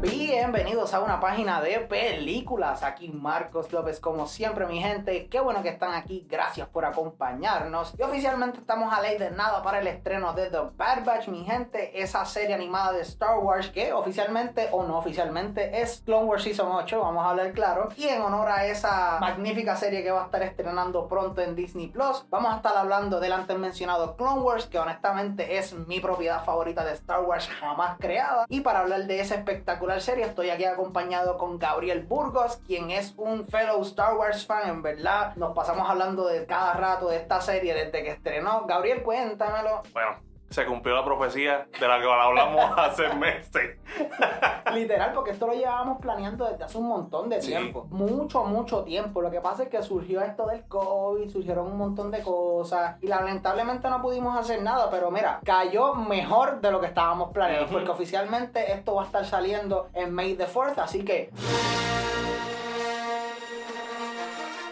Be. Bienvenidos a una página de películas. Aquí Marcos López, como siempre, mi gente. Qué bueno que están aquí. Gracias por acompañarnos. Y oficialmente estamos a ley de nada para el estreno de The Bad Batch, mi gente. Esa serie animada de Star Wars que oficialmente o no oficialmente es Clone Wars Season 8. Vamos a hablar claro. Y en honor a esa magnífica serie que va a estar estrenando pronto en Disney Plus, vamos a estar hablando del antes mencionado Clone Wars, que honestamente es mi propiedad favorita de Star Wars jamás creada. Y para hablar de esa espectacular serie, estoy aquí acompañado con Gabriel Burgos, quien es un fellow Star Wars fan, en verdad. Nos pasamos hablando de cada rato de esta serie desde que estrenó. Gabriel, cuéntamelo. Bueno, se cumplió la profecía de la que hablamos hace meses. Literal, porque esto lo llevábamos planeando desde hace un montón de Sí. tiempo. Mucho, mucho tiempo. Lo que pasa es que surgió esto del COVID, surgieron un montón de cosas y lamentablemente no pudimos hacer nada, pero mira, cayó mejor de lo que estábamos planeando, porque oficialmente esto va a estar saliendo en May the 4th, así que...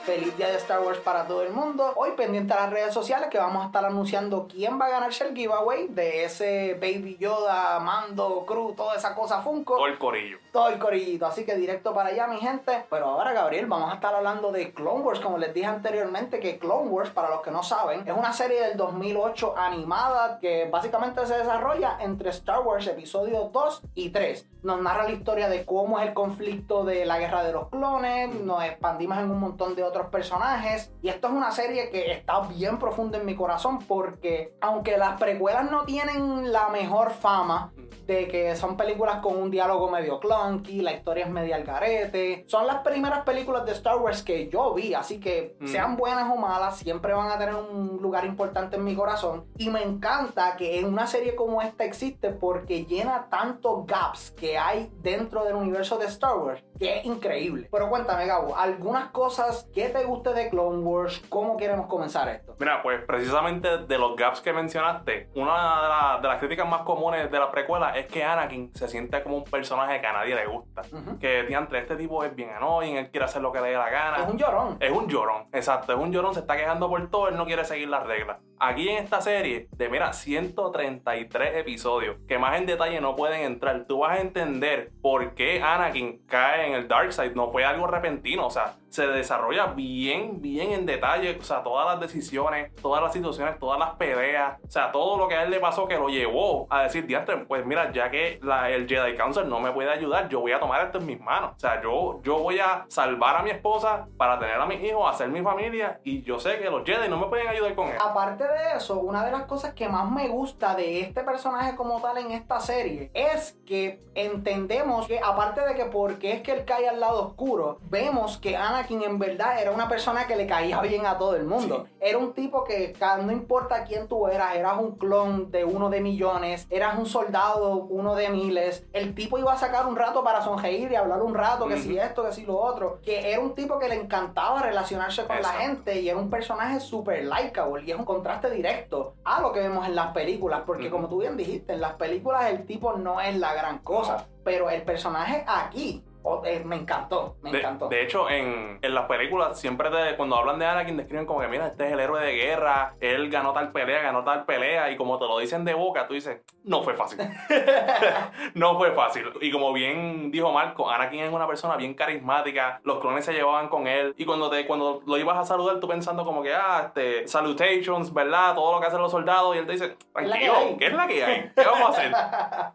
Feliz día de Star Wars para todo el mundo. Hoy pendiente a las redes sociales que vamos a estar anunciando quién va a ganarse el giveaway de ese Baby Yoda, Mando, Crew, toda esa cosa Funko el corillo. Todo el. Así que directo para allá, mi gente. Pero ahora, Gabriel, vamos a estar hablando de Clone Wars. Como les dije anteriormente, que Clone Wars, para los que no saben, es una serie del 2008 animada que básicamente se desarrolla entre Star Wars episodios 2 y 3. Nos narra la historia de cómo es el conflicto de la guerra de los clones. Nos expandimos en un montón de otros personajes. Y esto es una serie que está bien profunda en mi corazón porque, aunque las precuelas no tienen la mejor fama, de que son películas con un diálogo medio clunky, la historia es media al garete. Son las primeras películas de Star Wars que yo vi, así que Mm. sean buenas o malas, siempre van a tener un lugar importante en mi corazón. Y me encanta que en una serie como esta existe porque llena tantos gaps que hay dentro del universo de Star Wars, que es increíble. Pero cuéntame, Gabo, algunas cosas que te guste de Clone Wars, ¿cómo queremos comenzar esto? Mira, pues precisamente de los gaps que mencionaste, una de, la- de las críticas más comunes de la precuela es que Anakin se siente como un personaje a nadie le gusta. Ujú. Que diantre, este tipo es bien annoying, él quiere hacer lo que le dé la gana. Es un llorón. Es un llorón, exacto, es un llorón, se está quejando por todo, él no quiere seguir las reglas. Aquí en esta serie, de mira, 133 episodios, que más en detalle no pueden entrar, tú vas a entender por qué Anakin cae en el Dark Side, no fue algo repentino, o sea, se desarrolla bien, bien en detalle, o sea, todas las decisiones, todas las situaciones, todas las peleas, o sea, todo lo que a él le pasó que lo llevó a decir, diantre, pues mira, ya que la- el Jedi Council no me puede ayudar, yo voy a tomar esto en mis manos, o sea, yo, yo voy a salvar a mi esposa para tener a mis hijos, hacer mi familia, y yo sé que los Jedi no me pueden ayudar con eso. Aparte de eso, una de las cosas que más me gusta de este personaje como tal en esta serie es que entendemos que aparte de que porque es que él cae al lado oscuro, vemos que Anakin en verdad era una persona que le caía bien a todo el mundo. Era un tipo que no importa quién tú eras, eras un clon de uno de millones, eras un soldado uno de miles, el tipo iba a sacar un rato para sonreír y hablar un rato que si Ujú. esto, que si lo otro, que era un tipo que le encantaba relacionarse con la Exacto. gente y era un personaje súper likeable y es un contraste directo a lo que vemos en las películas, porque Ujú. como tú bien dijiste, en las películas el tipo no es la gran cosa, pero el personaje aquí oh, eh, me encantó, me De, encantó. de hecho, en, en las películas, siempre te- cuando hablan de Anakin, describen como que, mira, este es el héroe de guerra, él ganó tal pelea, ganó tal pelea, y como te lo dicen de boca, tú dices, no fue fácil. no fue fácil. Y como bien dijo Marco, Anakin es una persona bien carismática, los clones se llevaban con él, y cuando, te, cuando lo ibas a saludar, tú pensando como que, ah, este, salutations, ¿verdad? Todo lo que hacen los soldados, y él te dice, Es la que tranquilo, hay". ¿qué es la que hay? ¿Qué vamos a hacer?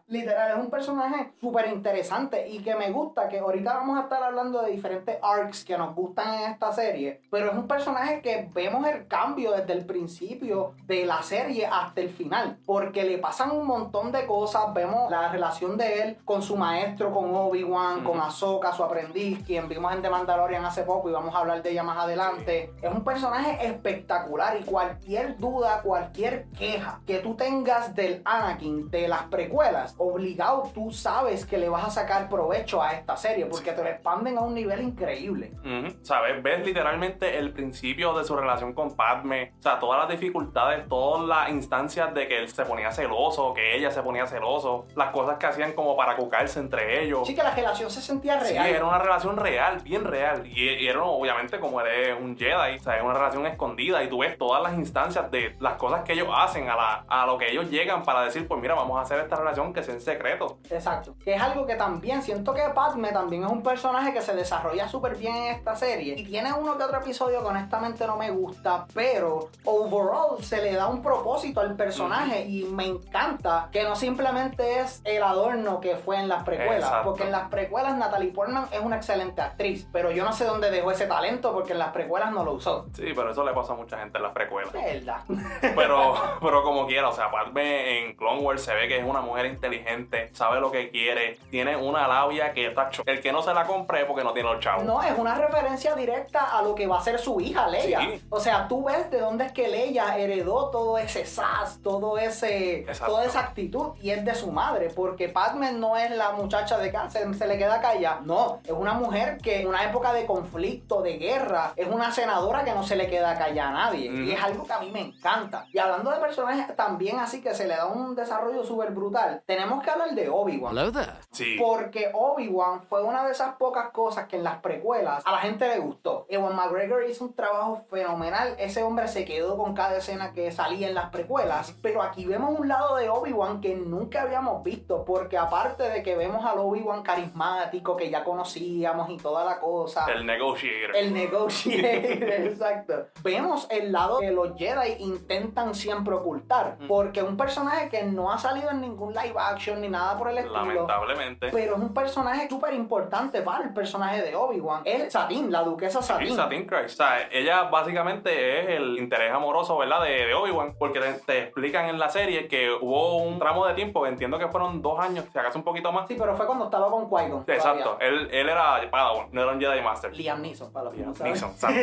Literal, es un personaje súper interesante y que me gusta, que ahorita vamos a estar hablando de diferentes arcs que nos gustan en esta serie, pero es un personaje que vemos el cambio desde el principio de la serie hasta el final, porque le pasan un montón de cosas, vemos la relación de él con su maestro, con Obi-Wan, con. Ahsoka, su aprendiz, quien vimos en The Mandalorian hace poco y vamos a hablar de ella más adelante. Es un personaje espectacular y cualquier duda, cualquier queja que tú tengas del Anakin de las precuelas, obligado tú sabes que le vas a sacar provecho a esta serie, porque te lo expanden a un nivel increíble. Ujú. ¿Sabes? Ves literalmente el principio de su relación con Padme. O sea, todas las dificultades, todas las instancias de que él se ponía celoso, que ella se ponía celoso, las cosas que hacían como para cucarse entre ellos. Sí que la relación se sentía Sí, real. era una relación real, bien real. Y, y era obviamente como eres un Jedi, o sea, es una relación escondida y tú ves todas las instancias de las cosas que ellos hacen, a, la, a lo que ellos llegan para decir, pues mira, vamos a hacer esta relación que sea en secreto. Exacto. Que es algo que también siento que Padme también es un personaje que se desarrolla súper bien en esta serie. Y tiene uno que otro episodio que honestamente no me gusta, pero overall se le da un propósito al personaje y me encanta que no simplemente es el adorno que fue en las precuelas. Exacto. Porque en las precuelas Natalie Portman es una excelente actriz, pero yo no sé dónde dejó ese talento porque en las precuelas no lo usó. Sí, pero eso le pasa a mucha gente en las precuelas. Verdad. Pero, pero como quiera, o sea, Padme en Clone Wars se ve que es una mujer inteligente, sabe lo que quiere, tiene una labia que está cho- El que no se la compre es porque no tiene los chavos. No, es una referencia directa a lo que va a ser su hija, Leia. Sí. O sea, tú ves de dónde es que Leia heredó todo ese sas, todo ese, Exacto. toda esa actitud y es de su madre, porque Padme no es la muchacha de cáncer, se le queda callada. No, es una mujer que en una época de conflicto, de guerra, es una senadora que no se le queda callada a nadie. Y es algo que a mí me encanta. Y hablando de personajes también así que se le da un desarrollo súper brutal, tenemos que hablar de Obi-Wan. Sí. Porque Obi-Wan fue una de esas pocas cosas que en las precuelas a la gente le gustó. Ewan McGregor hizo un trabajo fenomenal. Ese hombre se quedó con cada escena que salía en las precuelas. Pero aquí vemos un lado de Obi-Wan que nunca habíamos visto. Porque aparte de que vemos al Obi-Wan carismático que ya conocíamos y toda la cosa. El negotiator. El negotiator, exacto. Vemos el lado que los Jedi intentan siempre ocultar. Porque un personaje que no ha salido en ningún live action ni nada por el estilo. Lamentablemente. Pero es un personaje súper importante para el personaje de Obi-Wan. Es Satín, la duquesa Satín. Sí, Satin Christ. O sea, ella básicamente es el interés amoroso, ¿verdad? De, de Obi-Wan. Porque te, te explican en la serie que hubo un tramo de tiempo, entiendo que fueron dos años, si acaso un poquito más. Sí, pero fue cuando estaba con Qui-Gon. Exacto. Él, él era Padawan, no era un Jedi Master. Liam Neeson, para los no Liam. Neeson, exacto.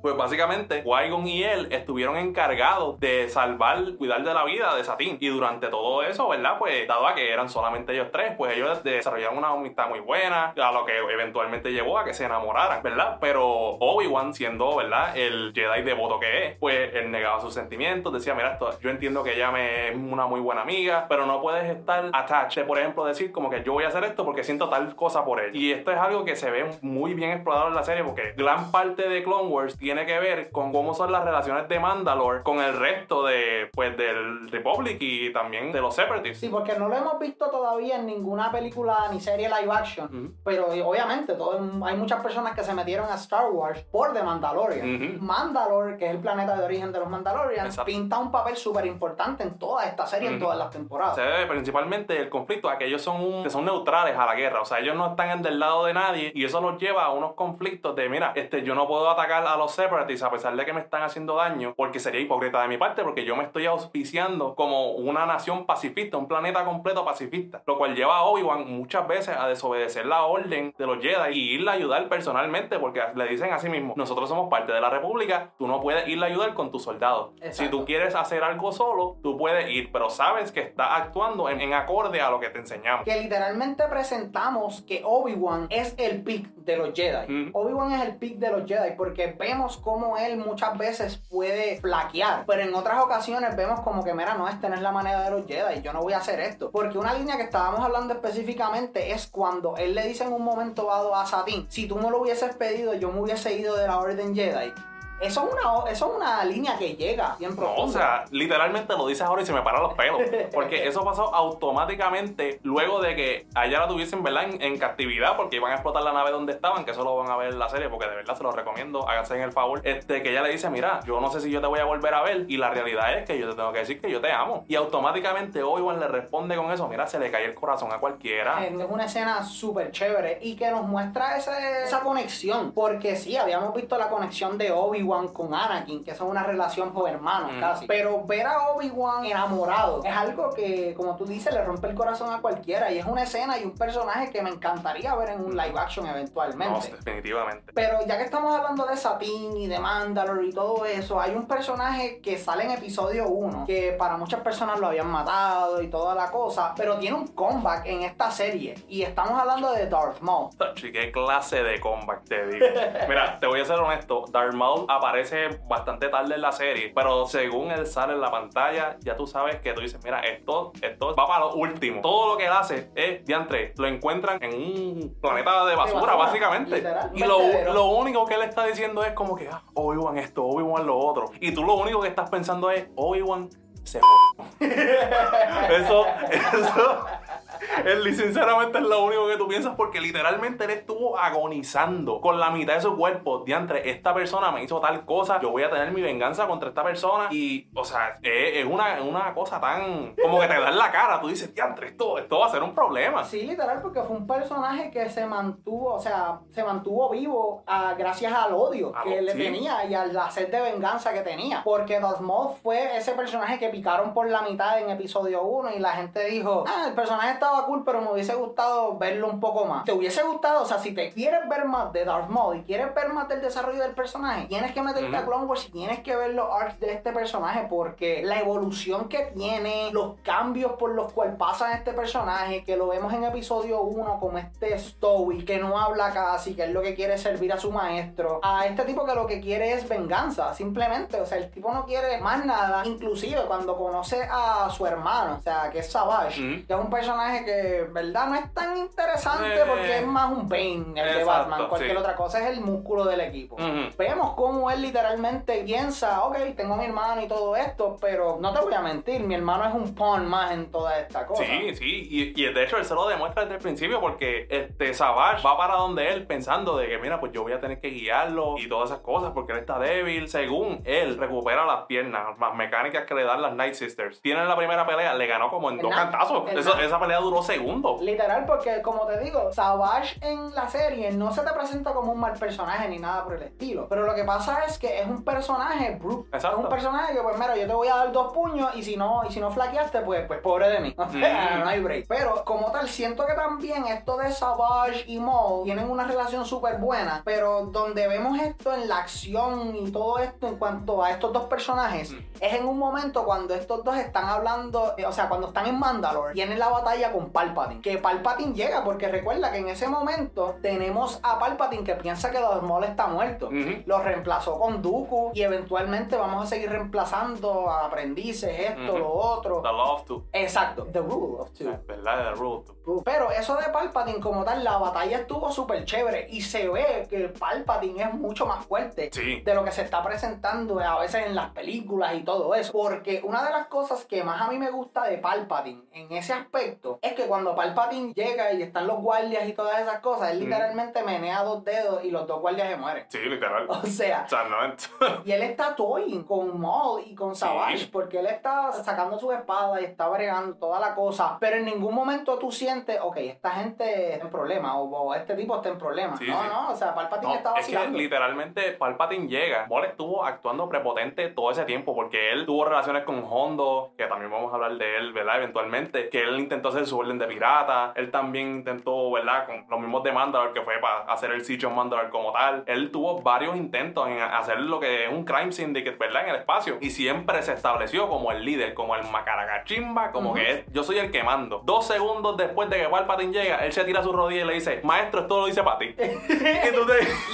Pues básicamente, Qui-Gon y él estuvieron encargados de salvar, cuidar de la vida de Satín. Y durante todo eso, ¿verdad? Pues, dado a que eran solamente ellos tres, pues ellos desarrollaron una amistad muy buena, a lo que eventualmente llevó a que se enamoraran, ¿verdad? Pero Obi-Wan, siendo, ¿verdad? El Jedi devoto que es, pues él negaba sus sentimientos, decía, mira, esto, yo entiendo que ella me es una muy buena amiga, pero no puedes estar attached, por ejemplo, decir como que yo voy a hacer esto porque siento tal cosa por él. Y esto es algo que se ve muy bien explorado en la serie porque gran parte de Clone Wars tiene que ver con cómo son las relaciones de Mandalore con el resto de, pues, del Republic y también de los Separatists. Sí, porque no lo hemos visto todavía en ninguna película ni serie live action. Pero obviamente todo, hay muchas personas que se metieron a Star Wars por The Mandalorian. Ujú. Mandalore, que es el planeta de origen de los Mandalorians, pinta un papel súper importante en toda esta serie, en Ujú. todas las temporadas. Se debe principalmente el conflicto a que ellos son, un- que son neutrales a la guerra, o sea, ellos no están en del lado de nadie y eso los lleva a unos conflictos de, mira, este, yo no puedo atacar a los separatists a pesar de que me están haciendo daño, porque sería hipócrita de mi parte, porque yo me estoy auspiciando como una nación pacifista, un planeta completo pacifista, lo cual lleva a Obi-Wan muchas veces a desobedecer la orden de los Jedi y irle a ayudar personalmente, porque le dicen a sí mismo, nosotros somos parte de la República, tú no puedes irle a ayudar con tus soldados. Si tú quieres hacer algo solo, tú puedes ir, pero sabes que está actuando en, en acorde a lo que te enseñamos. que literalmente presentamos que Obi-Wan es el pick de los Jedi. Mm. Obi-Wan es el pick de los Jedi porque vemos cómo él muchas veces puede flaquear, pero en otras ocasiones vemos como que, mira, no, esta no es la manera de los Jedi, yo no voy a hacer esto. Porque una línea que estábamos hablando específicamente es cuando él le dice en un momento dado a Satín, si tú no lo hubieses pedido, yo me hubiese ido de la Orden Jedi. Eso es una, eso es una línea que llega bien No, o sea, literalmente lo dices ahora y se me paran los pelos. Porque eso pasó automáticamente luego de que allá la tuviesen, ¿verdad? En, en captividad, porque iban a explotar la nave donde estaban, que eso lo van a ver en la serie, porque de verdad se lo recomiendo, háganse en el favor. Este, que ella le dice, mira, yo no sé si yo te voy a volver a ver, y la realidad es que yo te tengo que decir que yo te amo. Y automáticamente Obi-Wan le responde con eso, mira, se le cae el corazón a cualquiera. Eh, Es una escena súper chévere y que nos muestra ese- esa conexión. Porque sí, habíamos visto la conexión de Obi-Wan Obi-Wan con Anakin, que son una relación por hermanos Mm. casi. Pero ver a Obi-Wan enamorado es algo que, como tú dices, le rompe el corazón a cualquiera. Y es una escena y un personaje que me encantaría ver en un live action eventualmente. No, definitivamente. Pero ya que estamos hablando de Satine y de Mandalore y todo eso, hay un personaje que sale en episodio 1, que para muchas personas lo habían matado y toda la cosa, pero tiene un comeback en esta serie. Y estamos hablando de Darth Maul. Tachi, ¿Qué clase de comeback te digo? Mira, te voy a ser honesto. Darth Maul aparece bastante tarde en la serie, pero según él sale en la pantalla, ya tú sabes que tú dices, mira, esto, esto va para lo último. Todo lo que él hace es, diantre, lo encuentran en un planeta de basura, basura, básicamente. literal, y lo, lo único que él está diciendo es como que, ah, Obi-Wan esto, Obi-Wan lo otro. Y tú lo único que estás pensando es, Obi-Wan se jodió. eso, eso. Él sinceramente es lo único que tú piensas porque literalmente él estuvo agonizando con la mitad de su cuerpo. Diantre, esta persona me hizo tal cosa, yo voy a tener mi venganza contra esta persona. Y, o sea, es, es una, una cosa tan. como que te da en la cara. Tú dices, diantre, esto, esto va a ser un problema. Sí, literal, porque fue un personaje que se mantuvo, o sea, se mantuvo vivo ah, gracias al odio que le sí. tenía y a la sed de venganza que tenía. Porque Maul fue ese personaje que picaron por la mitad en episodio 1 y la gente dijo, ah, el personaje estaba cool, pero me hubiese gustado verlo un poco más. ¿Te hubiese gustado? O sea, si te quieres ver más de Darth Maul y quieres ver más del desarrollo del personaje, tienes que meterte a Ujú. Clone Wars y tienes que ver los arcs de este personaje porque la evolución que tiene, los cambios por los cuales pasa este personaje, que lo vemos en episodio 1 como este Stoic, que no habla casi, que es lo que quiere servir a su maestro, a este tipo que lo que quiere es venganza, simplemente, o sea, el tipo no quiere más nada, inclusive cuando conoce a su hermano, o sea, que es Savage, que es un personaje que, verdad, no es tan interesante Eh. porque es más un Bane, el de Batman, cualquier sí. otra cosa es el músculo del equipo. Ujú. Vemos cómo él literalmente piensa, ok, tengo a mi hermano y todo esto, pero no te voy a mentir, mi hermano es un pawn más en toda esta cosa. Sí, sí, y, y de hecho él se lo demuestra desde el principio porque este Savage va para donde él pensando de que mira, pues yo voy a tener que guiarlo y todas esas cosas porque él está débil. Según él recupera las piernas, más mecánicas que le dan las Night Sisters. Tiene la primera pelea, le ganó como en El dos cantazos. nap. esa pelea duró segundos. Literal, porque como te digo, Savage en la serie no se te presenta como un mal personaje ni nada por el estilo. Pero lo que pasa es que es un personaje brute. Exacto. Es un personaje que, pues, mira, yo te voy a dar dos puños y si no, y si no flaqueaste, pues, pues pobre de mí. Mm. no hay break. Pero como tal, siento que también esto de Savage y Maul tienen una relación súper buena. Pero donde vemos esto en la acción y todo esto en cuanto a estos dos personajes, Mm. es en un momento cuando estos dos están hablando, eh, o sea, cuando están en Mandalore, tienen la batalla con Palpatine. Que Palpatine llega, porque recuerda que en ese momento tenemos a Palpatine que piensa que Darth Maul está muerto. Lo reemplazó con Dooku y eventualmente vamos a seguir reemplazando a aprendices, esto, lo otro. The Love to. Exacto, The Rule of Two. Es verdad, The Rule Pero eso de Palpatine como tal, la batalla estuvo súper chévere y se ve que Palpatine es mucho más fuerte Sí. de lo que se está presentando a veces en las películas y todo eso. Porque una de las cosas que más a mí me gusta de Palpatine en ese aspecto es que cuando Palpatine llega y están los guardias y todas esas cosas, él Mm. literalmente menea dos dedos y los dos guardias se mueren. Sí, literal. O sea, O sea, no, y él está toying con Maul y con Savage Sí. porque él está sacando su espada y está bregando toda la cosa. Pero en ningún momento tú sientes, ok, esta gente está en problema o, o este tipo está en problema. Sí, no, sí. no, o sea, Palpatine No, está es que literalmente Palpatine llega. Maul estuvo actuando prepotente todo ese tiempo porque él tuvo relaciones con Hondo, que también vamos a hablar de él, ¿verdad? Eventualmente, que él intentó hacer su orden de pirata. Él también intentó, ¿verdad? Con los mismos de Mandalore, que fue para hacer el sitio Mandalore como tal. Él tuvo varios intentos en hacer lo que es un crime syndicate, ¿verdad? En el espacio. Y siempre se estableció como el líder, como el macaragachimba, como Ujú. que es, yo soy el que mando. Dos segundos después de que Palpatine llega, él se tira a su rodilla y le dice, maestro, esto lo dice para ti. te...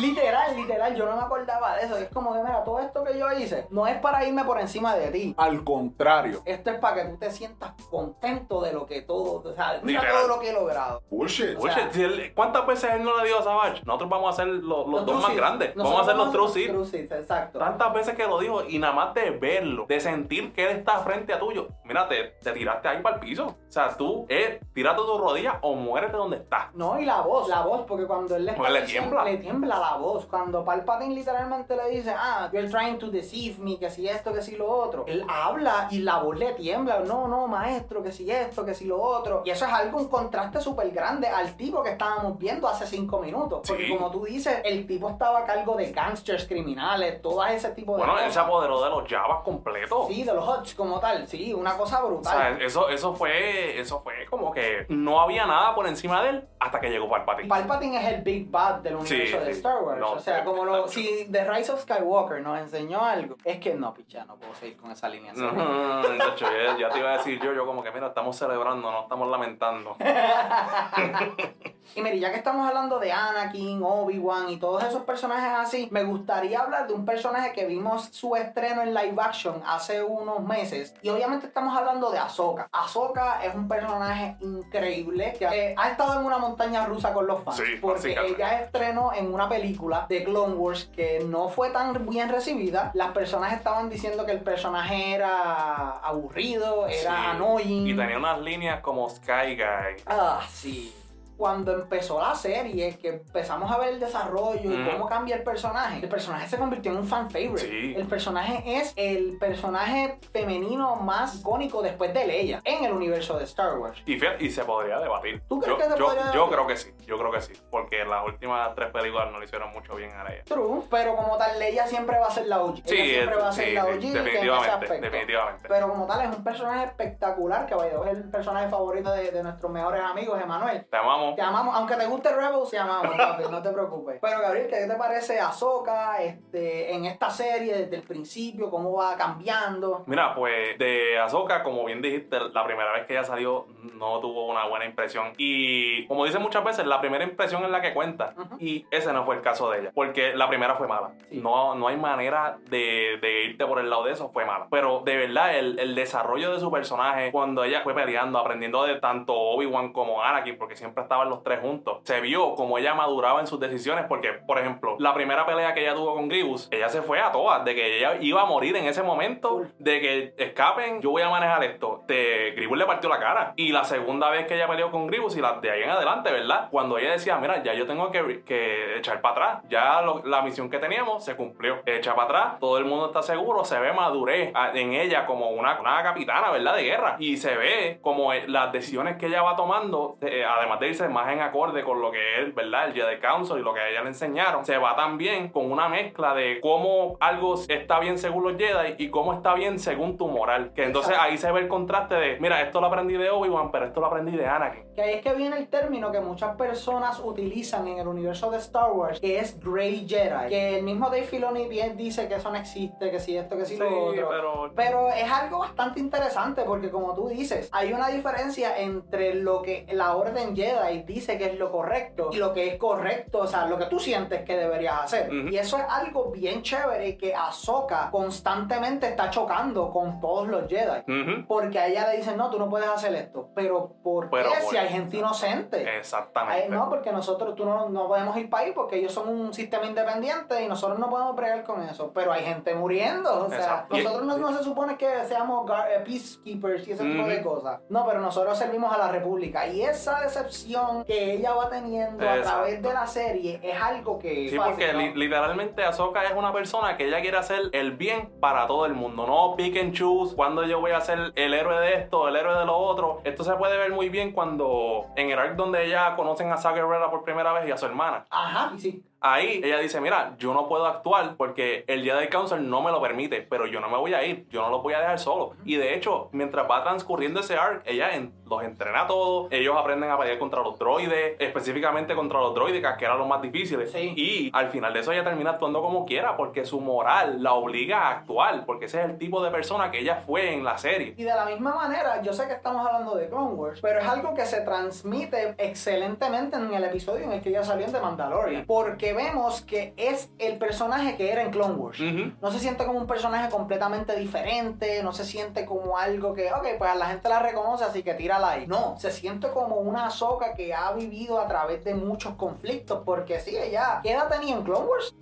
Literal, literal, yo no me acordaba de eso. Es como que, mira, todo esto que yo hice no es para irme por encima de ti. Al contrario. Esto es para que tú te sientas contento de lo que todo, o sea, mira Literal. todo lo que he logrado. Bullshit. Oye, sea- si él- ¿cuántas veces él no le dio a Savage? Nosotros vamos a hacer los, los dos más grandes. Vamos a hacer los True Nosotros Seeds. vamos a hacer los True Seeds, exacto. Tantas veces que lo dijo y nada más de verlo, de sentir que él está frente a tuyo. Mira, te, te tiraste ahí para el piso. O sea, tú, eh, tírate tu tus rodillas o muérete donde estás. No, y la voz, la voz, porque cuando él le está le diciendo- tiembla. le tiembla la voz. Cuando Palpatine literalmente le dice, ah, you're trying to deceive me, que si esto, que si lo otro. Él habla y la voz le tiembla. No, no, maestro, que si esto, que si lo otro. Y eso es algo, un contraste súper grande al tipo que estábamos viendo hace cinco minutos. Porque Sí. como tú dices, el tipo estaba a cargo de gangsters criminales, todo ese tipo de Bueno, él cosas. se apoderó de los Javas completos. Sí, de los Hodge como tal. Sí, una cosa O brutal. sea, eso, eso fue, eso fue como que no había nada por encima de él hasta que llegó Palpatine. Palpatine es el Big Bad del Sí, universo de. Star Wars. No, o sea, como lo, si The Rise of Skywalker nos enseñó algo, es que no, picha, no puedo seguir con esa línea. No, de hecho, ya, ya te iba a decir yo, yo como que mira, estamos celebrando, no estamos lamentando. Y mire, ya que estamos hablando de Anakin, Obi-Wan y todos esos personajes así, me gustaría hablar de un personaje que vimos su estreno en live action hace unos meses. Y obviamente estamos hablando de Ahsoka. Ahsoka es un personaje increíble que eh, ha estado en una montaña rusa con los fans. Sí, porque ella estrenó en una película de Clone Wars que no fue tan bien recibida. Las personas estaban diciendo que el personaje era aburrido, era Sí. annoying. Y tenía unas líneas como Sky Guy. Ah, sí. Cuando empezó la serie, que empezamos a ver el desarrollo y cómo cambia el personaje, el personaje se convirtió en un fan favorite. Sí. El personaje es el personaje femenino más icónico después de Leia en el universo de Star Wars. Y, y se podría debatir. ¿Tú crees yo, que se yo- podría yo creo que sí, yo creo que sí. Porque las últimas tres películas no le hicieron mucho bien a ella. True, pero como tal, Leia siempre va a ser la OG. Sí, Ella siempre es- va a ser sí, la sí, OG ese definitivamente, definitivamente. Pero como tal, es un personaje espectacular que vaya, es el personaje favorito de, de nuestros mejores amigos, Emanuel. Te amamos. Te amamos, aunque te guste Rebels, te amamos, papi, no te preocupes. Pero Gabriel, ¿qué te parece Ahsoka este, en esta serie desde el principio? ¿Cómo va cambiando? Mira, pues de Ahsoka, como bien dijiste, la primera vez que ella salió no tuvo una buena impresión. Y como dicen muchas veces, la primera impresión es la que cuenta. Y ese no fue el caso de ella. Porque la primera fue mala. Sí. No, no hay manera de, de irte por el lado de eso, fue mala. Pero de verdad, el, el desarrollo de su personaje, cuando ella fue peleando, aprendiendo de tanto Obi-Wan como Anakin, porque siempre estaban los tres juntos, se vio como ella maduraba en sus decisiones. Porque, por ejemplo, la primera pelea que ella tuvo con Grievous, ella se fue a todas, de que ella iba a morir en ese momento, de que escapen, yo voy a manejar esto. De Grievous le partió la cara. Y la segunda vez que ella peleó con Grievous y la, de ahí en adelante, ¿verdad? Cuando ella decía, mira, ya yo tengo que, que echar para atrás, ya lo- la misión que teníamos se cumplió. Echa para atrás, todo el mundo está seguro, se ve madurez a- en ella como una, una capitana, ¿verdad? De guerra. Y se ve como eh, las decisiones que ella va tomando, eh, además de irse más en acorde con lo que es, ¿verdad? El Jedi Council y lo que a ella le enseñaron, se va también con una mezcla de cómo algo está bien según los Jedi y cómo está bien según tu moral. Que entonces Exacto. ahí se ve el contraste de, mira, esto lo aprendí de Obi-Wan, pero esto lo aprendí de Anakin. Que ahí es que viene el término que muchas personas utilizan en el universo de Star Wars, que es Grey Jedi. Que el mismo Dave Filoni bien dice que eso no existe, que si esto, que si Sí, lo otro. pero... Pero es algo bastante interesante porque como tú dices, hay una diferencia entre lo que la Orden Jedi dice que es lo correcto y lo que es correcto, o sea, lo que tú sientes que deberías hacer. Ujú. Y eso es algo bien chévere que Ahsoka constantemente está chocando con todos los Jedi. Ujú. Porque a ella le dicen, no, tú no puedes hacer esto. Pero ¿por Pero qué por- si hay gente inocente? Exactamente. Ay, no, porque nosotros, tú no, no podemos ir para ahí porque ellos son un sistema independiente y nosotros no podemos bregar con eso. Pero hay gente muriendo. O sea, Exacto. Nosotros no, no se supone que seamos eh, peacekeepers y ese tipo de cosas. No, pero nosotros servimos a la República. Y esa decepción que ella va teniendo a través de la serie es algo que. Sí, fácil, porque ¿no? li- literalmente Ahsoka es una persona que ella quiere hacer el bien para todo el mundo. No pick and choose cuando yo voy a ser el héroe de esto, el héroe de lo otro. Esto se puede ver muy bien cuando en el arc donde ella conocen a Saw Gerrera por primera vez y a su hermana. Ajá, y sí. Ahí ella dice, mira, yo no puedo actuar porque el Jedi Council no me lo permite, pero yo no me voy a ir, yo no los voy a dejar solo. Y de hecho, mientras va transcurriendo ese arc, ella en- los entrena a todos, ellos aprenden a pelear contra los droides, específicamente contra los droides, que eran los más difíciles. Sí. Y al final de eso ella termina actuando como quiera, porque su moral la obliga a actuar, porque ese es el tipo de persona que ella fue en la serie. Y de la misma manera, yo sé que estamos hablando de Clone Wars, pero es algo que se transmite excelentemente en el episodio en el que ella salió en The Mandalorian. Porque vemos que es el personaje que era en Clone Wars. No se siente como un personaje completamente diferente, no se siente como algo que, ok, pues la gente la reconoce, así que tírala ahí. No, se siente como una Ahsoka que ha vivido a través de muchos conflictos, porque sí, ella, ¿qué edad tenía en Clone Wars?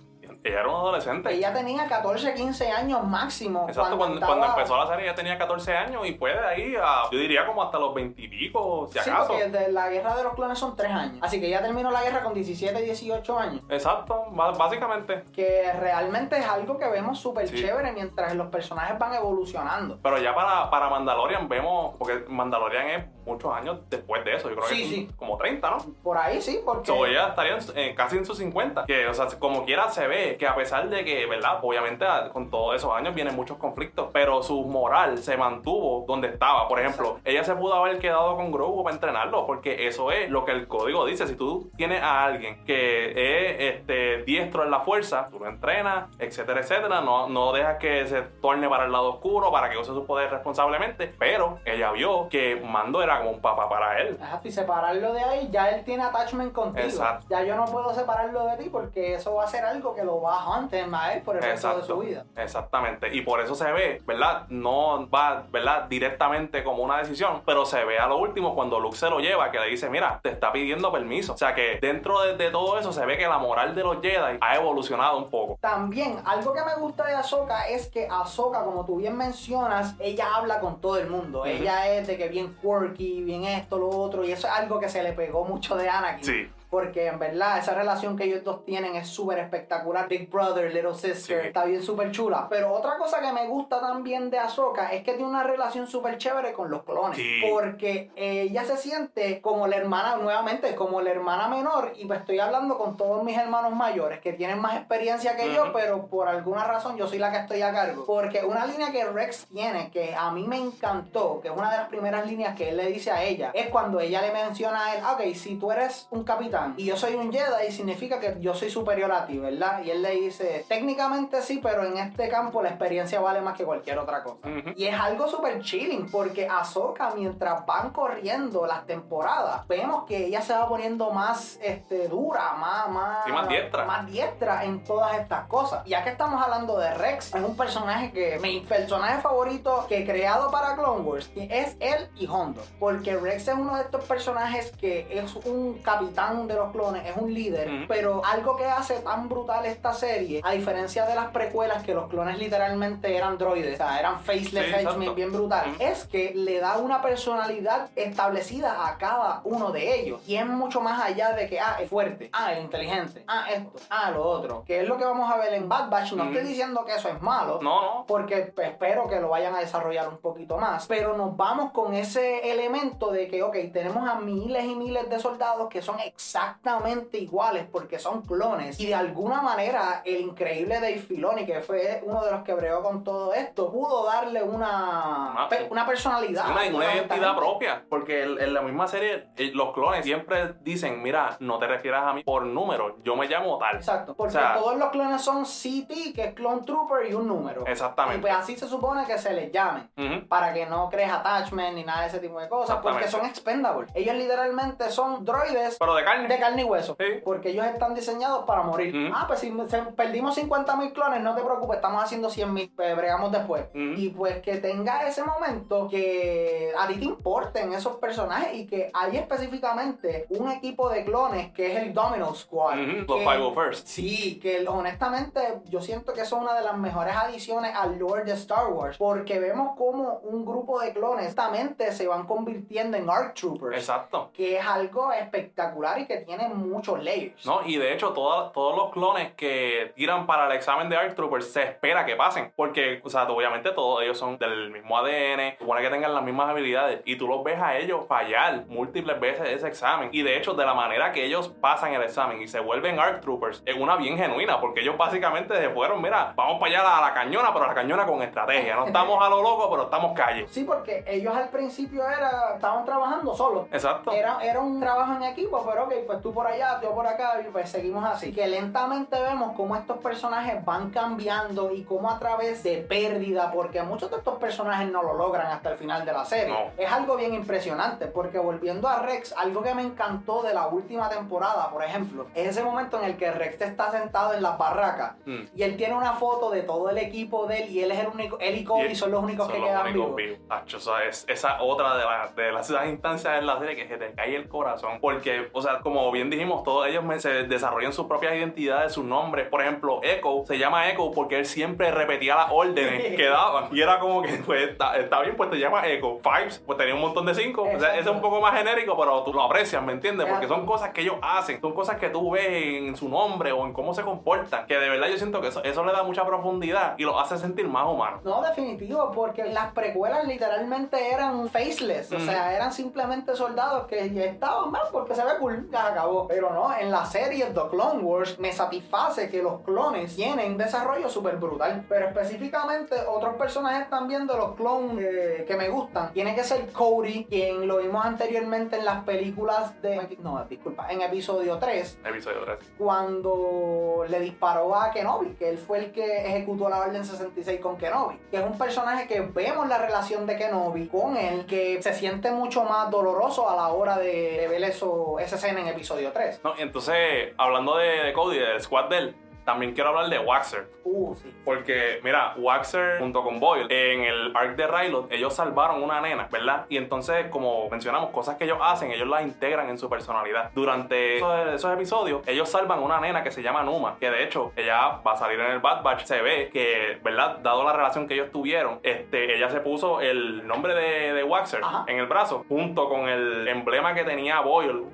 Ella era una adolescente. Ella tenía 14, 15 años máximo. Exacto, cuando, empezó la serie ella tenía 14 años y fue de ahí a, yo diría como hasta los 20 y pico, si Sí, acaso. porque de la guerra de los clones son 3 años. Así que ella terminó la guerra con 17, 18 años. Exacto, básicamente. Que realmente es algo que vemos súper Sí. chévere mientras los personajes van evolucionando. Pero ya para, para Mandalorian vemos, porque Mandalorian es muchos años después de eso, yo creo Sí, que sí. como 30, ¿no? Por ahí sí, porque. So, ella estaría en- eh, casi en sus 50. Que, o sea, como quiera se ve que a pesar de que, ¿verdad? Obviamente a- con todos esos años vienen muchos conflictos, pero su moral se mantuvo donde estaba. Por ejemplo, ella se pudo haber quedado con Grogu para entrenarlo, porque eso es lo que el código dice. Si tú tienes a alguien que es este, diestro en la fuerza, tú lo entrenas, etcétera, etcétera. No, no dejas que se torne para el lado oscuro, para que use su poder responsablemente. Pero ella vio que Mando era como un papá para él. Exacto, y separarlo de ahí, ya él tiene attachment contigo. Exacto. Ya yo no puedo separarlo de ti porque eso va a ser algo que lo va a hunter a él por el resto de su vida. Exactamente. Y por eso se ve, ¿verdad? No va, ¿verdad? Directamente como una decisión, pero se ve a lo último cuando Luke se lo lleva, que le dice, mira, te está pidiendo permiso. O sea que dentro de, de todo eso se ve que la moral de los Jedi ha evolucionado un poco. También, algo que me gusta de Ahsoka es que Ahsoka, como tú bien mencionas, ella habla con todo el mundo. Ella es de que bien quirky, bien esto, lo otro, y eso es algo que se le pegó mucho de Anakin. Sí. Porque en verdad esa relación que ellos dos tienen es súper espectacular. Big Brother, Little Sister, Sí. está bien súper chula. Pero otra cosa que me gusta también de Ahsoka es que tiene una relación súper chévere con los clones. Sí. Porque ella se siente como la hermana, nuevamente, como la hermana menor. Y pues estoy hablando con todos mis hermanos mayores que tienen más experiencia que yo, pero por alguna razón yo soy la que estoy a cargo. Porque una línea que Rex tiene, que a mí me encantó, que es una de las primeras líneas que él le dice a ella, es cuando ella le menciona a él, ok, si tú eres un capitán y yo soy un Jedi, significa que yo soy superior a ti, ¿verdad? Y él le dice, técnicamente sí, pero en este campo la experiencia vale más que cualquier otra cosa. Y es algo súper chilling, porque Ahsoka, mientras van corriendo las temporadas, vemos que ella se va poniendo más este, dura, más, más, Sí, más diestra. más diestra en todas estas cosas. Ya que estamos hablando de Rex, es un personaje que mi personaje favorito que he creado para Clone Wars es él y Hondo. Porque Rex es uno de estos personajes que es un capitán de los clones, es un líder, Ujú. pero algo que hace tan brutal esta serie, a diferencia de las precuelas que los clones literalmente eran droides, o sea, eran faceless Sí, bien brutal, Ujú. es que le da una personalidad establecida a cada uno de ellos. Y es mucho más allá de que, ah, es fuerte, ah, es inteligente, ah, esto, ah, lo otro. Que es lo que vamos a ver en Bad Batch. No estoy diciendo que eso es malo. No, no. Porque espero que lo vayan a desarrollar un poquito más. Pero nos vamos con ese elemento de que, ok, tenemos a miles y miles de soldados que son exactamente iguales porque son clones. Y de alguna manera, el increíble Dave Filoni, que fue uno de los que bregó con todo esto, pudo darle una, Una- pe- una personalidad. Una, una identidad propia, porque en, en la misma serie eh, los clones siempre dicen, mira, no te refieras a mí por número, yo me llamo tal. Exacto, porque O sea- todos los clones son CT, que es Clone Trooper, y un número. Y Exactamente. pues así se supone que se les llamen. Ujú. para que no crees attachment ni nada de ese tipo de cosas, porque son expendables. Ellos literalmente son droides Pero de carne. De carne y hueso, Sí. porque ellos están diseñados para morir. Ah, pues si perdimos 50 mil clones, no te preocupes, estamos haciendo 100 mil, bregamos después. Y pues que tenga ese momento que a ti te importen esos personajes y que hay específicamente un equipo de clones que es el Domino Squad. Los que- 501st. Sí, que honestamente yo siento que eso es una de las mejores adiciones al lore de Star Wars, porque vemos como un grupo de clones justamente se van convirtiendo en ARC Troopers, Exacto. que es algo espectacular y que tiene muchos layers. ¿no? Y de hecho, toda- todos los clones que tiran para el examen de ARC Troopers se espera que pasen. Porque, o sea, obviamente todos ellos son del mismo ADN, supone que tengan las mismas habilidades. Y tú los ves a ellos fallar múltiples veces ese examen. Y de hecho, de la manera que ellos pasan el examen y se vuelven ARC Troopers, es una bien genuina. Porque ellos básicamente se fueron, mira, vamos para allá a la cañona, pero la cañona con estrategia. No estamos a lo loco, pero estamos calle. Sí, porque ellos al principio era, estaban trabajando solos. Exacto. Era, era un trabajo en equipo, pero ok, pues tú por allá, yo por acá, y pues seguimos así. Que lentamente vemos cómo estos personajes van cambiando y cómo a través de pérdida, porque muchos de estos personajes no lo logran hasta el final de la serie. No. Es algo bien impresionante, porque volviendo a Rex, algo que me encantó de la última temporada, por ejemplo, es ese momento en el que Rex está sentado en la barraca Mm. y él tiene una foto de todo el equipo de él y él es el único, él y Cody Y son los únicos Son que los quedan únicos vivos. vivos. Acho, eso es- esa otra de, la- de las instancias en la serie que se te cae el corazón. Porque, o sea, como bien dijimos, todos ellos se desarrollan sus propias identidades, sus nombres. Por ejemplo, Echo se llama Echo porque él siempre repetía las órdenes que daban. Y era como que, pues, está, está bien, pues te llama Echo. Fives, pues tenía un montón de cinco. O sea, ese es un poco más genérico, pero tú lo aprecias, ¿me entiendes? Porque son cosas que ellos hacen, son cosas que tú ves en su nombre o en cómo se comportan. Que de verdad yo siento que eso, eso le da mucha profundidad y lo hace sentir más humano. No, definitivo, porque las precuelas literalmente eran faceless, o sea, eran simplemente soldados que ya estaban mal porque se ve cool, se acabó. Pero no, en la serie The Clone Wars me satisface que los clones tienen desarrollo súper brutal. Pero específicamente otros personajes también de los clones eh, que me gustan. Tiene que ser Cody, quien lo vimos anteriormente en las películas de... No, disculpa, en episodio 3 Episodio 3. cuando le disparó a Kenobi, que él fue el que ejecutó la Orden 66 con Kenobi, que es un personaje que vemos la relación de Kenobi con él, que se siente mucho más doloroso a la hora de, de ver eso, esa escena en episodio 3. No, entonces, hablando de, de Cody, del squad de él, también quiero hablar de Waxer. Uh, sí. Porque, mira, Waxer junto con Boyle, en el arc de Rylot, ellos salvaron una nena, ¿verdad? Y entonces, como mencionamos, cosas que ellos hacen, ellos las integran en su personalidad. Durante esos, esos episodios, ellos salvan una nena que se llama Numa, que de hecho, ella va a salir en el Bad Batch. Se ve que, ¿verdad? Dado la relación que ellos tuvieron, este, ella se puso el nombre de, de Waxer Ajá. en el brazo, junto con el emblema que tenía Boyle.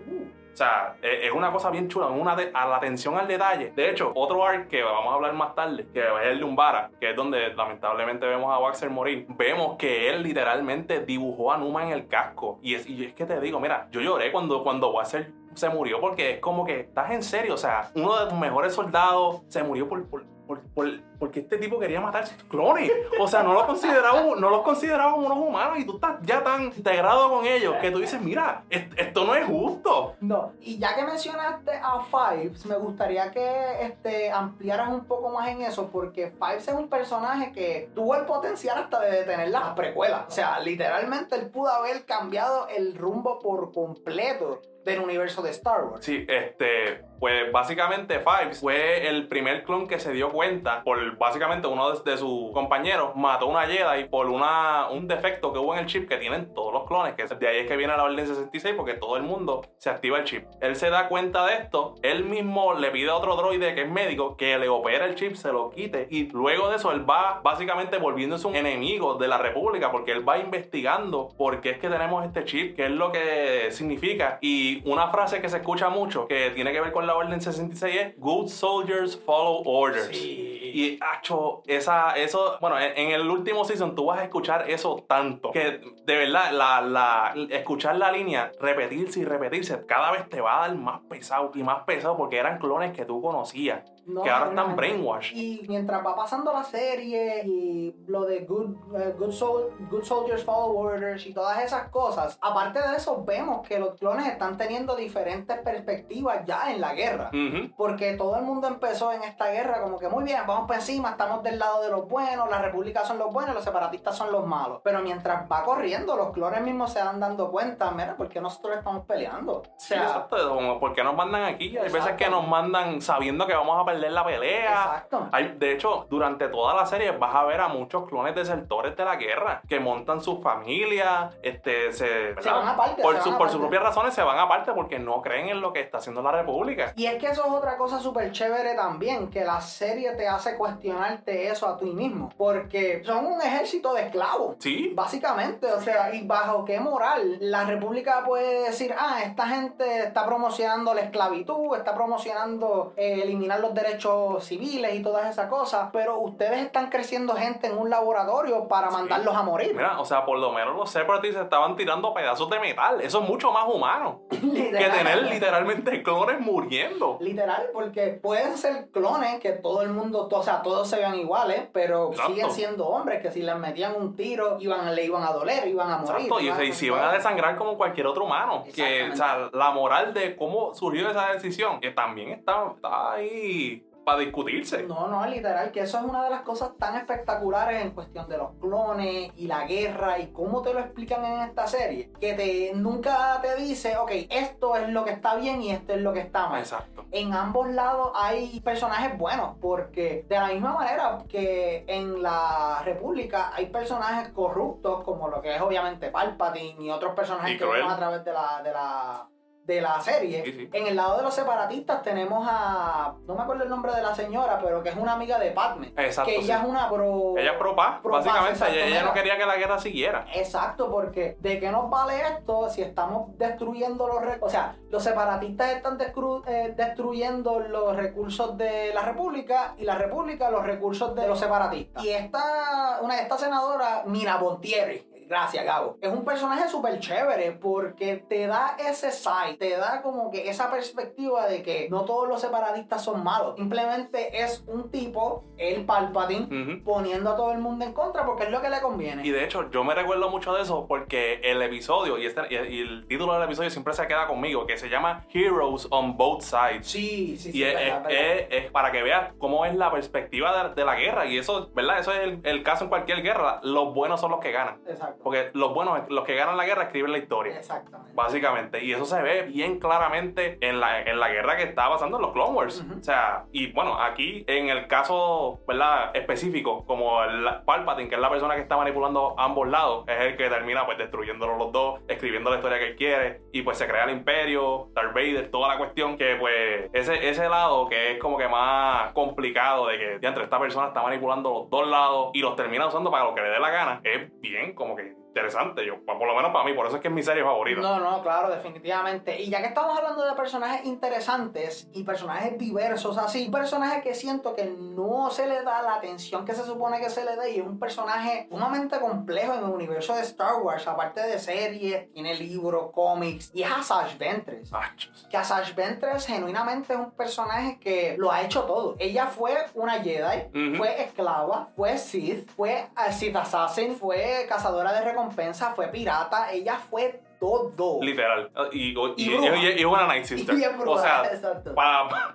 O sea, e- es una cosa bien chula, una a la atención al detalle. De hecho, otro arc que vamos a hablar más tarde, que es el de Umbara, que es donde lamentablemente vemos a Waxer morir, vemos que él literalmente dibujó a Numa en el casco. Y es, y es que te digo, mira, yo lloré cuando, cuando Waxer se murió porque es como que estás en serio, o sea, uno de tus mejores soldados se murió por- por- por- porque este tipo quería matar sus clones. O sea, no los consideraba, no los consideraba unos humanos y tú estás ya tan integrado con ellos que tú dices, mira, est- esto no es justo. No, y ya que mencionaste a Fives, me gustaría que este, ampliaras un poco más en eso, porque Fives es un personaje que tuvo el potencial hasta de detener las precuelas. O sea, literalmente él pudo haber cambiado el rumbo por completo del universo de Star Wars. Sí, este, pues básicamente Fives fue el primer clon que se dio cuenta por básicamente uno de, de sus compañeros mató una Jedi por una, un defecto que hubo en el chip que tienen todos los clones, que de ahí es que viene la Orden 66 porque todo el mundo se activa el chip. Él se da cuenta de esto, él mismo le pide a otro droide que es médico que le opera el chip, se lo quite y luego de eso él va básicamente volviéndose un enemigo de la República porque él va investigando por qué es que tenemos este chip, qué es lo que significa y una frase que se escucha mucho que tiene que ver con la Orden 66 es Good soldiers follow orders. Sí. Y, acho, esa, eso, bueno, en, en el último season tú vas a escuchar eso tanto que de verdad, la, la, escuchar la línea, repetirse y repetirse, cada vez te va a dar más pesado y más pesado porque eran clones que tú conocías, No, que ahora están no. brainwash. Y mientras va pasando la serie y lo de Good, eh, good, Sol- good Soldiers Follow Orders y todas esas cosas, aparte de eso vemos que los clones están teniendo diferentes perspectivas ya en la guerra. Ujú. Porque todo el mundo empezó en esta guerra como que muy bien, vamos por encima, estamos del lado de los buenos, la república son los buenos, los separatistas son los malos. Pero mientras va corriendo, los clones mismos se van dando cuenta, mira, ¿por qué nosotros estamos peleando? O Sí, sea, exacto, como, ¿por qué nos mandan aquí? Hay veces Exacto. que nos mandan sabiendo que vamos a perder la pelea. exacto. Hay, de hecho, durante toda la serie vas a ver a muchos clones desertores de la guerra que montan su familia, este, se, van aparte, por, se su- van por sus propias razones se van aparte porque no creen en lo que está haciendo la República. Y es que eso es otra cosa súper chévere también, que la serie te hace cuestionarte eso a ti mismo. Porque son un ejército de esclavos. Sí, Básicamente, o sea, ¿y bajo qué moral la República puede decir, ah, esta gente está promocionando la esclavitud, está promocionando eh, eliminar los derechos civiles y todas esas cosas, pero ustedes están creciendo gente en un laboratorio para Sí. mandarlos a morir? mira, o sea, por lo menos los Separatists estaban tirando pedazos de metal. Eso es mucho más humano que tener literalmente clones muriendo. Literal, porque pueden ser clones que todo el mundo, o sea, todos se vean iguales, pero Exacto. siguen siendo hombres que si les metían un tiro iban, le iban a doler, iban a morir. Exacto, y, iban y se iban a desangrar como cualquier otro humano. Que, o sea, la moral de cómo surgió esa decisión, que también está, está ahí para discutirse. No, no, literal, que eso es una de las cosas tan espectaculares en cuestión de los clones y la guerra y cómo te lo explican en esta serie. Que te nunca te dice, ok, esto es lo que está bien y esto es lo que está mal. Exacto. En ambos lados hay personajes buenos, porque de la misma manera que en la República hay personajes corruptos, como lo que es obviamente Palpatine y otros personajes Y que vemos a través de la, de la, de la serie. Sí, sí. En el lado de los separatistas tenemos a. No me acuerdo el nombre de la señora, pero que es una amiga de Padme. Exacto. que ella sí. es una pro. Ella es pro paz, pro básicamente. ella, ella no mira. quería que la guerra siguiera. Exacto, porque ¿de qué nos vale esto si estamos destruyendo los recursos? O sea, los separatistas están eh, destruyendo los recursos de la República y la República los recursos de los separatistas. Y esta, una, esta senadora, Mina Bontieri, Gracias, Gabo. Es un personaje súper chévere porque te da ese side, te da como que esa perspectiva de que no todos los separatistas son malos. Simplemente es un tipo, el Palpatine, poniendo a todo el mundo en contra porque es lo que le conviene. Y de hecho, yo me recuerdo mucho de eso porque el episodio y, este, y el título del episodio siempre se queda conmigo, que se llama Heroes on Both Sides. Sí, sí, sí. Y es, verdad, es- verdad. es- es para que veas cómo es la perspectiva de, de la guerra. Y eso, ¿verdad? Eso es el, el caso en cualquier guerra. Los buenos son los que ganan. Exacto. Porque los buenos, los que ganan la guerra, escriben la historia. Exactamente. Básicamente, y eso se ve bien claramente en la, en la guerra que está pasando en los Clone Wars. O sea, y bueno, aquí en el caso, ¿verdad? Específico, como el Palpatine, que es la persona que está manipulando ambos lados, es el que termina pues destruyéndolos los dos, escribiendo la historia que él quiere, y pues se crea el imperio, Darth Vader, toda la cuestión, que pues ese, ese lado que es como que más complicado de que entre esta persona está manipulando los dos lados y los termina usando para lo que le dé la gana, es bien como que interesante, yo, por lo menos para mí, por eso es que es mi serie favorita. No, no, claro, definitivamente. Y ya que estamos hablando de personajes interesantes y personajes diversos así, un personaje que siento que no se le da la atención que se supone que se le dé y es un personaje sumamente complejo en el universo de Star Wars, aparte de series, tiene libros, cómics, y es Asajj Ventress. Achos. que Asajj Ventress genuinamente es un personaje que lo ha hecho todo. Ella fue una Jedi, fue esclava, fue Sith, fue eh, Sith Assassin, fue cazadora de recompensa, fue pirata, ella fue todo. Literal. Y, y, Y una Night Sister. O sea,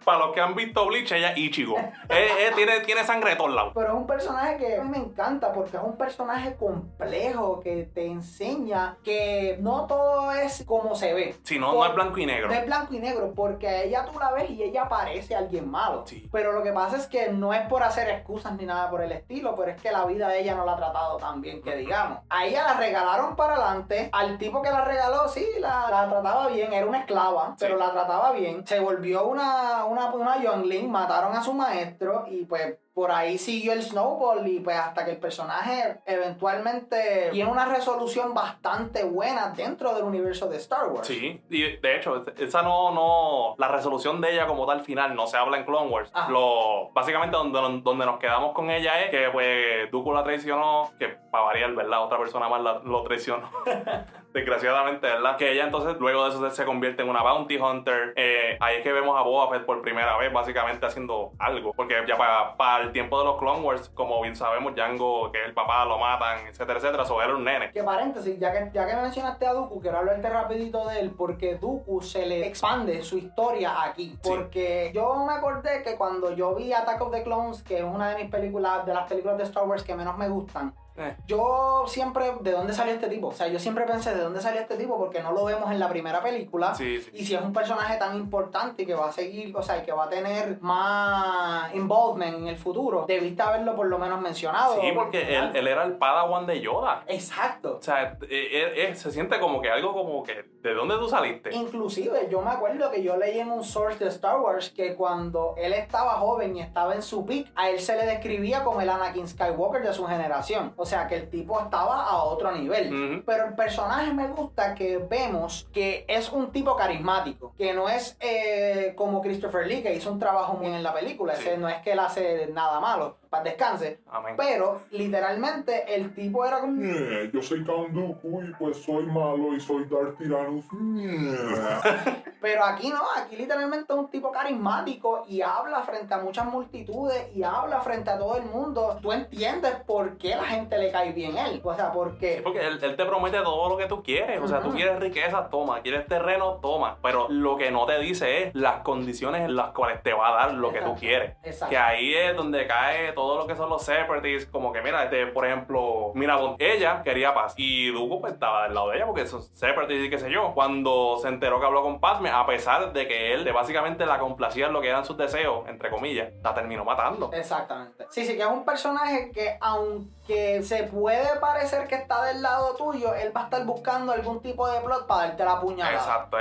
para los que han visto Bleach, ella es Ichigo. Eh, eh, tiene, tiene sangre de todos lados. Pero es un personaje que a mí me encanta porque es un personaje complejo que te enseña que no todo es como se ve. Si no, Por- no es blanco y negro. No es blanco y negro, porque a ella tú la ves y ella parece alguien malo. Sí. Pero lo que pasa es que no es por hacer excusas ni nada por el estilo, pero es que la vida de ella no la ha tratado tan bien que digamos. A ella la regalaron para adelante, al tipo que la regaló, sí, la, la trataba bien, era una esclava, Sí. pero la trataba bien. Se volvió una, una, una youngling, mataron a su maestro y pues por ahí siguió el snowball y pues hasta que el personaje eventualmente tiene una resolución bastante buena dentro del universo de Star Wars. Sí, y de hecho, esa no, no, la resolución de ella como tal final no se habla en Clone Wars. Ajá. Lo, básicamente donde, donde nos quedamos con ella es que pues Dooku la traicionó, que para variar, ¿verdad? Otra persona más la- lo traicionó. Desgraciadamente, ¿verdad? Que ella entonces luego de eso se- convierte en una bounty hunter. Eh, ahí es que vemos a Boba Fett por primera vez, básicamente haciendo algo. Porque ya para, para el tiempo de los Clone Wars, como bien sabemos, Django, que es el papá, lo matan, etcétera, etcétera. So era un nene. Que paréntesis, ya que, ya que mencionaste a Dooku, quiero hablarte rapidito de él, porque Dooku se le expande su historia aquí. Sí. Porque yo me acordé que cuando yo vi Attack of the Clones, que es una de mis películas, de las películas de Star Wars que menos me gustan, Eh. yo siempre, ¿de dónde salió este tipo? O sea, yo siempre pensé, ¿de dónde salió este tipo? Porque no lo vemos en la primera película. Sí, sí. Y si es un personaje tan importante que va a seguir, o sea, y que va a tener más involvement en el futuro, debiste haberlo por lo menos mencionado. Sí, porque él, él era el padawan de Yoda. Exacto. O sea, eh, eh, se siente como que algo como que, ¿de dónde tú saliste? Inclusive, yo me acuerdo que yo leí en un source de Star Wars que cuando él estaba joven y estaba en su peak, a él se le describía como el Anakin Skywalker de su generación. O sea, que el tipo estaba a otro nivel. Pero el personaje me gusta que vemos que es un tipo carismático, que no es eh, como Christopher Lee, que hizo un trabajo muy en la película. Sí. Ese no es que él hace nada malo. Para descanse. Amén. Pero literalmente el tipo era como. "Ñe, Yo soy Count Dooku y pues soy malo y soy Darth Tyrannus. Ñe". Pero aquí no, aquí literalmente es un tipo carismático y habla frente a muchas multitudes y habla frente a todo el mundo. Tú entiendes por qué la gente le cae bien a él. O sea, Sí, porque. porque él, él te promete todo lo que tú quieres. O sea, tú quieres riqueza, toma. Quieres terreno, toma. Pero lo que no te dice es las condiciones en las cuales te va a dar lo que tú quieres. Exacto. Que ahí es donde cae todo lo que son los separatists. Como que, mira, este, por ejemplo, mira, ella quería paz. Y Dooku pues, estaba del lado de ella porque son separatists y qué sé yo. Cuando se enteró que habló con Padme, a pesar de que él de básicamente la complacía en lo que eran sus deseos, entre comillas, la terminó matando. Exactamente. Sí, sí, que es un personaje que aunque se puede parecer que está del lado tuyo, él va a estar buscando algún tipo de plot para darte la puñalada. Exacto,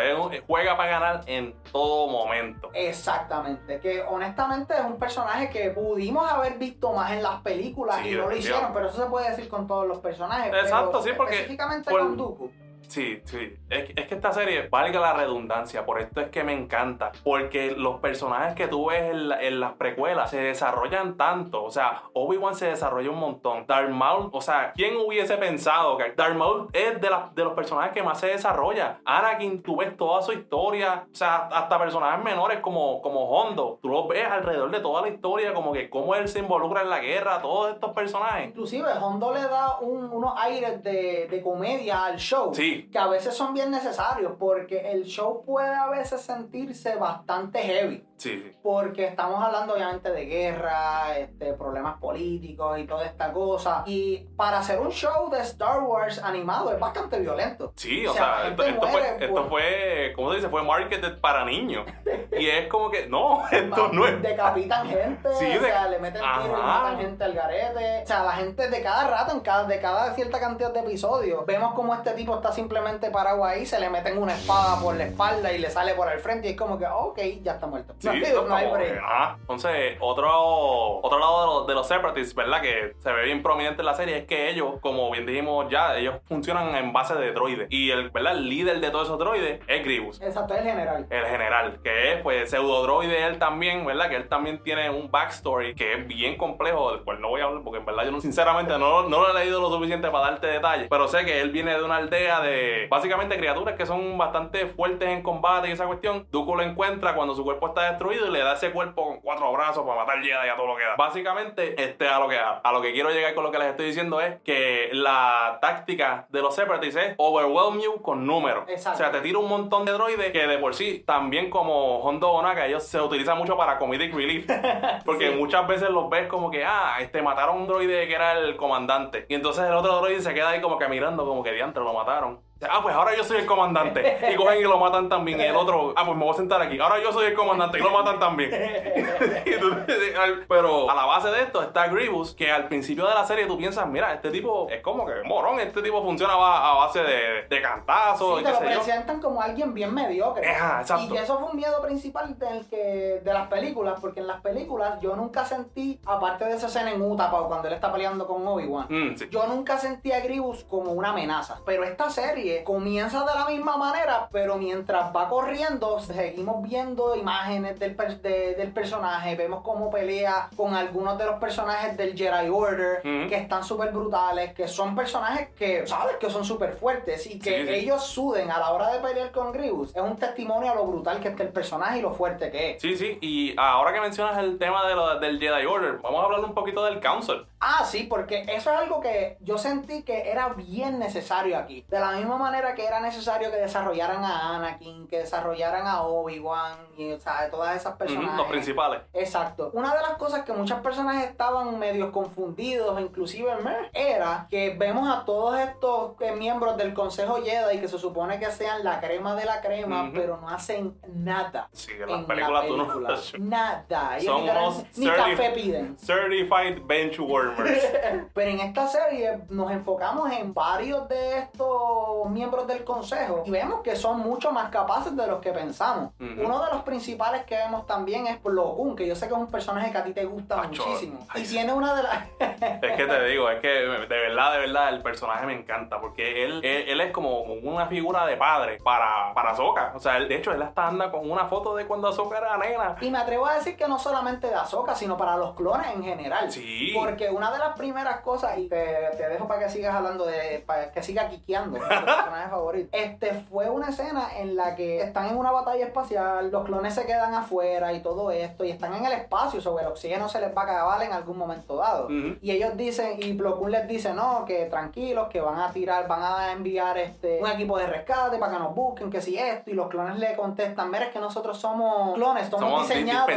juega para ganar en todo momento. Exactamente, que honestamente es un personaje que pudimos haber visto más en las películas Sí, y no lo hicieron, pero eso se puede decir con todos los personajes. Exacto, pero sí, porque Específicamente por- con Dooku. Sí, sí. Es, que- es que esta serie, valga la redundancia, por esto es que me encanta. Porque los personajes que tú ves en, la- en las precuelas se desarrollan tanto. O sea, Obi-Wan se desarrolla un montón. Darth Maul, o sea, ¿quién hubiese pensado que Darth Maul es de, los personajes que más se desarrolla? Anakin, tú ves toda su historia. O sea, hasta personajes menores como, como Hondo. Tú los ves alrededor de toda la historia, como que cómo él se involucra en la guerra, todos estos personajes. Inclusive Hondo le da un- unos aires de, de comedia al show. Sí. Que a veces son bien necesarios porque el show puede a veces sentirse bastante heavy. Sí, sí. Porque estamos hablando obviamente de guerra, este, problemas políticos y toda esta cosa. Y para hacer un show de Star Wars animado es bastante violento. Sí, o, O sea, sea, esto, esto fue, esto por- fue, ¿cómo se dice? Fue marketed para niños. y es como que, no, esto no es. Decapitan gente, Sí, o de- sea, le meten tiro y matan gente al garete. O sea, la gente de cada rato, en cada, de cada cierta cantidad de episodios, vemos como este tipo está simplemente parado ahí, se le meten una espada por la espalda y le sale por el frente y es como que, ok, ya está muerto. Sí, no, no hay break. ajá. Entonces, otro, otro lado de los, de los separatists, ¿verdad? Que se ve bien prominente en la serie es que ellos, como bien dijimos ya, ellos funcionan en base de droides. Y el, ¿verdad? el líder de todos esos droides es Grievous. Exacto, el general. El general, que es pues pseudo droide él también, ¿verdad? Que él también tiene un backstory que es bien complejo, del cual no voy a hablar porque en verdad yo no, sinceramente no, no lo he leído lo suficiente para darte detalles, pero sé que él viene de una aldea de básicamente criaturas que son bastante fuertes en combate y esa cuestión. Dooku lo encuentra cuando su cuerpo está destruido y le da ese cuerpo con cuatro brazos para matar Jedi y a todo lo que da. Básicamente, este, a lo que a, lo que quiero llegar con lo que les estoy diciendo es que la táctica de los separatists es overwhelm you con números. Exacto. O sea, te tira un montón de droides que de por sí, también como Hondo Onaka, ellos se utilizan mucho para comedic relief. Porque Sí. muchas veces los ves como que, ah, este mataron un droide que era el comandante. Y entonces el otro droide se queda ahí como que mirando, como que diantre, lo mataron. Ah, pues ahora yo soy el comandante. Y cogen y lo matan también. Y el otro, ah, pues me voy a sentar aquí. Ahora yo soy el comandante y lo matan también. Pero a la base de esto está Grievous, que al principio de la serie tú piensas, mira, este tipo es como que morón, este tipo funciona a base de, de cantazos Sí, y te lo sé yo. presentan como alguien bien mediocre. Ajá, exacto. Y que eso fue un miedo principal del que, de las películas, porque en las películas yo nunca sentí, aparte de esa escena en Utah, cuando él está peleando con Obi-Wan, Mm, sí. yo nunca sentí a Grievous como una amenaza. Pero esta serie comienza de la misma manera, pero mientras va corriendo, seguimos viendo imágenes del, per- de- del personaje, vemos cómo pelea con algunos de los personajes del Jedi Order, que están súper brutales, que son personajes que, ¿sabes? Que son súper fuertes y que Sí, sí. ellos suden a la hora de pelear con Grievous. Es un testimonio a lo brutal que está el personaje y lo fuerte que es. Sí, sí, y ahora que mencionas el tema de lo- del Jedi Order, vamos a hablar un poquito del Council. Ah, sí, porque eso es algo que yo sentí que era bien necesario aquí. De la misma manera que era necesario que desarrollaran a Anakin, que desarrollaran a Obi-Wan y o sea, todas esas personas. Los principales. Exacto. Una de las cosas que muchas personas estaban medio confundidos, inclusive meh, era que vemos a todos estos eh, miembros del Consejo Jedi que se supone que sean la crema de la crema, pero no hacen nada. Sí, en las películas la tú no película. Nada. Ellos Son literal- unos ni café piden. Certified Benchwarmers. Pero en esta serie nos enfocamos en varios de estos los miembros del consejo y vemos que son mucho más capaces de los que pensamos. Uno de los principales que vemos también es Koon, que yo sé que es un personaje que a ti te gusta Acho, muchísimo. ay, y tiene una de las... Es que te digo, es que de verdad, de verdad, el personaje me encanta porque él, él, él es como una figura de padre para, para Ahsoka. O sea, él- de hecho, él hasta anda con una foto de cuando Ahsoka era nena. Y me atrevo a decir que no solamente de Ahsoka, sino para los clones en general. Sí. Porque una de las primeras cosas, y te, te dejo para que sigas hablando de, para que sigas quiqueando, personaje favorito. Este fue una escena en la que están en una batalla espacial, los clones se quedan afuera y todo esto, y están en el espacio, sobre el oxígeno se les va a acabar en algún momento dado. Y ellos dicen, y Plo Koon les dice, no, que tranquilos, que van a tirar, van a enviar este un equipo de rescate para que nos busquen, que si esto, y los clones le contestan, mira, es que nosotros somos clones, somos, Somos diseñados,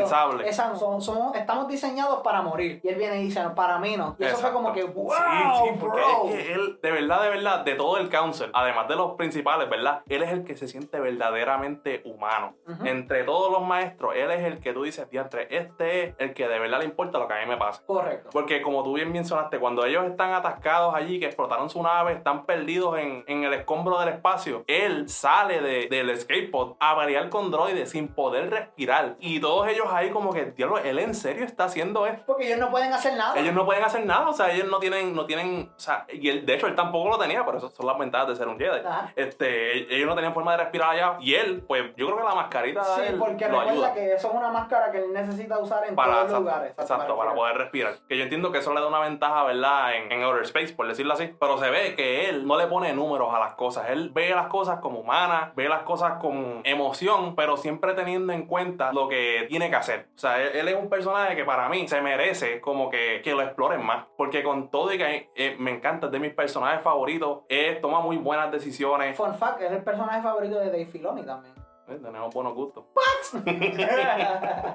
esa- somos, somos- estamos diseñados para morir. Y él viene y dice, no, para mí no. Y eso fue como que, wow, Sí, sí, porque bro. es que él, de verdad, de verdad, de todo el council, además de los principales, ¿verdad? Él es el que se siente verdaderamente humano. Ujú. Entre todos los maestros, él es el que tú dices, diantre, este es el que de verdad le importa lo que a mí me pasa. Correcto. Porque como tú bien mencionaste, cuando ellos están atascados allí, que explotaron su nave, están perdidos en, en el escombro del espacio, él sale de- del escape pod a pelear con droides sin poder respirar. Y todos ellos ahí como que, diablo, él en serio está haciendo esto. Porque ellos no pueden hacer nada. Ellos no pueden hacer nada, o sea, ellos no tienen, no tienen, o sea, y él, de hecho él tampoco lo tenía, por eso son las ventajas de ser un Jedi. Ajá. Este, ellos no tenían forma de respirar allá, y él, pues yo creo que la mascarita Sí, de él porque lo recuerda ayuda. que eso es una máscara que él necesita usar en Para, todos exacto, lugares. exacto, para poder respirar. Que yo entiendo que eso le da una ventaja, ¿verdad? En, en Outer Space, por decirlo así. Pero se ve que él no le pone números a las cosas. Él ve las cosas como humanas, ve las cosas con emoción, pero siempre teniendo en cuenta lo que tiene que hacer. O sea, él, él es un personaje que para mí se merece como que, que lo exploren más. Porque con todo y que eh, me encanta, es de mis personajes favoritos, él toma muy buenas decisiones. Fun fact, es el personaje favorito de Dave Filoni también. Eh, Tenemos buenos gustos.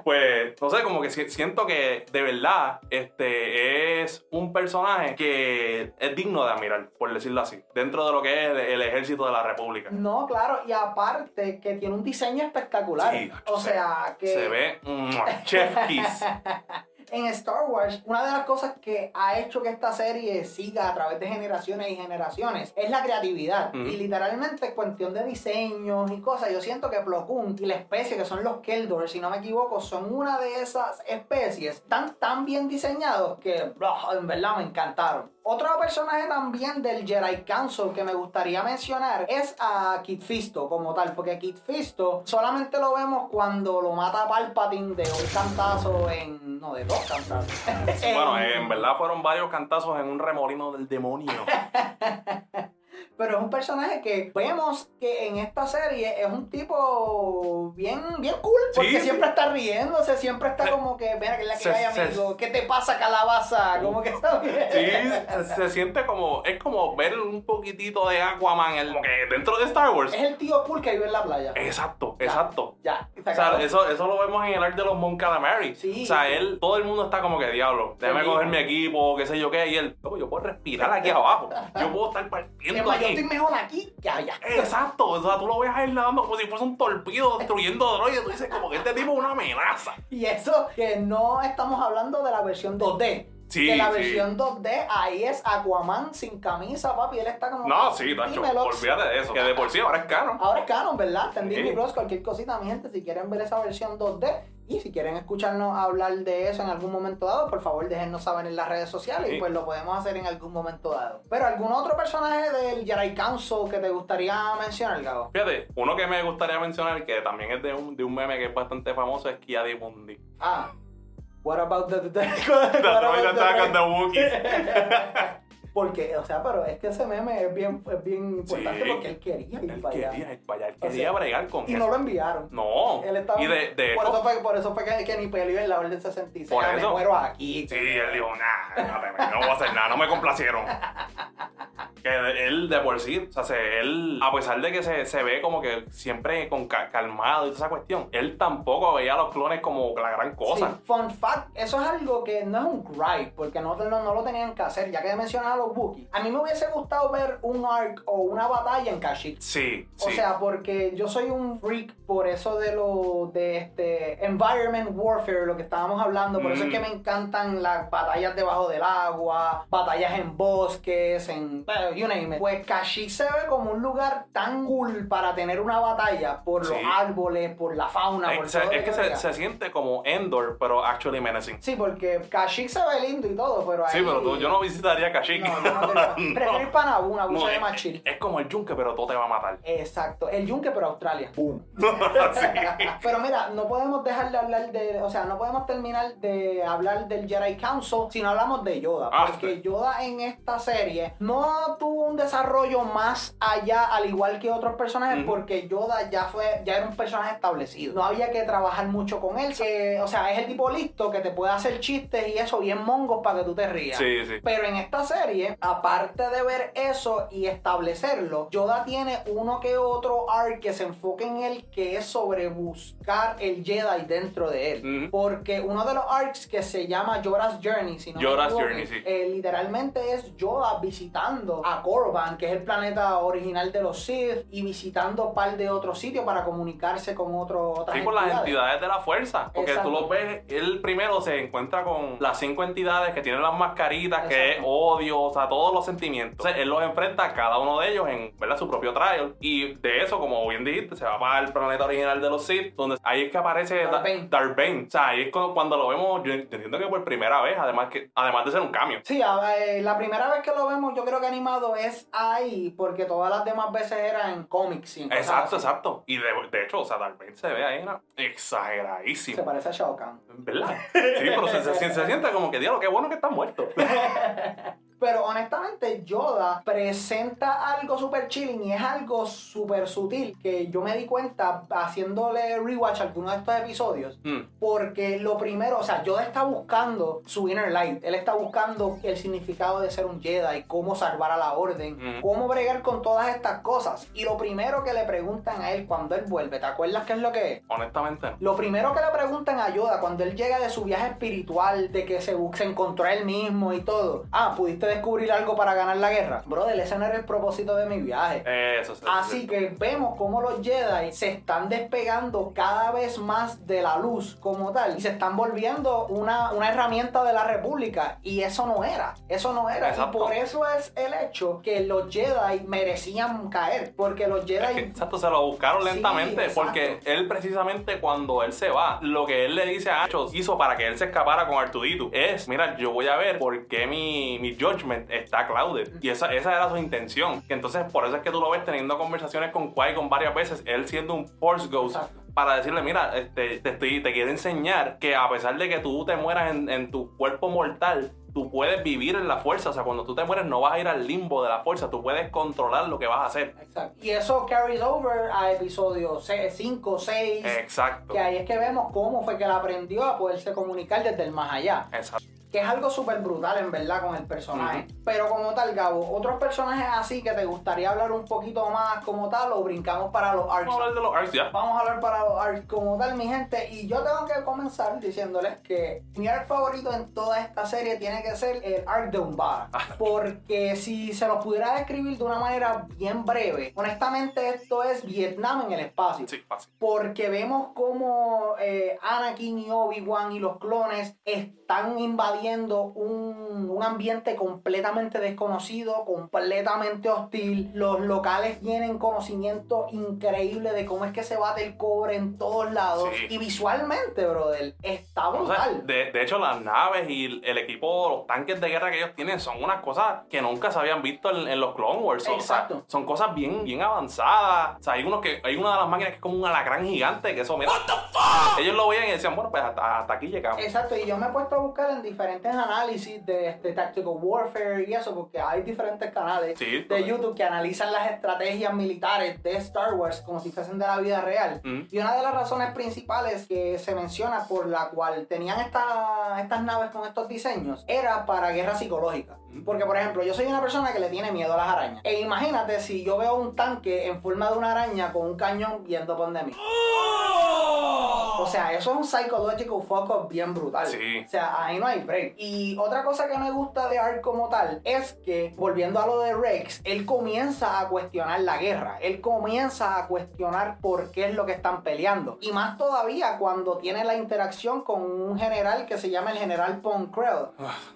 Pues, no sé, como que si- siento que de verdad este es un personaje que es digno de admirar, por decirlo así, dentro de lo que es el, el ejército de la República. no, claro, y aparte que tiene un diseño espectacular. Sí, o se- sea, que Se ve. Chef Kiss. en Star Wars, una de las cosas que ha hecho que esta serie siga a través de generaciones y generaciones es la creatividad. Y literalmente, cuestión de diseños y cosas, yo siento que Plo Koon y la especie que son los Keldor, si no me equivoco, son una de esas especies tan, tan bien diseñados que en verdad me encantaron. Otro personaje también del Jedi Council que me gustaría mencionar es a Kit Fisto como tal, porque Kit Fisto solamente lo vemos cuando lo mata Palpatine de un cantazo en... no, de dos cantazos. Bueno, En- eh, en verdad fueron varios cantazos en un remolino del demonio. Pero es un personaje que vemos que en esta serie es un tipo bien, bien cool. Porque Sí, sí. siempre está riéndose, siempre está como que, mira, que es la que se- hay, se- amigo. ¿Qué te pasa, calabaza? Como que está bien. Sí, se, se siente como, es como ver un poquitito de Aquaman el, que dentro de Star Wars. Es el tío cool que vive en la playa. Exacto, Ya. exacto. Ya. O sea, eso, eso lo vemos en el art de los Mon Calamari. Sí. O sea, él, todo el mundo está como que diablo. Déjame coger mi equipo, qué sé yo qué. Y él, "Loco, yo puedo respirar aquí abajo. Yo puedo estar Es partiendo más, yo estoy mejor aquí que allá. Exacto, o sea, tú lo ves a él nadando como si fuese un torpedo destruyendo droides. Tú dices, como que este tipo es una amenaza. Y eso que no estamos hablando de la versión 2D. Sí, que la sí. versión 2D, ahí es Aquaman sin camisa, papi. Él está como. No, sí, Tacho, olvídate de eso. Que de por sí ahora es canon. Ahora es canon, ¿verdad? En Sí. Plus, cualquier cosita, mi gente, si quieren ver esa versión 2D y si quieren escucharnos hablar de eso en algún momento dado, por favor déjennos saber en las redes sociales y pues lo podemos hacer en algún momento dado. Pero algún otro personaje del Jedi Council que te gustaría mencionar, Gabo. Fíjate, uno que me gustaría mencionar, que también es de un, de un meme que es bastante famoso, es Kia Mundi. Ah. What about the... the- The the- attack on the Wookiees. Porque, o sea, pero es que ese meme es bien, es bien importante Sí. porque él quería ir Él para allá. quería ir para allá, él O quería sea, bregar con Y eso. no lo enviaron. No, Él estaba, y de, de por, eso fue, por eso fue que, que ni peleó en la Orden 66. Por Ah, me eso. muero aquí. Sí, él dijo, nah, no, no voy a hacer nada, no me complacieron. Que él de por sí, o sea, se- él, a pesar de que se, se ve como que siempre con ca- calmado y toda esa cuestión, él tampoco veía a los clones como la gran cosa. Sí, fun fact, eso es algo que no es un gripe, porque no, no, no lo tenían que hacer, ya que mencionaba los Wookiees. A mí me hubiese gustado ver un arc o una batalla en Kashyyyk. Sí, sí. O sea, porque yo soy un freak por eso de lo de este environment warfare, lo que estábamos hablando, por eso es Mm. que me encantan las batallas debajo del agua, batallas en bosques, en you name it. Pues Kashyyyk se ve como un lugar tan cool para tener una batalla por los Sí. árboles, por la fauna, por todo es que se, siente como Endor, pero actually menacing. Sí, porque Kashyyyk se ve lindo y todo, pero ahí... Sí, pero tú- yo no visitaría Kashyyyk. No, no Prefiero ir para Naboo, Naboo No, se ve es, más chill. es como el yunque, pero todo te va a matar. Exacto, el yunque pero Australia. Boom. Sí. Pero mira, no podemos dejar de hablar de, o sea, no podemos terminar de hablar del Jedi Council si no hablamos de Yoda, Ah, porque sí. Yoda en esta serie no tuvo un desarrollo más allá al igual que otros personajes porque Yoda ya fue ya era un personaje establecido. No había que trabajar mucho con él, que, o sea, es el tipo listo que te puede hacer chistes y eso bien mongos para que tú te rías. Sí, sí. Pero en esta serie, aparte de ver eso y establecerlo, Yoda tiene uno que otro arc que se enfoca en él que es sobre buscar el Jedi dentro de él. Porque uno de los arcs que se llama Yoda's Journey, si no me Yoda's Journey, sí. eh, literalmente es Yoda visitando a Korriban, que es el planeta original de los Sith, y visitando un par de otros sitios para comunicarse con otro, otras Sí, con las entidades. de la fuerza. Porque Exacto. tú lo ves, él primero se encuentra con las cinco entidades que tienen las mascaritas, que es odio, sea, todos los sentimientos. Entonces, él los enfrenta a cada uno de ellos en ¿verdad? su propio trial. Y de eso, como bien dijiste, se va para el planeta original de los Sith, donde ahí es que aparece Darth Da- Bane. Darth Bane. O sea, ahí es cuando, cuando lo vemos, yo entiendo que por primera vez, además, que, además de ser un cambio. Sí, a- eh, la primera vez que lo vemos, yo creo que animado es ahí, porque todas las demás veces eran en cómics. Exacto, así. exacto. Y de, de hecho, o sea, Darth Bane se ve ahí ¿no? Se exageradísimo. parece a Shao Kahn. ¿Verdad? Sí, pero se, se- se siente como que, diablo, qué bueno que está muerto. Pero honestamente, Yoda presenta algo súper chilling y es algo súper sutil que yo me di cuenta haciéndole rewatch a algunos de estos episodios. Mm. Porque lo primero, o sea, Yoda está buscando su inner light. Él está buscando el significado de ser un Jedi, cómo salvar a la orden, Mm. cómo bregar con todas estas cosas. Y lo primero que le preguntan a él cuando él vuelve, ¿te acuerdas qué es lo que es? Honestamente. Lo primero que le preguntan a Yoda cuando él llega de su viaje espiritual, de que se, se encontró a él mismo y todo. Ah, ¿pudiste descubrir algo para ganar la guerra? Brother, ese no era el propósito de mi viaje. Eso, eso, Así eso. que vemos cómo los Jedi se están despegando cada vez más de la luz como tal y se están volviendo una, una herramienta de la República y eso no era, eso no era Exacto. y por eso es el hecho que los Jedi merecían caer porque los Jedi Es que, exacto, se lo buscaron lentamente porque él precisamente cuando él se va, lo que él le dice a Achos hizo para que él se escapara con Artudito es, mira, yo voy a ver por qué mi, mi está clouded. Y esa, esa era su intención. Que entonces por eso es que tú lo ves teniendo conversaciones con Qui-Gon varias veces, él siendo un Force Ghost. Exacto. Para decirle, mira, este, te, estoy, te quiero enseñar que a pesar de que tú te mueras en, en tu cuerpo mortal, tú puedes vivir en la fuerza. O sea, cuando tú te mueres no vas a ir al limbo de la fuerza, tú puedes controlar lo que vas a hacer. Exacto. Y eso carries over a episodio 5, 6. Exacto. Que ahí es que vemos cómo fue que él aprendió a poderse comunicar desde el más allá. Exacto. Que es algo súper brutal en verdad con el personaje. Pero como tal, Gabo, otros personajes así que te gustaría hablar un poquito más como tal o brincamos para los arcs. Vamos a hablar de los arcs ya. Vamos a hablar para los arcs como tal, mi gente. Y yo tengo que comenzar diciéndoles que mi arc favorito en toda esta serie tiene que ser el arc de Umbara. Ah. Porque si se los pudiera describir de una manera bien breve, honestamente esto es Vietnam en el espacio. Sí, fácil. Porque vemos como eh, Anakin y Obi-Wan y los clones están invadiendo un, un ambiente completamente desconocido, completamente hostil. Los locales tienen conocimiento increíble de cómo es que se bate el cobre en todos lados. Sí. Y visualmente, brother, está O sea, brutal. de, de hecho, las naves y el equipo, los tanques de guerra que ellos tienen son unas cosas que nunca se habían visto en, en los Clone Wars. O sea, Exacto. son cosas bien, bien avanzadas. O sea, hay, uno que, hay una de las máquinas que es como un alacrán gigante que eso, mira. Ellos lo veían y decían, bueno, pues hasta, hasta aquí llegamos. Exacto, y yo me he puesto a buscar en diferentes análisis de, de Tactical Warfare y eso, porque hay diferentes canales Sí, de. YouTube que analizan las estrategias militares de Star Wars como si fuesen de la vida real. Mm. Y una de las razones principales que se menciona por la cual tenían esta- estas naves con estos diseños era para guerra psicológica. Mm. Porque, por ejemplo, yo soy una persona que le tiene miedo a las arañas. E imagínate si yo veo un tanque en forma de una araña con un cañón viendo por de mí. O sea, eso es un psychological fuck bien brutal. Sí. O sea, ahí no hay break. Y otra cosa que me gusta de Ark como tal es que, volviendo a lo de Rex, él comienza a cuestionar la guerra. Él comienza a cuestionar por qué es lo que están peleando. Y más todavía cuando tiene la interacción con un general que se llama el general Ponkrell,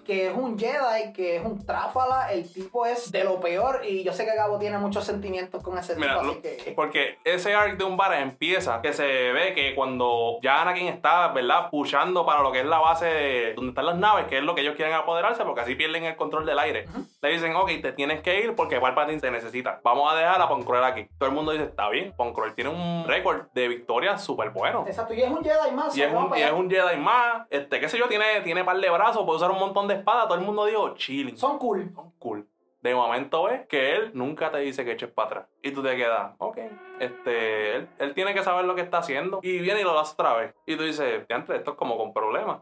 que es un Jedi, que es un tráfala. El tipo es de lo peor. Y yo sé que Gabo tiene muchos sentimientos con ese Mira, tipo, lo- así que. porque ese arc de un bar empieza que se ve que cuando ya Anakin está, ¿verdad? Pushando para lo que es la base de donde están las naves, que es lo que ellos quieren apoderarse, porque así pierden el control del aire. Le dicen, ok, te tienes que ir porque Palpatine te necesita. Vamos a dejar a Poncruel aquí. Todo el mundo dice, está bien, Poncruel tiene un récord de victorias súper bueno. Exacto, y es un Jedi más. Y es, y un Jedi más, este, qué sé yo, tiene, tiene par de brazos, puede usar un montón de espadas. Todo el mundo dijo, chilling. Son cool. Son cool. De momento ves que él nunca te dice que eches para atrás. Y tú te quedas, ok. Este, él, él tiene que saber lo que está haciendo. Y viene y lo hace otra vez. Y tú dices, antes esto es como con problemas.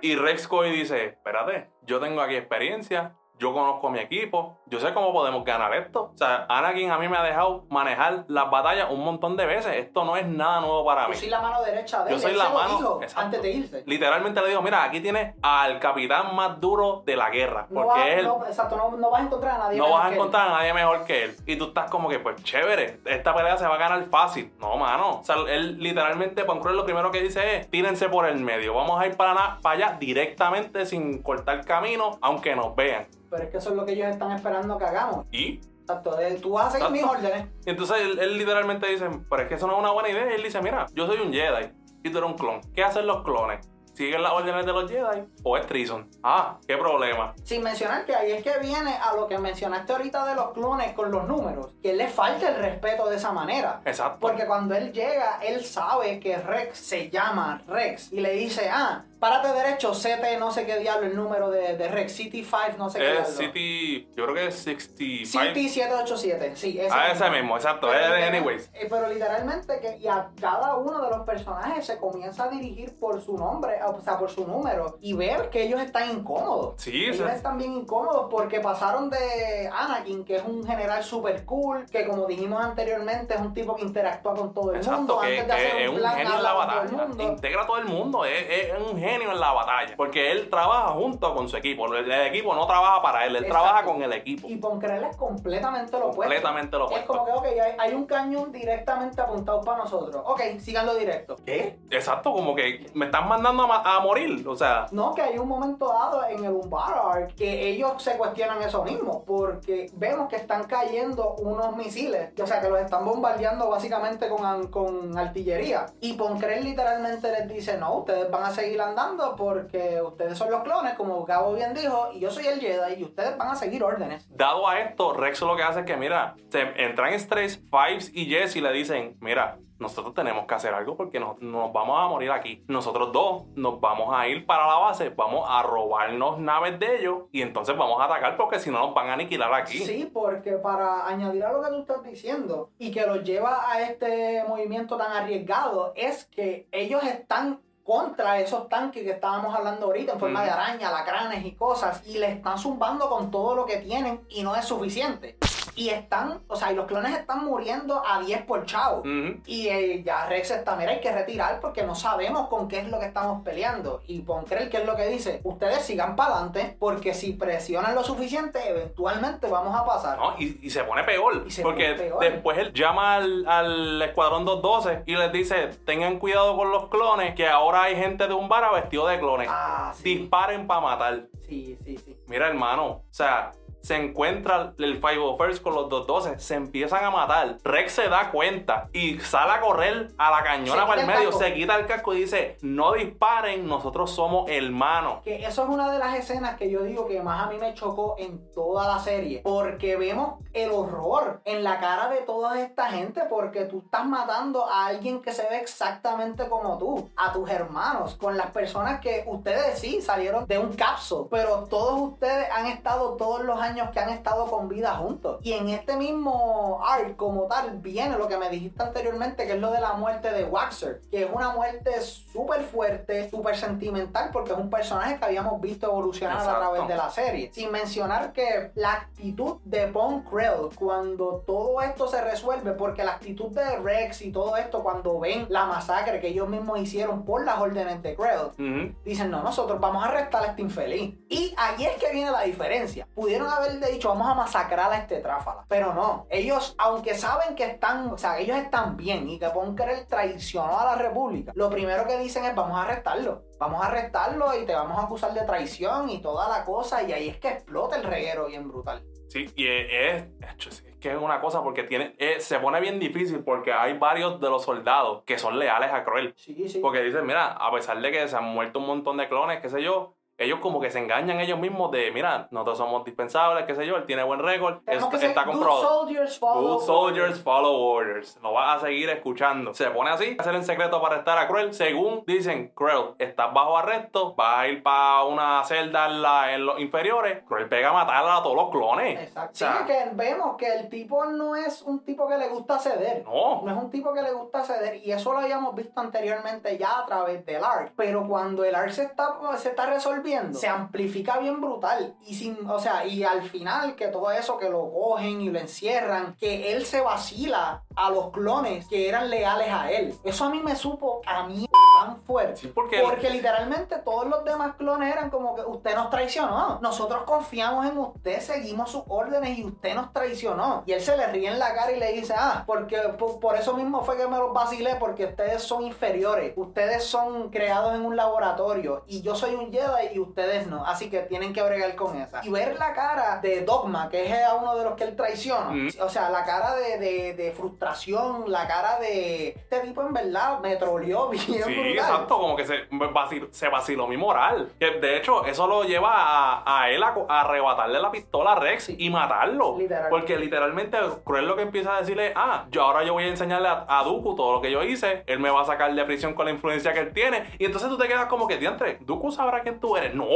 Y Rex coge y dice, espérate, yo tengo aquí experiencia. Yo conozco a mi equipo, yo sé cómo podemos ganar esto. O sea, Anakin a mí me ha dejado manejar las batallas un montón de veces. Esto no es nada nuevo para mí. Yo soy la mano derecha de Yo él. soy él la mano- dijo antes de irse. Literalmente le digo, mira, aquí tienes al capitán más duro de la guerra. No, Porque va- es el no, exacto, no, no vas a encontrar a nadie. no mejor vas a que él. encontrar a nadie mejor que él. Y tú estás como que, pues chévere, esta pelea se va a ganar fácil. No, mano. O sea, él literalmente, Pancruel lo primero que dice es, tírense por el medio. Vamos a ir para, para allá directamente sin cortar camino, aunque nos vean. Pero es que eso es lo que ellos están esperando que hagamos. Y Exacto, tú vas a seguir mis órdenes. y entonces él, él literalmente dice, pero es que eso no es una buena idea. Y él dice, mira, yo soy un Jedi y tú eres un clon. ¿Qué hacen los clones? ¿Siguen las órdenes de los Jedi o es Treason? Ah, qué problema. Sin mencionar que ahí es que viene a lo que mencionaste ahorita de los clones con los números, que le falta el respeto de esa manera. Exacto. Porque cuando él llega, él sabe que Rex se llama Rex y le dice, ah, párate derecho, CT, no sé qué diablo, el número de, de Rex, City 5, no sé qué diablo. es City, yo creo que es 65. City 787, sí, ese Ah, ese mismo, exacto. Pero, literal- anyways. eh, pero literalmente que y a cada uno de los personajes se comienza a dirigir por su nombre, o sea, por su número y ver que ellos están incómodos. Sí, ellos están bien incómodos porque pasaron de Anakin, que es un general super cool, que como dijimos anteriormente es un tipo que interactúa con todo el Exacto, mundo que, antes de que hacer es un un genio en la batalla. Integra a todo el mundo, es, es un genio en la batalla. Porque él trabaja junto con su equipo. El, el equipo no trabaja para él, él Exacto. trabaja con el equipo. Y Poncrel es completamente lo opuesto. Completamente lo Es opuesto. como que, ok, hay, hay un cañón directamente apuntado para nosotros. Ok, síganlo directo. ¿Qué? Exacto, como que me están mandando a, morir. O sea, No, que hay un momento dado en el Umbar Arc que ellos se cuestionan eso mismo, porque vemos que están cayendo unos misiles, o sea, que los están bombardeando básicamente con, con artillería. Y Poncrel literalmente les dice, no, ustedes van a seguir andando porque ustedes son los clones, como Gabo bien dijo, y yo soy el Jedi, y ustedes van a seguir órdenes. dado a esto, Rex lo que hace es que, mira, se entran en estrés, Fives y Jesse le dicen, mira, nosotros tenemos que hacer algo porque nos, nos vamos a morir aquí. Nosotros dos nos vamos a ir para la base, vamos a robarnos naves de ellos y entonces vamos a atacar porque si no nos van a aniquilar aquí. Sí, porque para añadir a lo que tú estás diciendo y que los lleva a este movimiento tan arriesgado, es que ellos están contra esos tanques que estábamos hablando ahorita en forma de araña, lacranes y cosas, y le están zumbando con todo lo que tienen y no es suficiente. Y están, o sea, y los clones están muriendo a 10 por chavo. Y eh, ya Rex está, mira, hay que retirar porque no sabemos con qué es lo que estamos peleando. Y Poncrel, ¿qué es lo que dice? Ustedes sigan para adelante porque si presionan lo suficiente, eventualmente vamos a pasar. ¿no? Y, y se pone peor. Y se porque pone peor. después él llama al, al Escuadrón 212 y les dice: Tengan cuidado con los clones, que ahora hay gente de un vara vestido de clones. Ah, sí. Disparen para matar. Sí, sí, sí. Mira, hermano, o sea, se encuentra el 501st con los 212, se empiezan a matar. Rex se da cuenta y sale a correr a la cañona Se para el medio, se quita el casco y dice: No disparen, nosotros somos hermanos. Que eso es una de las escenas que yo digo que más a mí me chocó en toda la serie. Porque vemos el horror en la cara de toda esta gente. Porque tú estás matando a alguien que se ve exactamente como tú. A tus hermanos. Con las personas que ustedes sí salieron de un capsule. Pero todos ustedes han estado todos los años años que han estado con vida juntos. Y en este mismo arc como tal viene lo que me dijiste anteriormente, que es lo de la muerte de Waxer, que es una muerte súper fuerte, súper sentimental, porque es un personaje que habíamos visto evolucionar a través de la serie. Sin mencionar que la actitud de Von Krell cuando todo esto se resuelve, porque la actitud de Rex y todo esto cuando ven la masacre que ellos mismos hicieron por las órdenes de Krell, dicen, no, nosotros vamos a arrestar a este infeliz. Y ahí es que viene la diferencia. Pudieron haberle dicho, vamos a masacrar a este tráfala. Pero no, ellos, aunque saben que están, o sea, ellos están bien y que Krell traicionó a la República, lo primero que dicen es, vamos a arrestarlo. Vamos a arrestarlo y te vamos a acusar de traición y toda la cosa. Y ahí es que explota el reguero bien brutal. Sí, y es, es- que es una cosa porque tiene, se pone bien difícil porque hay varios de los soldados que son leales a Cruel. Sí, sí. Porque dicen, mira, a pesar de que se han muerto un montón de clones, qué sé yo, ellos como que se engañan ellos mismos de, mira, nosotros somos dispensables, qué sé yo, él tiene buen récord, es- que está good comprobado. soldiers follow Good soldiers follow orders. Lo vas a seguir escuchando. Se pone así, hacer en secreto para arrestar a Cruel. Según dicen, Cruel, estás bajo arresto, vas a ir para una celda en, la- en los inferiores. Cruel pega a matar a todos los clones. Exacto. O sea, sí, que vemos que el tipo no es un tipo que le gusta ceder. No. No es un tipo que le gusta ceder. Y eso lo habíamos visto anteriormente ya a través del ARC. Pero cuando el ARC se está, se está resolviendo, se amplifica bien brutal. Y sin, o sea, y al final que todo eso que lo cogen y lo encierran, que él se vacila a los clones que eran leales a él. Eso a mí me supo a mí tan fuerte. Sí, porque- porque literalmente todos los demás clones eran como que usted nos traicionó. Nosotros confiamos en usted, seguimos sus órdenes y usted nos traicionó. Y él se le ríe en la cara y le dice, ah, porque por, por eso mismo fue que me los vacilé, porque ustedes son inferiores. Ustedes son creados en un laboratorio y yo soy un Jedi y ustedes no. Así que tienen que bregar con esa. Y ver la cara de Dogma, que es a uno de los que él traiciona. Mm. O sea, la cara de, de- de frustración, la cara de... Este tipo en verdad me troleó bien Sí. Exacto, como que se vaciló, se vaciló mi moral. Que de hecho, eso lo lleva a, a él a, arrebatarle la pistola a Rex y matarlo. Literalmente. Porque literalmente Cruel lo que empieza a decirle, ah, yo ahora yo voy a enseñarle a, a Dooku todo lo que yo hice, él me va a sacar de prisión con la influencia que él tiene. Y entonces tú te quedas como que, diantre, Dooku sabrá quién tú eres. No,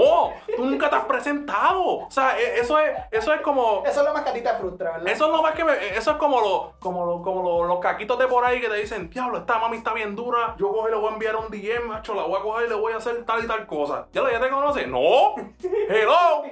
tú nunca te has presentado. O sea, e- eso es, eso es como. Eso es lo más que a ti te frustra, ¿verdad? Eso es lo más que me, eso es como los como lo- como lo- los caquitos de por ahí que te dicen, diablo, esta mami está bien dura, yo cojo y le voy a enviar un DM, macho, la voy a coger y le voy a hacer tal y tal cosa. ¿Ya lo ya te conoce? No. Hello.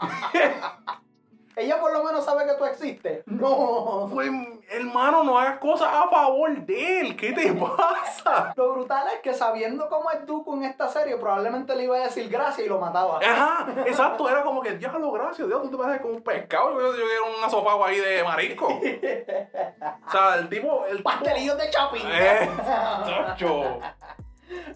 Ella por lo menos sabe que tú existes. No. Pues, hermano, no hagas cosas a favor de él. ¿Qué te pasa? Lo brutal es que sabiendo cómo es Dooku en esta serie, probablemente le iba a decir gracias y lo mataba. Ajá, exacto, era como que, diablo, gracias, Dios, tú te pareces como un pescado, yo, yo quiero un asopado ahí de marisco. O sea, el tipo, el tipo... Pastelillos de chapín. Eh, chacho.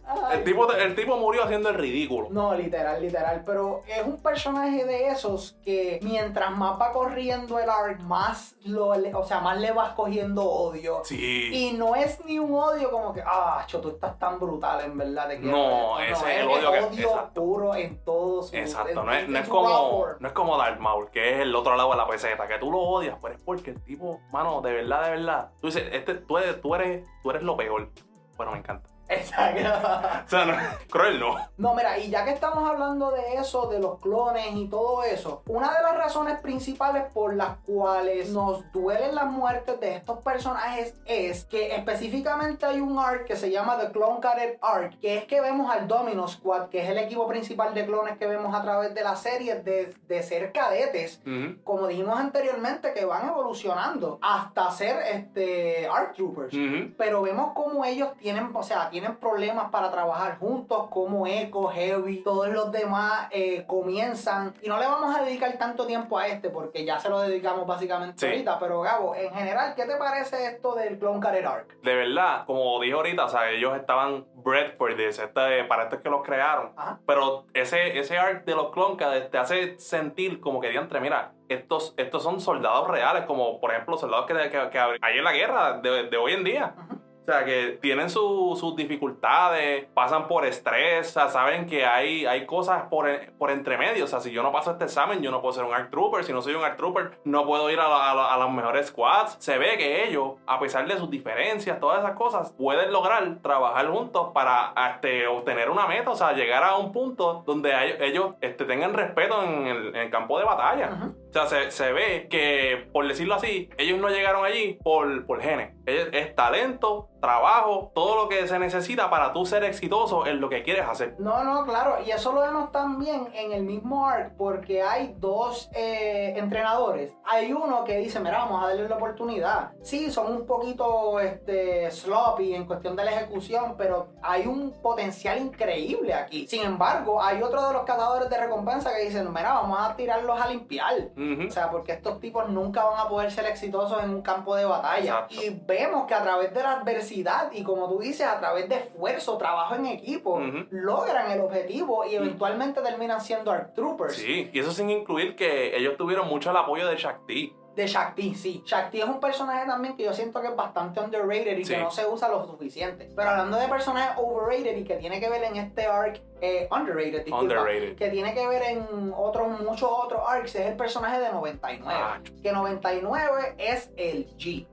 Ay. El tipo, el tipo murió haciendo el ridículo. No, literal, literal. Pero es un personaje de esos que mientras más va corriendo el arc, más lo, le- o sea, más le vas cogiendo odio. Sí. Y no es ni un odio como que, ah, cho, tú estás tan brutal, en verdad. Te No, esto". ese es el odio que- exacto. puro en todos Exacto, en- no es, no es como form. no es como Darth Maul, que es el otro lado de la peseta, que tú lo odias, pero es porque el tipo, mano, de verdad, de verdad, tú dices, este, tú eres, tú eres, tú eres lo peor. Bueno, me encanta. Exacto. O sea, no, cruel no. No, mira, y ya que estamos hablando de eso, de los clones y todo eso, una de las razones principales por las cuales nos duelen las muertes de estos personajes es que específicamente hay un arc que se llama The Clone Cadet Arc, que es que vemos al Domino Squad, que es el equipo principal de clones que vemos a través de la serie, de, de ser cadetes como dijimos anteriormente, que van evolucionando hasta ser este, ARC Troopers. Pero vemos cómo ellos tienen, o sea, tienen problemas para trabajar juntos, como Echo, Heavy, todos los demás eh, comienzan. Y no le vamos a dedicar tanto tiempo a este, porque ya se lo dedicamos básicamente Sí. ahorita. Pero Gabo, en general, ¿qué te parece esto del Clone Cadet Arc? De verdad, como dije ahorita, o sea, ellos estaban bred for this, este, para esto es que los crearon. Ajá. Pero ese, ese arc de los cloncades te hace sentir como que diantre, mira, estos, estos son soldados reales, como por ejemplo los soldados que, que, que hay en la guerra de, de hoy en día. Ujú. O sea, que tienen su- sus dificultades, pasan por estrés, o sea, saben que hay, hay cosas por, por entre medio. O sea, si yo no paso este examen, yo no puedo ser un ARC Trooper. Si no soy un ARC Trooper, no puedo ir a, la- a la- a los mejores squads. Se ve que ellos, a pesar de sus diferencias, todas esas cosas, pueden lograr trabajar juntos para este, obtener una meta. O sea, llegar a un punto donde ellos este, tengan respeto en el, en el campo de batalla. O sea, se, se ve que, por decirlo así, ellos no llegaron allí por, por genes. Es, es talento, trabajo, todo lo que se necesita para tú ser exitoso en lo que quieres hacer. No, no, claro, y eso lo vemos también en el mismo arc porque hay dos eh, entrenadores. Hay uno que dice, mira, vamos a darle la oportunidad. Sí, son un poquito este, sloppy en cuestión de la ejecución, pero hay un potencial increíble aquí. Sin embargo, hay otro de los cazadores de recompensa que dicen, mira, vamos a tirarlos a limpiar. O sea, porque estos tipos nunca van a poder ser exitosos en un campo de batalla. Exacto. Y vemos que a través de la adversidad y como tú dices, a través de esfuerzo, trabajo en equipo, logran el objetivo y eventualmente terminan siendo Arc Troopers. Sí, y eso sin incluir que ellos tuvieron mucho el apoyo de Shakti. De Shakti, sí. Shakti es un personaje también que yo siento que es bastante underrated y Sí. que no se usa lo suficiente. Pero hablando de personajes overrated y que tiene que ver en este arc, eh, underrated, disculpa, Underrated. que tiene que ver en otros, muchos otros arcs, es el personaje de 99. Ah. Que 99 es el G.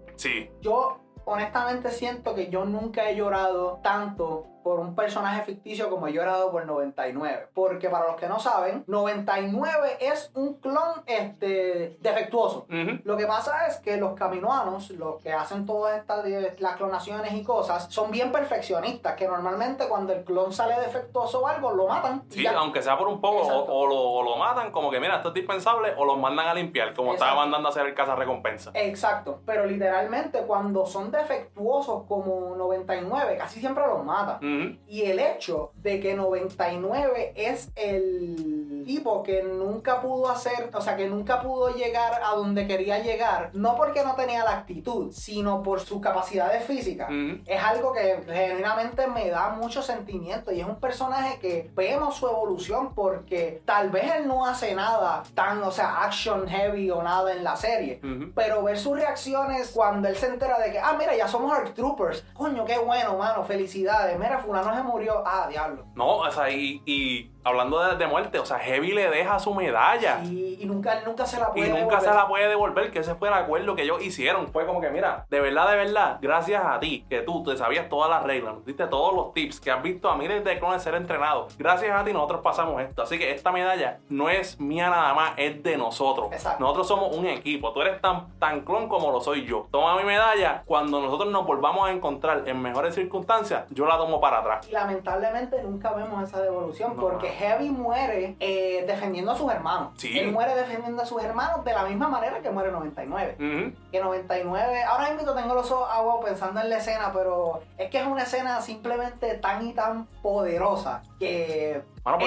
Yo honestamente siento que yo nunca he llorado tanto por un personaje ficticio como he llorado por 99. Porque para los que no saben, 99 es un clon este, defectuoso. Lo que pasa es que los caminoanos, los que hacen todas estas eh, las clonaciones y cosas, son bien perfeccionistas, que normalmente cuando el clon sale defectuoso o algo, lo matan. Sí, ya. aunque sea por un poco, o, o lo, o lo matan, como que mira, esto es dispensable, o los mandan a limpiar, como estaba Exacto. mandando a hacer el caza recompensa. Exacto, pero literalmente cuando son defectuosos como 99, casi siempre los matan. Y el hecho de que 99 es el tipo que nunca pudo hacer, o sea, que nunca pudo llegar a donde quería llegar, no porque no tenía la actitud, sino por sus capacidades físicas. Ujú. Es algo que genuinamente me da mucho sentimiento y es un personaje que vemos su evolución porque tal vez él no hace nada tan, o sea, action heavy o nada en la serie. Pero ver sus reacciones cuando él se entera de que, ah, mira, ya somos Arc Troopers. Coño, qué bueno, mano, felicidades. Mira, fulano se murió. Ah, diablo. No, o sea, y, y hablando de, de muerte, o sea, Heavy le deja su medalla. Y, y nunca, nunca se la Y puede nunca devolver. se la puede devolver, que ese fue el acuerdo que ellos hicieron. Fue como que, mira, de verdad, de verdad, gracias a ti, que tú te sabías todas las reglas, nos diste todos los tips, que has visto a miles de clones ser entrenados. Gracias a ti nosotros pasamos esto. Así que esta medalla no es mía nada más, es de nosotros. Exacto. Nosotros somos un equipo. Tú eres tan, tan clon como lo soy yo. Toma mi medalla. Cuando nosotros nos volvamos a encontrar en mejores circunstancias, yo la tomo para atrás. Y lamentablemente nunca vemos esa devolución No, porque. Heavy muere eh, defendiendo a sus hermanos. Sí. Él muere defendiendo a sus hermanos de la misma manera que muere 99. Ujú. Que 99, ahora mismo tengo los ojos aguados pensando en la escena, pero es que es una escena simplemente tan y tan poderosa que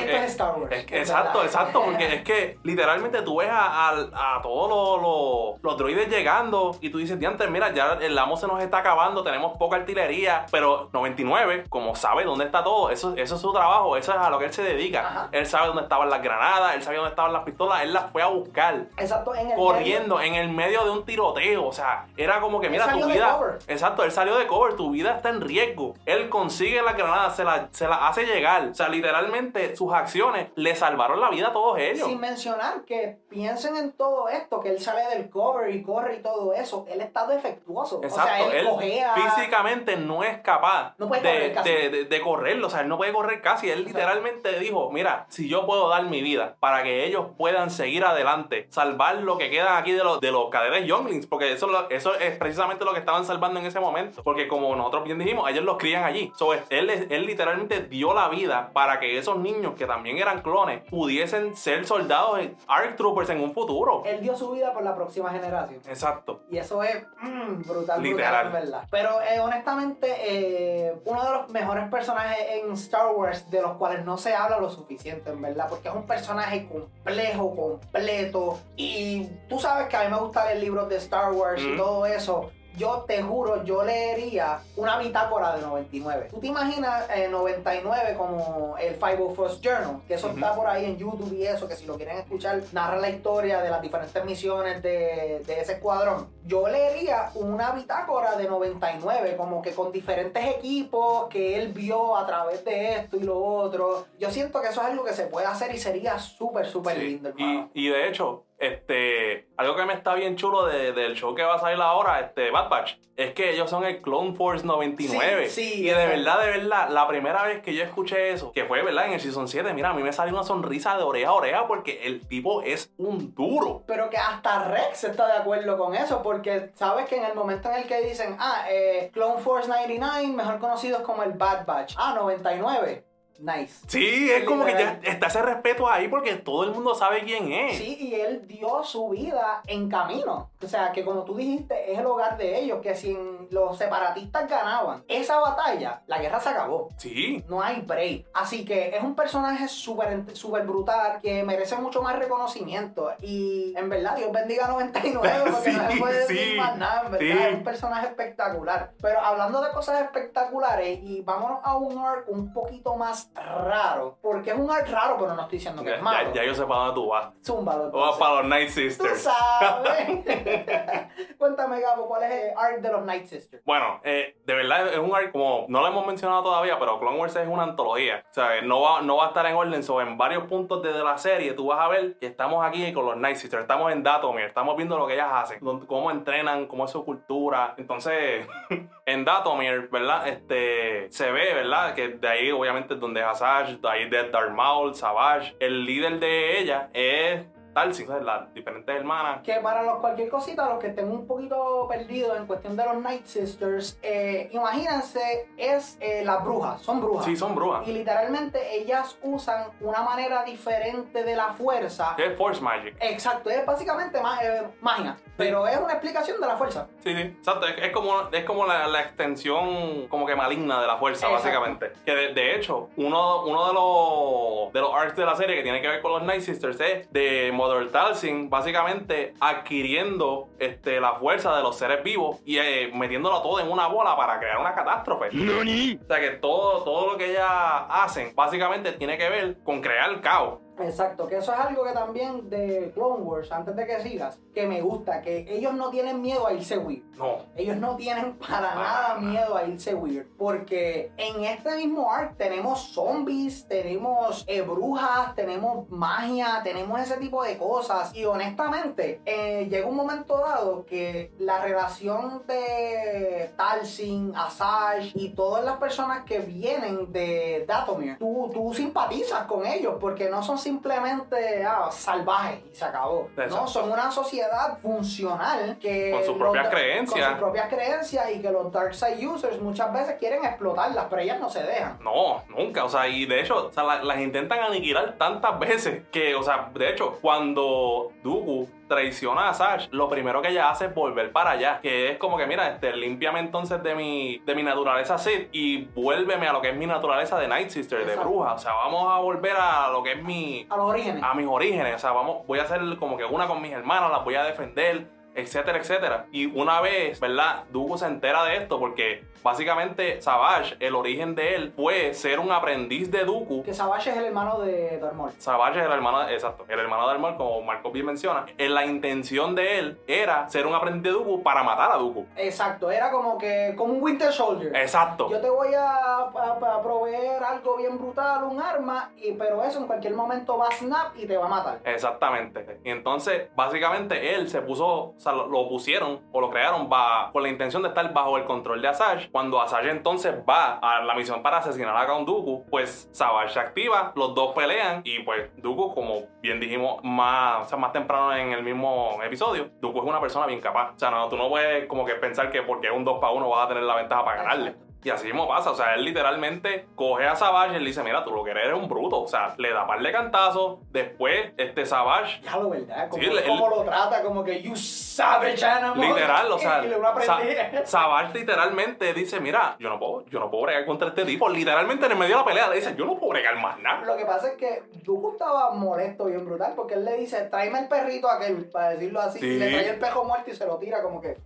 esto es Star Wars. Es que- en exacto, exacto, porque es que literalmente tú ves a, a- a todos los, los- los droides llegando y tú dices, diantre, mira, ya el amo se nos está acabando, tenemos poca artillería, pero 99, como sabe dónde está todo, eso, eso es su trabajo, eso es a lo que él se dedica. Ajá. Él sabe dónde estaban las granadas, él sabía dónde estaban las pistolas, él las fue a buscar. Exacto, en el Corriendo en el medio de un tiroteo, o sea, era como que, Él mira, tu vida. cover. Exacto, él salió de cover, tu vida está en riesgo. Él consigue la granada, se la, se la hace llegar. O sea, literalmente sus acciones le salvaron la vida a todos ellos. Sin mencionar que piensen en todo esto, que él sale del cover y corre y todo eso, él está defectuoso. Exacto, o sea, él, él cojea. físicamente no es capaz No de, correr de- de- de correrlo, o sea, él no puede correr casi. Él Exacto. literalmente dijo, mira, si yo puedo dar mi vida para que ellos puedan seguir adelante, salvar lo que queda aquí de los, de los cadetes Younglings, porque eso, eso es precisamente lo que estaban salvando en ese momento, porque como nosotros bien dijimos, ellos los crían allí. So, él, él literalmente dio la vida para que esos niños que también eran clones pudiesen ser soldados en ARC Troopers en un futuro. Él dio su vida por la próxima generación. Exacto. Y eso es mm, brutal, Literal. brutal, en verdad. Pero eh, honestamente, eh, uno de los mejores personajes en Star Wars de los cuales no se habla lo suficiente, en verdad, porque es un personaje complejo, completo. Y tú sabes que a mí me gusta leer libros de Star Wars y todo eso. Yo te juro, yo leería una bitácora de 99. ¿Tú te imaginas eh, 99 como el 501st Journal? Que eso está por ahí en YouTube y eso, que si lo quieren escuchar, narra la historia de las diferentes misiones de, de ese escuadrón. Yo leería una bitácora de 99, como que con diferentes equipos que él vio a través de esto y lo otro. Yo siento que eso es algo que se puede hacer y sería súper, súper Sí, lindo, Y, hermano. y de hecho, este, algo que me está bien chulo de- del show que va a salir ahora, este, Bad Batch, es que ellos son el Clone Force 99. Sí, sí, y de verdad, de verdad, la primera vez que yo escuché eso, que fue, ¿verdad? En el Season 7, mira, a mí me salió una sonrisa de oreja a oreja porque el tipo es un duro. Pero que hasta Rex está de acuerdo con eso, porque sabes que en el momento en el que dicen, ah, eh, Clone Force 99, mejor conocidos como el Bad Batch. Ah, 99. Nice. Sí, es como que ya está ese respeto ahí porque todo el mundo sabe quién es. Sí, y él dio su vida en camino. O sea, que como tú dijiste, es el hogar de ellos, que si los separatistas ganaban esa batalla, la guerra se acabó. Sí. No hay break. Así que es un personaje súper súper brutal que merece mucho más reconocimiento. Y en verdad, Dios bendiga a 99 porque no se Sí, puede decir sí, más nada. En verdad, sí. es un personaje espectacular. Pero hablando de cosas espectaculares, y vámonos a un arc un poquito más raro. Porque es un arc raro, pero no estoy diciendo que Ya, es malo. ya- ya yo sé para dónde tú vas. Zúmbalo, Vamos entonces. para los Night Tú Sisters. sabes. Cuéntame, Gabo, ¿cuál es el arc de los Night Sisters? Bueno, eh, de verdad es un arc como no lo hemos mencionado todavía, pero Clone Wars es una antología. O sea, no va, no va a estar en orden. So, en varios puntos de, la serie tú vas a ver que estamos aquí con los Night Sisters. Estamos en Datomir, estamos viendo lo que ellas hacen, cómo entrenan, cómo es su cultura. Entonces, en Datomir, ¿verdad? Este, se ve, ¿verdad? Que de ahí obviamente es donde de ahí de Darth Maul, Savage. El líder de ella es Talsi, ¿sabes? las diferentes hermanas. Que para los cualquier cosita, los que estén un poquito perdidos en cuestión de los Night Sisters, eh, imagínense, es eh, las brujas, son brujas. Sí, son brujas. Y literalmente ellas usan una manera diferente de la fuerza. Que es Force Magic. Exacto, es básicamente ma- eh, magia, pero es una explicación de la fuerza. Sí, sí, exacto. Es, es como, es como la, la extensión como que maligna de la fuerza, Exacto. básicamente. Que de, de hecho, uno, uno de los de los arcs de la serie que tiene que ver con los Night Sisters es de Mother Talzin, básicamente adquiriendo este, la fuerza de los seres vivos y eh, metiéndolo todo en una bola para crear una catástrofe. O sea que todo, todo lo que ellas hacen, básicamente tiene que ver con crear caos. Exacto, que eso es algo que también de Clone Wars, antes de que sigas, que me gusta, que ellos no tienen miedo a irse weird. No. Ellos no tienen para nada nada. miedo a irse weird. Porque en este mismo arc tenemos zombies, tenemos eh, brujas, tenemos magia, tenemos ese tipo de cosas. Y honestamente, eh, llega un momento dado que la relación de Talsin, Asajj y todas las personas que vienen de Dathomir, tú, tú simpatizas con ellos porque no son simplemente ah, salvajes y se acabó. Exacto. No, son una sociedad funcional que Con sus propias creencias. Con sus propias creencias y que los Darkseid users muchas veces quieren explotarlas, pero ellas no se dejan. No, nunca. O sea, y de hecho, o sea, la- las intentan aniquilar tantas veces que, o sea, de hecho, cuando Dooku traiciona a Sash, lo primero que ella hace es volver para allá. Que es como que, mira, este, límpiame entonces de mi, de mi naturaleza Sith y vuélveme a lo que es mi naturaleza de Night Sister, de bruja. O sea, vamos a volver a lo que es mi, A los orígenes. a mis orígenes. O sea, vamos, voy a hacer como que una con mis hermanas, las voy a defender, etcétera, etcétera. Y una vez, ¿verdad? Dooku se entera de esto porque básicamente Savage, el origen de él fue ser un aprendiz de Dooku. Que Savage es el hermano de Darth Maul. Savage es el hermano, exacto, el hermano de Armor, como Marco bien menciona. En la intención de él era ser un aprendiz de Dooku para matar a Dooku. Exacto, era como que como un Winter Soldier. Exacto. Yo te voy a, a- a proveer algo bien brutal, un arma, y, pero eso en cualquier momento va a snap y te va a matar. Exactamente. Y entonces, básicamente, él se puso, sea, lo, pusieron o lo crearon con la intención de estar bajo el control de Asajj. Cuando Asajj entonces va a la misión para asesinar a Count Dooku, pues Savage se activa, los dos pelean y pues Dooku, como bien dijimos más, o sea, más temprano en el mismo episodio, Dooku es una persona bien capaz. O sea, no, tú no puedes como que pensar que porque es un 2 para 1 vas a tener la ventaja para ganarle. Y así mismo pasa, o sea, él literalmente coge a Savage y le dice, mira, tú lo que eres eres un bruto, o sea, le da par de cantazos, después este Savage, Ya lo verdad, como, Sí, él- como lo trata, como que you savage animal. literal, o sea, Sa-. Savage literalmente dice, mira, yo no puedo, yo no puedo bregar contra este tipo, literalmente en el medio de la pelea le dice, yo no puedo bregar más nada. Lo que pasa es que Dooku estaba molesto bien brutal porque él le dice, tráeme el perrito aquel, para decirlo así, Sí. y le trae el pejo muerto y se lo tira como que...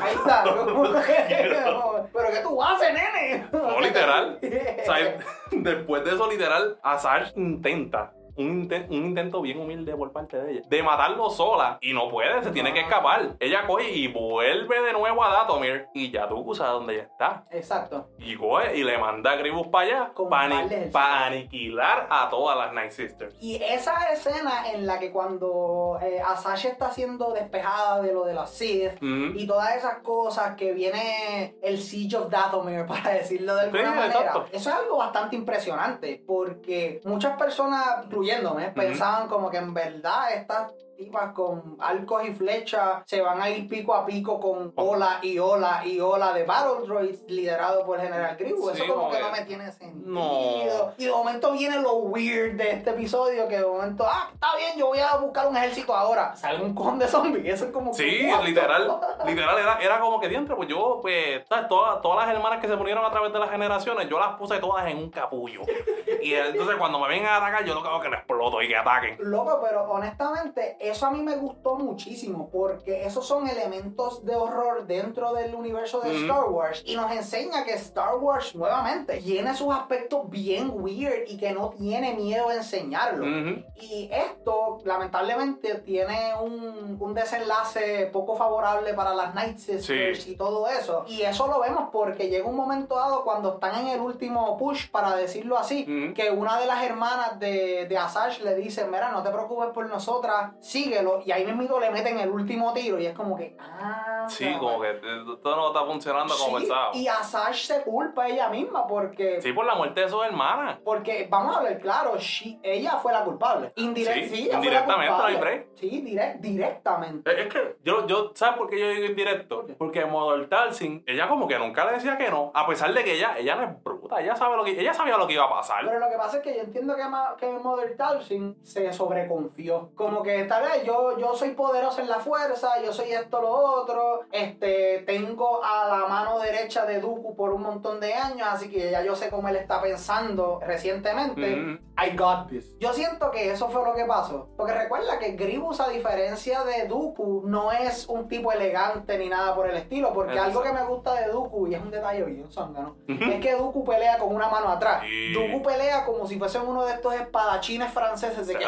Ahí está. Pero ¿qué tú haces, nene? No, literal. O sea, después de eso, literal, Assange intenta un, inten- un intento bien humilde por parte de ella. De matarlo sola. Y no puede, se tiene que escapar. Ella coge y vuelve de nuevo a Datomir. Y ya tú sabes dónde ella está. Exacto. Y coge y le manda a Gribus para allá. Para par de aniquilar a todas las Night Sisters. Y esa escena en la que cuando eh, Asashi está siendo despejada de lo de los Sith y todas esas cosas que viene el Siege of Dathomir, para decirlo de alguna Sí, manera, exacto. eso es algo bastante impresionante porque muchas personas, incluyéndome, pensaban como que en verdad estas tipas con arcos y flechas se van a ir pico a pico con ola y ola y ola de Battle Droids liderado por General Grievous. Sí, eso como que no me tiene sentido. No. Y de momento viene lo weird de este episodio, que de momento, ah, está bien, yo voy a buscar un ejército ahora. Sale un con de zombies, eso es como... que, Sí, literal, literal, era, era como que diantre, pues yo, pues. Todas, todas las hermanas que se murieron a través de las generaciones, yo las puse todas en un capullo. Y entonces cuando me vengan a atacar, yo lo que hago es que lo exploto y que ataquen. Loco, pero honestamente, eso a mí me gustó muchísimo porque esos son elementos de horror dentro del universo de. Star Wars y nos enseña que Star Wars nuevamente tiene sus aspectos bien weird y que no tiene miedo a enseñarlo. Y esto, lamentablemente, tiene un, un desenlace poco favorable para las Night Sisters Sí. y todo eso. Y eso lo vemos porque llega un momento dado cuando están en el último push, para decirlo así, que una de las hermanas de, de Asash le dice, mira, no te preocupes por nosotras, síguelo. Y ahí mismo le meten el último tiro y es como que, ah... Sí, como que eh, todo no está funcionando como pensaba. y Asash se culpa a ella misma porque... Sí, por la muerte de sus hermanas. Porque, vamos a hablar claro, she- ella fue la culpable. Indirect- Sí, sí, ella fue la indirectamente, no hay culpable. break. Sí, direct- directamente. Es que yo, yo, ¿sabes por qué yo digo indirecto? ¿Por? Porque Model Talsin, ella como que nunca le decía que no, a pesar de que ella, ella no es bruta, ella sabe lo que, ella sabía lo que iba a pasar. Pero lo que pasa es que yo entiendo que, que Mother Talcin se sobreconfió. Como que tal yo, yo soy poderosa en la fuerza, yo soy esto, lo otro. Este, tengo a la mano derecha de Dooku por un montón de años, así que ya yo sé cómo él está pensando recientemente. Ujú. I got this. Yo siento que eso fue lo que pasó. Porque recuerda que Grievous, a diferencia de Dooku, no es un tipo elegante ni nada por el estilo. Porque Exacto. algo que me gusta de Dooku, y es un detalle bien zángano, es que Dooku pelea con una mano atrás. Dooku pelea como si fuese uno de estos espadachines franceses de que.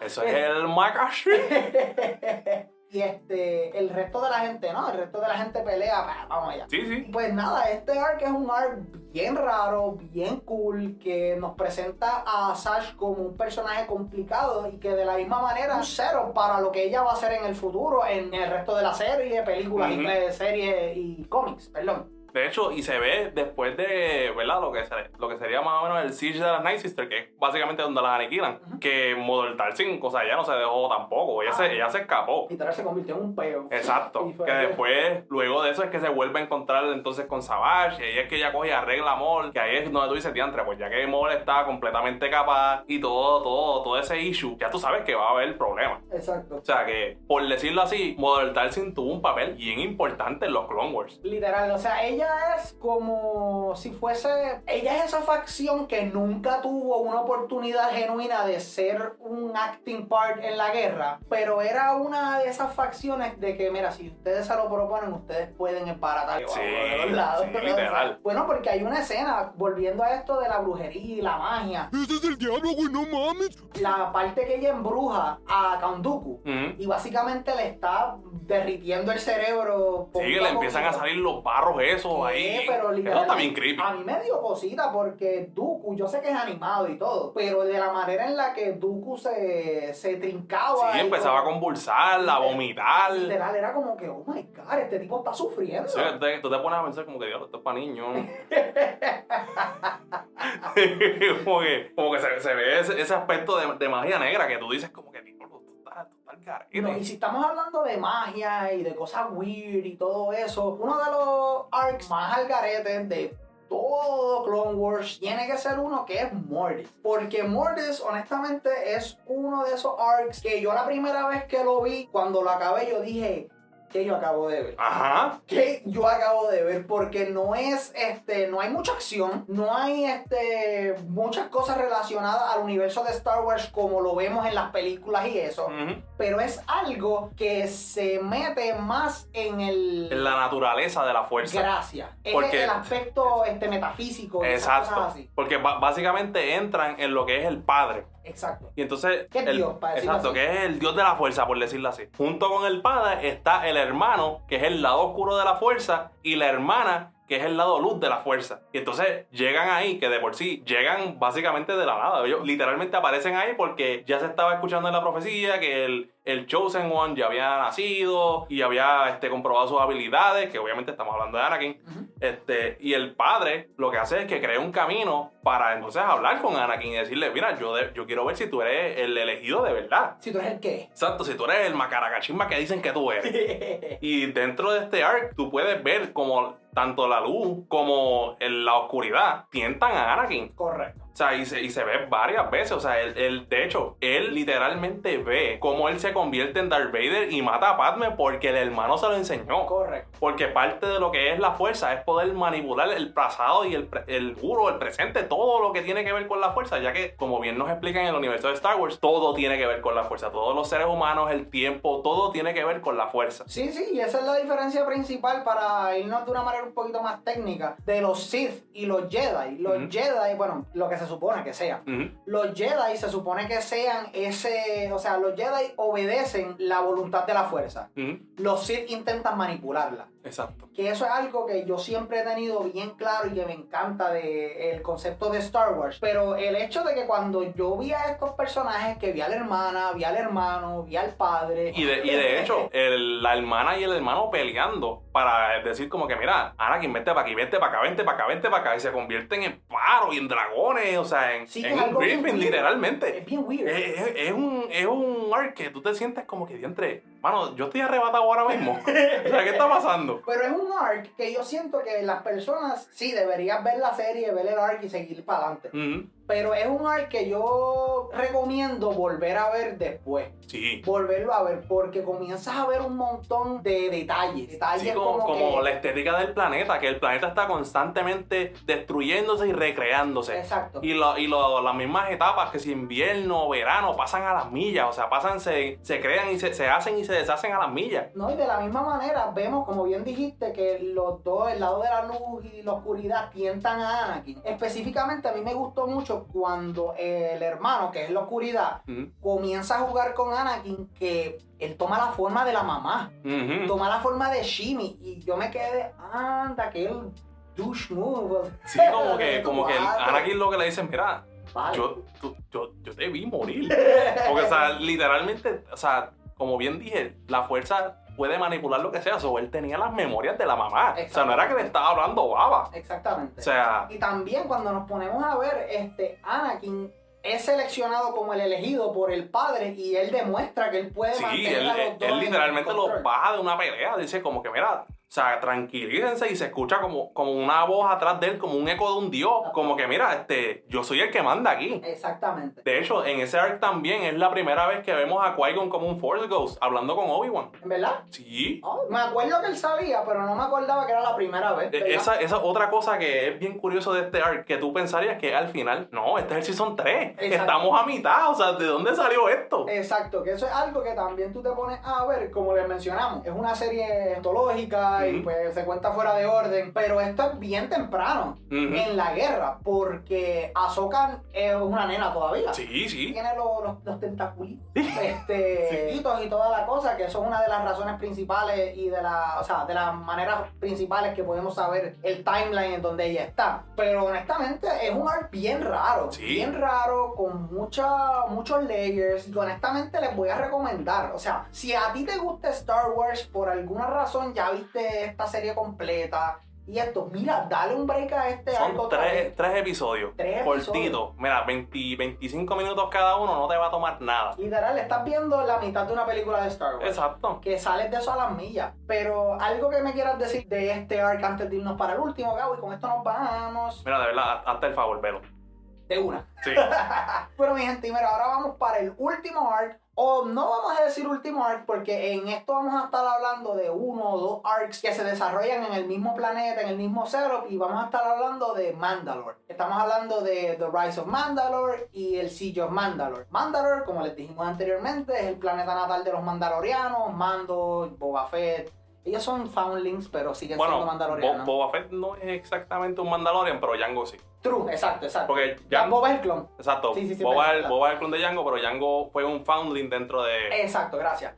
Eso es el Makashi. y este, el resto de la gente, ¿no? El resto de la gente pelea, "Pa, vamos allá. Sí, sí. Pues nada, este arc es un arc bien raro, bien cool, que nos presenta a Sash como un personaje complicado y que de la misma manera un cero para lo que ella va a hacer en el futuro, en el resto de la serie, películas y eh, series y cómics, perdón. De hecho, y se ve después de, ¿verdad? Lo que, se- lo que sería más o menos el Siege de las Night Sisters, que es básicamente donde las aniquilan. Ujú. Que Model Talsin, o sea, ella no se dejó tampoco, ella, Ah. se, ella se escapó. Literal se convirtió en un peo. Exacto. Que después, luego de eso, es que se vuelve a encontrar entonces con Savage. Y ahí es que ella coge y arregla a Maul. Que ahí es donde tú dices, diantre, pues ya que Maul está completamente capaz y todo, todo, todo ese issue, ya tú sabes que va a haber problemas. Exacto. O sea que, por decirlo así, Model Talsin tuvo un papel bien importante en los Clone Wars. Literal, o sea, ella es como si fuese. Ella es esa facción que nunca tuvo una oportunidad genuina de ser un acting part en la guerra, pero era una de esas facciones de que, mira, si ustedes se lo proponen, ustedes pueden embaratar Sí, de los lados. sí, literal. Bueno, porque hay una escena, volviendo a esto de la brujería y la magia, ¡Ese es el diablo, güey! ¡No mames! la parte que ella embruja a Count Dooku. Ujú. Y básicamente le está derritiendo el cerebro. Sí, que le empiezan a salir los barros esos Ahí. Pero Eso bien creepy. A mí me dio cosita porque Dooku, yo sé que es animado y todo, pero de la manera en la que Dooku se, se trincaba. Sí, empezaba a convulsar, a vomitar. Literal, era como que, oh my god, este tipo está sufriendo. Sí, te- tú te pones a pensar como que, Dios, esto es para niños. como que, como que se, se ve ese, ese aspecto de, de magia negra que tú dices como No, y si estamos hablando de magia y de cosas weird y todo eso, uno de los arcs más al garete de todo Clone Wars tiene que ser uno que es Mortis. Porque Mortis, honestamente, es uno de esos arcs que yo la primera vez que lo vi, cuando lo acabé, yo dije, que yo acabo de ver. Ajá. que yo acabo de ver porque no es este no hay mucha acción no hay este muchas cosas relacionadas al universo de Star Wars como lo vemos en las películas y eso pero es algo que se mete más en el En la naturaleza de la fuerza. gracia es Porque- el aspecto este metafísico Exacto. así Porque básicamente entran en lo que es el padre. Exacto Y entonces. ¿Qué el- Dios, para Exacto, así? que es el dios de la fuerza, por decirlo así. Junto con el padre está el hermano, que es el lado oscuro de la fuerza, y la hermana, que es el lado luz de la fuerza. Y entonces llegan ahí, que de por sí llegan básicamente de la nada. Ellos literalmente aparecen ahí porque ya se estaba escuchando en la profecía que el, el Chosen One ya había nacido y había este, comprobado sus habilidades, que obviamente estamos hablando de Anakin. Este, y el padre lo que hace es que crea un camino para entonces hablar con Anakin y decirle, mira, yo, de- yo quiero ver si tú eres el elegido de verdad. si tú eres el qué Exacto, si tú eres el macaracachimba que dicen que tú eres. Y dentro de este arc tú puedes ver como tanto la luz como la oscuridad tientan a Anakin. correcto sea, y se, y se ve varias veces. O sea, él, él- de hecho, él literalmente ve cómo él se convierte en Darth Vader y mata a Padme porque el hermano se lo enseñó. correcto Porque parte de lo que es la fuerza es poder manipular el pasado y el, el futuro, el presente, todo lo que tiene que ver con la fuerza, ya que, como bien nos explican en el universo de Star Wars, todo tiene que ver con la fuerza. Todos los seres humanos, el tiempo, todo tiene que ver con la fuerza. Sí, sí, y esa es la diferencia principal para irnos de una manera un poquito más técnica de los Sith y los Jedi. Los Ujú. Jedi, bueno, lo que se supone que sean. Los Jedi se supone que sean ese, o sea, los Jedi obedecen la voluntad de la fuerza. Los Sith intentan manipularla. Exacto. Que eso es algo que yo siempre he tenido bien claro y que me encanta del concepto de Star Wars. Pero el hecho de que cuando yo vi a estos personajes, que vi a la hermana, vi al hermano, vi al padre. Y de, y de hecho, el- la hermana y el hermano peleando para decir como que, mira, Anakin, vente para aquí, vente para acá, vente para acá, vente para acá. Y se convierten en paros y en dragones, o sea, en, Sí, en un Griffin, literalmente. Es bien weird. Es, es- es un, es un arc que tú te sientes como que diantre. Mano, yo estoy arrebatado ahora mismo. o sea, ¿qué está pasando? Pero es un arc que yo siento que las personas sí deberían ver la serie, ver el arc y seguir para adelante. Pero es un arc que yo recomiendo volver a ver después. Sí. Volverlo a ver porque comienzas a ver un montón de detalles. Detalles Sí, como, como, como que- la estética del planeta, que el planeta está constantemente destruyéndose y recreándose. Exacto. Y, lo- y lo- las mismas etapas, que si invierno o verano, pasan a las millas, o sea, pasan, se, se crean y se, se hacen y se deshacen a las millas. No, y de la misma manera vemos, como bien dijiste, que los dos, el lado de la luz y la oscuridad, tientan a Anakin. Específicamente a mí me gustó mucho cuando el hermano, que es la oscuridad, comienza a jugar con Anakin, que él toma la forma de la mamá. Ujú. toma la forma de Shimi y yo me quedé, anda, que el douche move. Sí, como que, como que el. Anakin lo que le dicen, mira, Vale. yo, tú- yo, yo te vi morir. Porque, o sea, literalmente, o sea, como bien dije, la fuerza puede manipular lo que sea. O él tenía las memorias de la mamá. O sea, no era que le estaba hablando baba. Exactamente. O sea, y también cuando nos ponemos a ver, este, Anakin es seleccionado como el elegido por el padre y él demuestra que él puede sí, mantener él, a los dos él en literalmente los baja de una pelea. Dice como que, mira, o sea, tranquilícense y se escucha como, como una voz atrás de él, como un eco de un dios. Como que, mira, este, yo soy el que manda aquí. Exactamente. De hecho, en ese arc también es la primera vez que vemos a Qui-Gon como un Force Ghost hablando con Obi-Wan. ¿En verdad? Sí. Oh, me acuerdo que él salía, pero no me acordaba que era la primera vez. E- ¿verdad? Esa, esa es otra cosa que es bien curioso de este arc, que tú pensarías que al final, no, este es el Season 3. Exacto. Estamos a mitad, o sea, ¿de dónde salió esto? Exacto, que eso es algo que también tú te pones a ver, como les mencionamos. Es una serie antológica y Ujú. pues se cuenta fuera de orden, pero esto es bien temprano Ujú. en la guerra, porque Ahsoka es una nena todavía. Sí, sí. Tiene los, los, los tentaculitos este, y toda la cosa, que eso es una de las razones principales y de la, o sea, de las maneras principales que podemos saber el timeline en donde ella está. Pero honestamente es un art bien raro, Sí. bien raro, con mucha, muchos layers. Y honestamente les voy a recomendar, o sea, si a ti te gusta Star Wars por alguna razón ya viste esta serie completa y esto, mira, dale un break a este Son arco otra tres, tres episodios. Tres cortitos. Mira, 20, 25 minutos cada uno, no te va a tomar nada. Literal, estás viendo la mitad de una película de Star Wars. Exacto. que sales de eso a las millas. Pero algo que me quieras decir de este arc antes de irnos para el último, Gabo, y con esto nos vamos Mira, de verdad, hazte el favor, velo. de una. Sí. Bueno, mi gente, mira, ahora vamos para el último arc o no vamos a decir último arc, porque en esto vamos a estar hablando de uno o dos arcs que se desarrollan en el mismo planeta, en el mismo setup, y vamos a estar hablando de Mandalore. Estamos hablando de The Rise of Mandalore y el Siege of Mandalore. Mandalore, como les dijimos anteriormente, es el planeta natal de los mandalorianos, Mando, Boba Fett. Ellos son foundlings, pero siguen Bueno, siendo Bo- mandalorianos. Boba Fett no es exactamente un Mandalorian, pero Jango sí. True, exacto, exacto. Porque Jango, Boba es el clon. exacto, Sí, sí, sí, Boba, el. Boba es el clon de Jango, pero Jango fue un foundling dentro de... Exacto, gracias.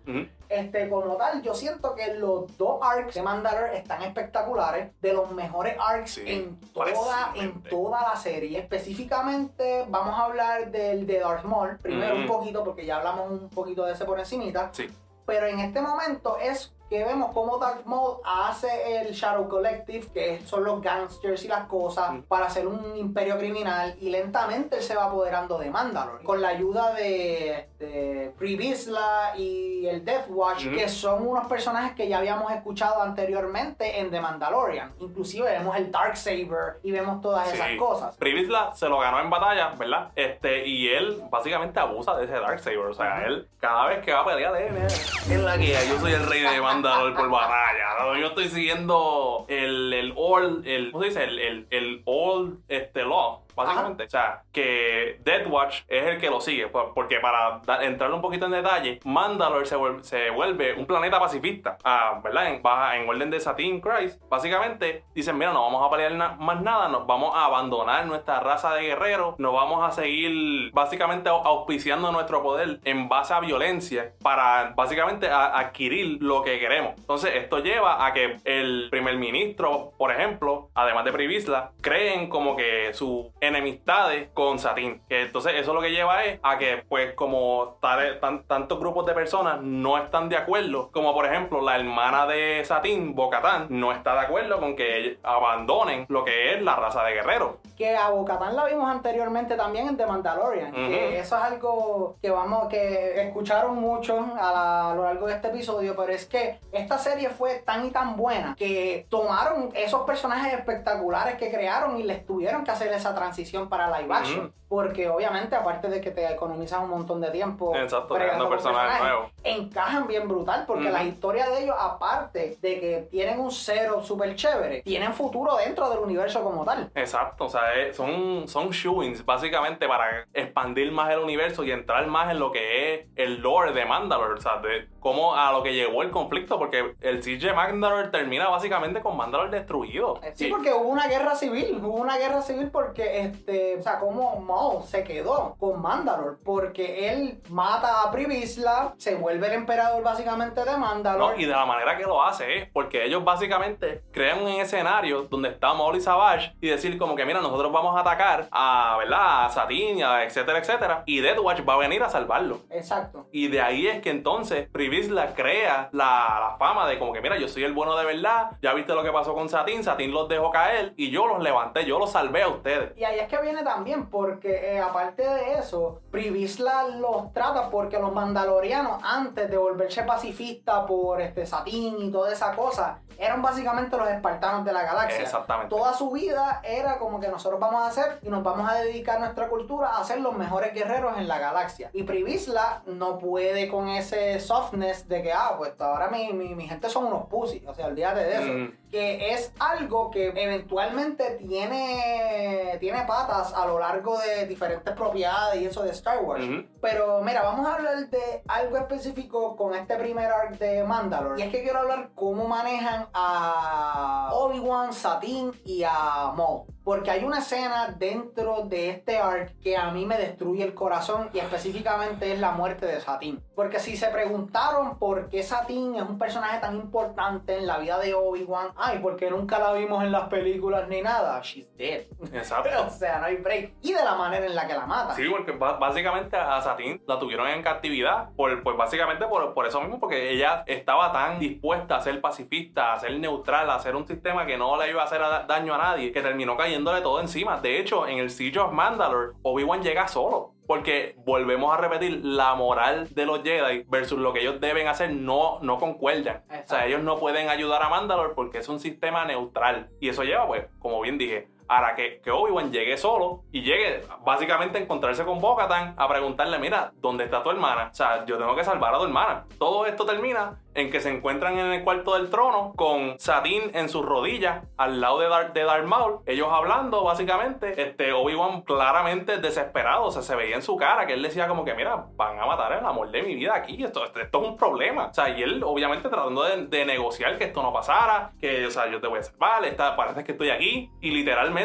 Este, como tal, yo siento que los dos arcs de Mandalore están espectaculares, de los mejores arcs en, toda, en toda la serie. Específicamente, vamos a hablar del de Darth Maul, primero un poquito, porque ya hablamos un poquito de ese por encimita. Sí. Pero en este momento es que vemos cómo Darth Maul hace el Shadow Collective, que son los gangsters y las cosas, Mm. para hacer un imperio criminal, y lentamente él se va apoderando de Mandalore. Con la ayuda de, de Pre Vizsla y el Death Watch, Mm. que son unos personajes que ya habíamos escuchado anteriormente en The Mandalorian. Inclusive vemos el Darksaber y vemos todas Sí. esas cosas. Privisla se lo ganó en batalla, ¿verdad? Este, y él básicamente abusa de ese Darksaber. O sea, él cada vez que va a pelear, él es la guía. Yo soy el rey de Mandalor por batalla. ¿no? Yo estoy siguiendo el, el old, el, ¿cómo se dice? El, el, el old este, law. Básicamente, o sea, que Death Watch es el que lo sigue, por- porque para entrarle un poquito en detalle, Mandalore se vuelve, se vuelve un planeta pacifista, ah, ¿verdad? En, baja- en orden de Satin Christ. Básicamente, dicen, mira, no vamos a pelear na- más nada, nos vamos a abandonar nuestra raza de guerreros, nos vamos a seguir básicamente au- auspiciando nuestro poder en base a violencia para básicamente a- adquirir lo que queremos. Entonces, esto lleva a que el primer ministro, por ejemplo, además de Privisla, creen como que su enemistades con Satín. Que entonces eso lo que lleva es a que, pues, como tales- tan- tantos grupos de personas no están de acuerdo, como por ejemplo la hermana de Satín, Bocatán, no está de acuerdo con que abandonen lo que es la raza de guerreros. que a Bocatán la vimos anteriormente también en The Mandalorian, que eso es algo que vamos, que escucharon mucho a, la- a lo largo de este episodio, pero es que esta serie fue tan y tan buena que tomaron esos personajes espectaculares que crearon y les tuvieron que hacer esa transición para live action. Porque obviamente, aparte de que te economizas un montón de tiempo Exacto, creando personajes nuevos. encajan bien brutal porque Ujú. la historia de ellos, aparte de que tienen un cero súper chévere, tienen futuro dentro del universo como tal. Exacto, o sea, eh, son, son shoo-ins básicamente para expandir más el universo y entrar más en lo que es el lore de Mandalore, o sea, de cómo a lo que llegó el conflicto, porque el de Mandalore termina básicamente con Mandalore destruido. Sí, porque hubo una guerra civil, hubo una guerra civil porque, este, o sea, como Maul se quedó con Mandalore, porque él mata a Privisla, se vuelve el emperador básicamente de ¿no? Mandalore. Y de la manera que lo hace es porque ellos básicamente crean un escenario donde está Maul y Savage y decir como que mira, nosotros vamos a atacar a, ¿verdad? A Satin, a etcétera, etcétera, y Death Watch va a venir a salvarlo. Exacto. Y de ahí es que entonces Privisla crea la, la fama de como que, mira, yo soy el bueno de verdad, ya viste lo que pasó con Satín, Satín los dejó caer y yo los levanté, yo los salvé a ustedes. Y ahí es que viene también, porque eh, aparte de eso, Privisla los trata porque los mandalorianos, antes de volverse pacifista por este Satín y toda esa cosa, eran básicamente los espartanos de la galaxia. Exactamente. Toda su vida era como que nosotros vamos a hacer y nos vamos a dedicar nuestra cultura a ser los mejores guerreros en la galaxia. Y Privisla no puede con ese softness de que, ah, pues ahora mi, mi, mi gente son unos pussy. O sea, olvídate de eso. Mm. Que es algo que eventualmente tiene, tiene patas a lo largo de diferentes propiedades y eso de Star Wars. Pero mira, vamos a hablar de algo específico con este primer arc de Mandalore. Y es que quiero hablar cómo manejan a Obi-Wan, Satín y a Maul. Porque hay una escena dentro de este arc que a mí me destruye el corazón y específicamente es la muerte de Satín. Porque si se preguntaron por qué Satín es un personaje tan importante en la vida de Obi-Wan, ay, porque nunca la vimos en las películas ni nada, she's dead. Exacto. o sea, no hay break. Y de la manera en la que la mata. Sí, porque básicamente a Satín la tuvieron en captividad, por, pues básicamente por, por eso mismo, porque ella estaba tan dispuesta a ser pacifista, a ser neutral, a hacer un sistema que no le iba a hacer daño a nadie, que terminó cayéndole todo encima. De hecho, en el Siege of Mandalore, Obi-Wan llega solo. Porque volvemos a repetir, la moral de los Jedi versus lo que ellos deben hacer no, no concuerdan. O sea, ellos no pueden ayudar a Mandalore porque es un sistema neutral. Y eso lleva, pues, como bien dije, Ahora que, que Obi-Wan llegue solo y llegue básicamente a encontrarse con Bo-Katan a preguntarle, mira, ¿dónde está tu hermana? O sea, yo tengo que salvar a tu hermana. Todo esto termina en que se encuentran en el cuarto del trono con Satine en sus rodillas al lado de Darth, de Darth Maul. Ellos hablando, básicamente. Este, Obi-Wan claramente desesperado. O sea, se veía en su cara que él decía como que, mira, van a matar el amor de mi vida aquí. Esto, esto, esto es un problema. O sea, y él obviamente tratando de, de negociar que esto no pasara. Que, o sea, yo te voy a salvar. Está, parece que estoy aquí. Y literalmente,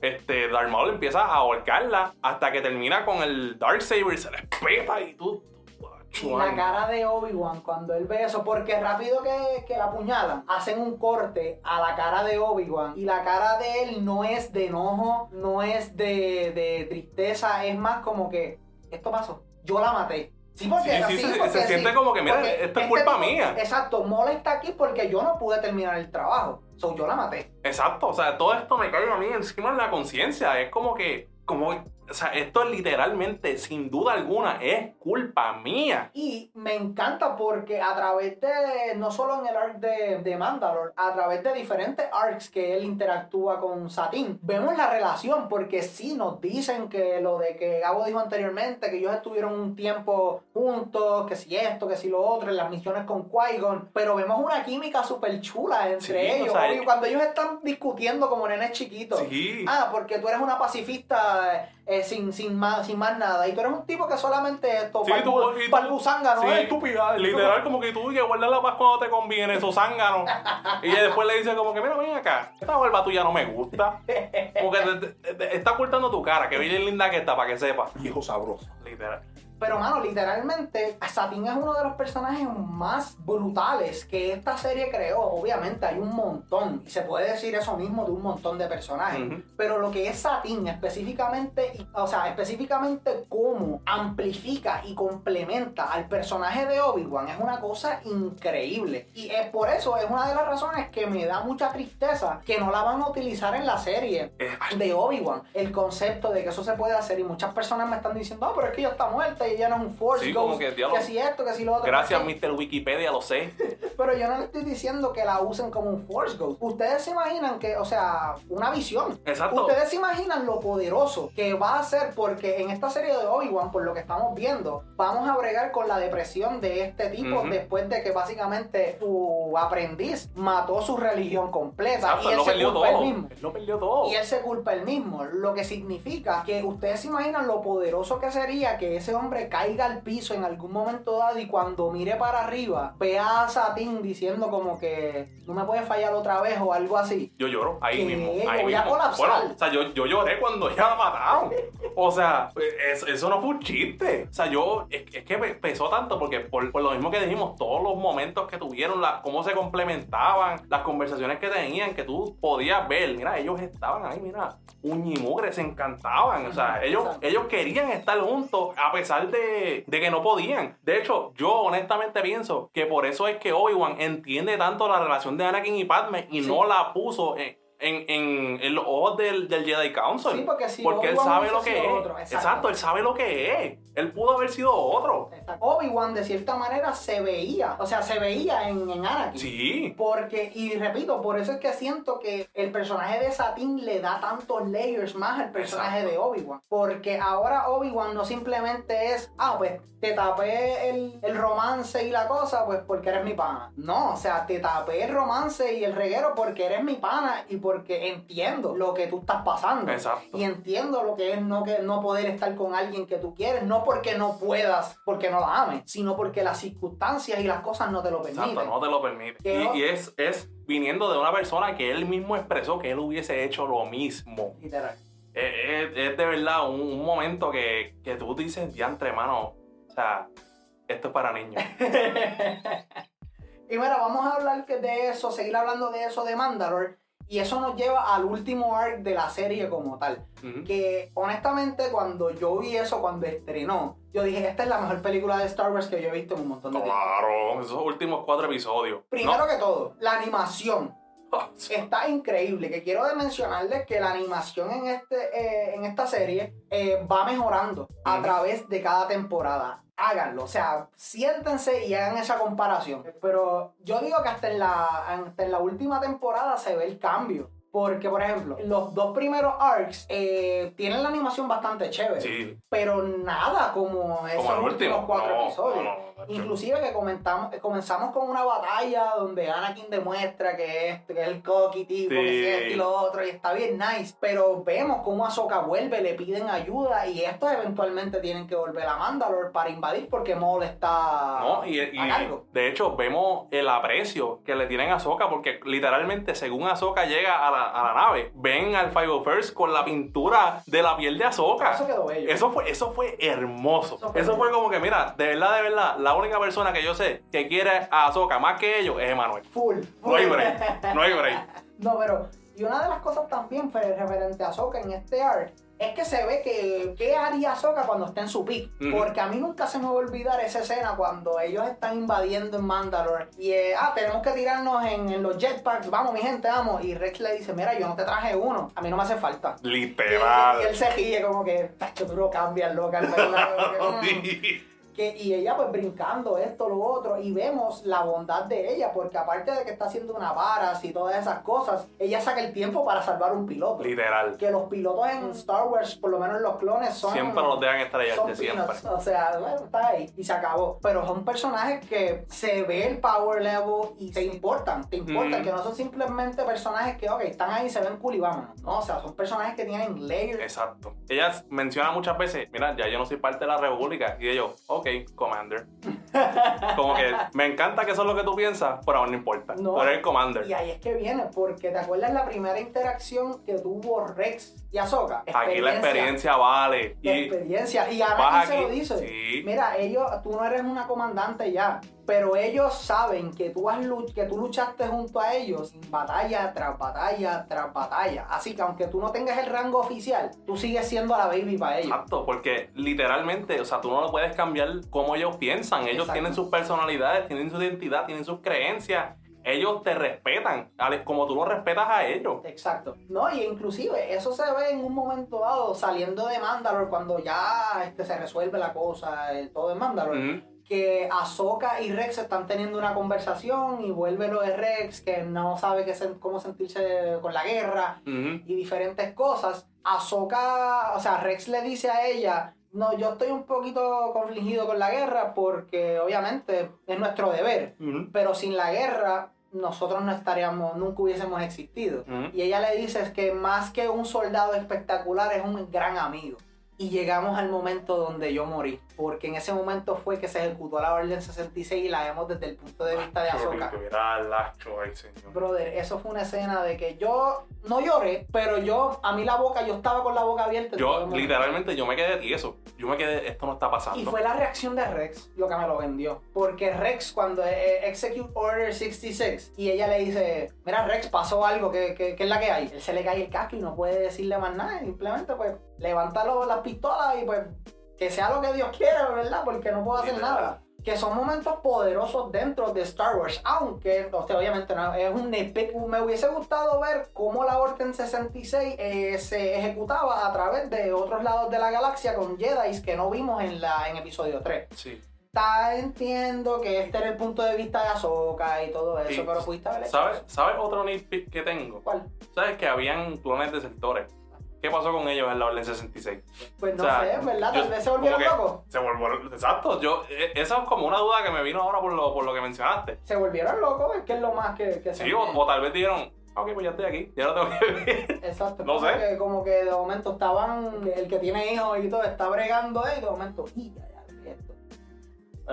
este, Darth Maul empieza a ahorcarla hasta que termina con el Darksaber y se le peta y tú... Y la cara de Obi-Wan cuando él ve eso, porque rápido que, que la apuñalan, hacen un corte a la cara de Obi-Wan y la cara de él no es de enojo, no es de, de tristeza, es más como que esto pasó, yo la maté. Sí, porque, Sí, sí, sí, se- porque se siente como que, mira, esto es este culpa tipo- mía. Exacto, Mola está aquí porque yo no pude terminar el trabajo. So, yo la maté. Exacto, o sea, todo esto me cae a mí encima en la conciencia. Es como que, como, o sea, esto es literalmente, sin duda alguna, es culpa mía. Y me encanta porque a través de, no solo en el arc de, de Mandalore, a través de diferentes arcs que él interactúa con Satín, vemos la relación porque sí nos dicen que lo de que Gabo dijo anteriormente, que ellos estuvieron un tiempo juntos, que si esto, que si lo otro, en las misiones con Qui-Gon, pero vemos una química súper chula entre Sí, o ellos. sea, y cuando ellos están discutiendo como nenes chiquitos. Sí. Ah, porque tú eres una pacifista eh, sin, sin, más, sin más nada. Y tú eres un tipo que solamente esto, Sí, buzángano, Sí, ¿eh? estúpida. Literal, como que tú que guardas la paz cuando te conviene, esos zánganos. y después le dice como que, mira, ven acá, esta barba tuya no me gusta. Porque te- te- te- está ocultando tu cara, que bien linda que está, para que sepas. Hijo sabroso. Literal. Pero, mano, literalmente, Satín es uno de los personajes más brutales que esta serie creó. Obviamente hay un montón, y se puede decir eso mismo de un montón de personajes. Pero lo que es Satín específicamente, o sea, específicamente cómo amplifica y complementa al personaje de Obi-Wan es una cosa increíble. Y es por eso, es una de las razones que me da mucha tristeza que no la van a utilizar en la serie Eh, de Obi-Wan. El concepto de que eso se puede hacer y muchas personas me están diciendo, ah, pero es que ella está muerta y ella no es un Force Sí, Ghost. como que, diablo. que si esto, que si lo otro. Gracias, Mr. Wikipedia, lo sé. Pero yo no le estoy diciendo que la usen como un Force Ghost. Ustedes se imaginan que, o sea, una visión. Exacto. Ustedes se imaginan lo poderoso que va a ser porque en esta serie de Obi-Wan, por lo que estamos viendo, vamos a bregar con la depresión de este tipo después de que básicamente su aprendiz mató su religión completa Exacto, y él se perdió culpa todo. él mismo. Él lo perdió todo. Y él se culpa él mismo, lo que significa que ustedes se imaginan lo poderoso que sería que ese hombre caiga al piso en algún momento dado y cuando mire para arriba vea a Satín diciendo como que no me puede fallar otra vez o algo así. Yo lloro ahí mismo. Ahí voy a mismo. colapsar. Bueno, o sea, yo, yo lloré cuando ya la mataron. O sea, es- eso no fue un chiste. O sea, yo, es, es que pesó tanto porque por, por lo mismo que dijimos, todos los momentos que tuvieron, la, cómo se complementaban, las conversaciones que tenían, que tú podías ver, mira, ellos estaban ahí, mira, uñimugre, se encantaban. O sea, ellos, ellos querían estar juntos a pesar de, de que no podían. De hecho, yo honestamente pienso que por eso es que Obi-Wan entiende tanto la relación de Anakin y Padme y Sí. no la puso en, en, en, en los ojos del, del Jedi Council. Sí, porque si porque él sabe lo que es. otro, exacto. exacto. él sabe lo que es. Él pudo haber sido otro. Obi-Wan de cierta manera se veía, o sea, se veía en, en Anakin. Sí. Porque, y repito, por eso es que siento que el personaje de Satín le da tantos layers más al personaje Exacto. de Obi-Wan. Porque ahora Obi-Wan no simplemente es, ah, pues te tapé el, el romance y la cosa, pues porque eres mi pana. No, o sea, te tapé el romance y el reguero porque eres mi pana y porque entiendo lo que tú estás pasando. Exacto. Y entiendo lo que es no, que, no poder estar con alguien que tú quieres, no porque no puedas, porque no la ames, sino porque las circunstancias y las cosas no te lo permiten. Exacto, no te lo permite. Que no- Y, y es, es viniendo de una persona que él mismo expresó que él hubiese hecho lo mismo. Literal. Es, es- es de verdad un, un momento que, que tú dices, diantre, hermano. O sea, esto es para niños. y mira, vamos a hablar de eso, seguir hablando de eso de Mandalore. Y eso nos lleva al último arc de la serie como tal. Que honestamente cuando yo vi eso, cuando estrenó, yo dije, esta es la mejor película de Star Wars que yo he visto en un montón de tiempo. Claro, esos últimos cuatro episodios. Primero que todo, la animación. Está increíble. Que quiero mencionarles que la animación en, este, eh, en esta serie eh, va mejorando a través de cada temporada. Háganlo, o sea, siéntense y hagan esa comparación. Pero yo digo que hasta en la, hasta en la última temporada se ve el cambio. Porque, por ejemplo, los dos primeros arcs eh, tienen la animación bastante chévere. Sí. Pero nada como esos Como el cuatro No, episodios. no, no, no, Inclusive que comentamos, comenzamos con una batalla donde Anakin demuestra que es, que es el cocky tipo, que Sí. es esto y lo otro, y está bien nice. Pero vemos cómo Ahsoka vuelve, le piden ayuda, y estos eventualmente tienen que volver a Mandalore para invadir porque Maul está No, y, y a cargo. de hecho vemos el aprecio que le tienen a Ahsoka porque literalmente según Ahsoka llega a la, a la nave, ven al 501st con la pintura de la piel de Ahsoka. Eso quedó bello. Eso fue, eso fue hermoso. Eso fue, como que, mira, de verdad, de verdad, la única persona que yo sé que quiere a Ahsoka más que ellos es Emanuel. Full. No hay break, no hay break. No, pero, y una de las cosas también fe- referente a Ahsoka en este arc es que se ve que qué haría Ahsoka cuando esté en su pick. Porque a mí nunca se me va a olvidar esa escena cuando ellos están invadiendo en Mandalore y, eh, ah, tenemos que tirarnos en, en los jetpacks, vamos mi gente, vamos. Y Rex le dice, mira, yo no te traje uno, a mí no me hace falta. Y, Literal. y él se ríe como que, tú lo cambias, loca, en verdad", como y ella pues brincando esto, lo otro, y vemos la bondad de ella, porque aparte de que está haciendo una varas y todas esas cosas, ella saca el tiempo para salvar un piloto. Literal. Que los pilotos en Star Wars, por lo menos los clones, son... Siempre los dejan estrellarse, siempre. O sea, bueno, está ahí y se acabó. Pero son personajes que se ve el power level y te importan, te importan, Mm. que no son simplemente personajes que, ok, están ahí, se ven cool y vámonos. No, o sea, son personajes que tienen layers. Exacto. Ella menciona muchas veces, mira, ya yo no soy parte de la República. Y yo, ok, Commander. Como que me encanta que eso es lo que tú piensas, pero aún no importa. No. Eres el Commander. Y ahí es que viene, porque te acuerdas la primera interacción que tuvo Rex y Ahsoka. Aquí la experiencia vale. La Y experiencia. Y Anakin se lo dice. Sí. Mira, ellos, tú no eres una comandante ya, pero ellos saben que tú, has, que tú luchaste junto a ellos batalla tras batalla tras batalla. Así que aunque tú no tengas el rango oficial, tú sigues siendo la baby para ellos. Exacto, porque literalmente, o sea, tú no lo puedes cambiar como ellos piensan. Ellos Exacto. tienen sus personalidades, tienen su identidad, tienen sus creencias. Ellos te respetan, como tú los respetas a ellos. Exacto. No, y inclusive eso se ve en un momento dado saliendo de Mandalore cuando ya este, se resuelve la cosa, eh, todo en Mandalore. Ujú. Que Ahsoka y Rex están teniendo una conversación y vuelve lo de Rex que no sabe qué cómo sentirse con la guerra y diferentes cosas. Ahsoka, o sea, Rex le dice a ella, no, yo estoy un poquito confligido con la guerra porque obviamente es nuestro deber, pero sin la guerra nosotros no estaríamos, nunca hubiésemos existido. Y ella le dice es que más que un soldado espectacular es un gran amigo. Y llegamos al momento donde yo morí, porque en ese momento fue que se ejecutó la Orden 66 y la vemos desde el punto de vista de señor. Brother, eso fue una escena de que yo no lloré, pero yo, a mí la boca, yo estaba con la boca abierta. Yo, literalmente, yo me quedé tieso. Yo me quedé, esto no está pasando. Y fue la reacción de Rex lo que me lo vendió. Porque Rex, cuando eh, Execute Order 66, y ella le dice: Mira, Rex, pasó algo, ¿qué, qué, qué es la que hay? Él se le cae el casco y no puede decirle más nada. Simplemente, pues, levanta las pistolas y, pues, que sea lo que Dios quiera, ¿verdad? Porque no puedo hacer nada. Que son momentos poderosos dentro de Star Wars, aunque, o sea, obviamente no, es un nitpick. Me hubiese gustado ver cómo la Orden 66 eh, se ejecutaba a través de otros lados de la galaxia con Jedi que no vimos en, la, en episodio 3. Sí. Está, entiendo que este era el punto de vista de Ahsoka y todo eso, Sí. pero hecho ¿Sabes, eso. ¿Sabes otro nitpick que tengo? ¿Cuál? ¿Sabes que habían clones desertores? ¿Qué pasó con ellos en la Orden 66? Pues no O sea, sé, ¿verdad? yo- Tal vez se volvieron locos. Se volvieron, exacto, yo, eh, esa es como una duda que me vino ahora por lo, por lo que mencionaste. Se volvieron locos, es que es lo más que, que se Sí, o, o tal vez dijeron, "Ah, ok, pues ya estoy aquí, ya no tengo que ver. Exacto, No sé. Que, como que de momento estaban, el que tiene hijos y todo está bregando ahí, de momento, y ya, ya, esto.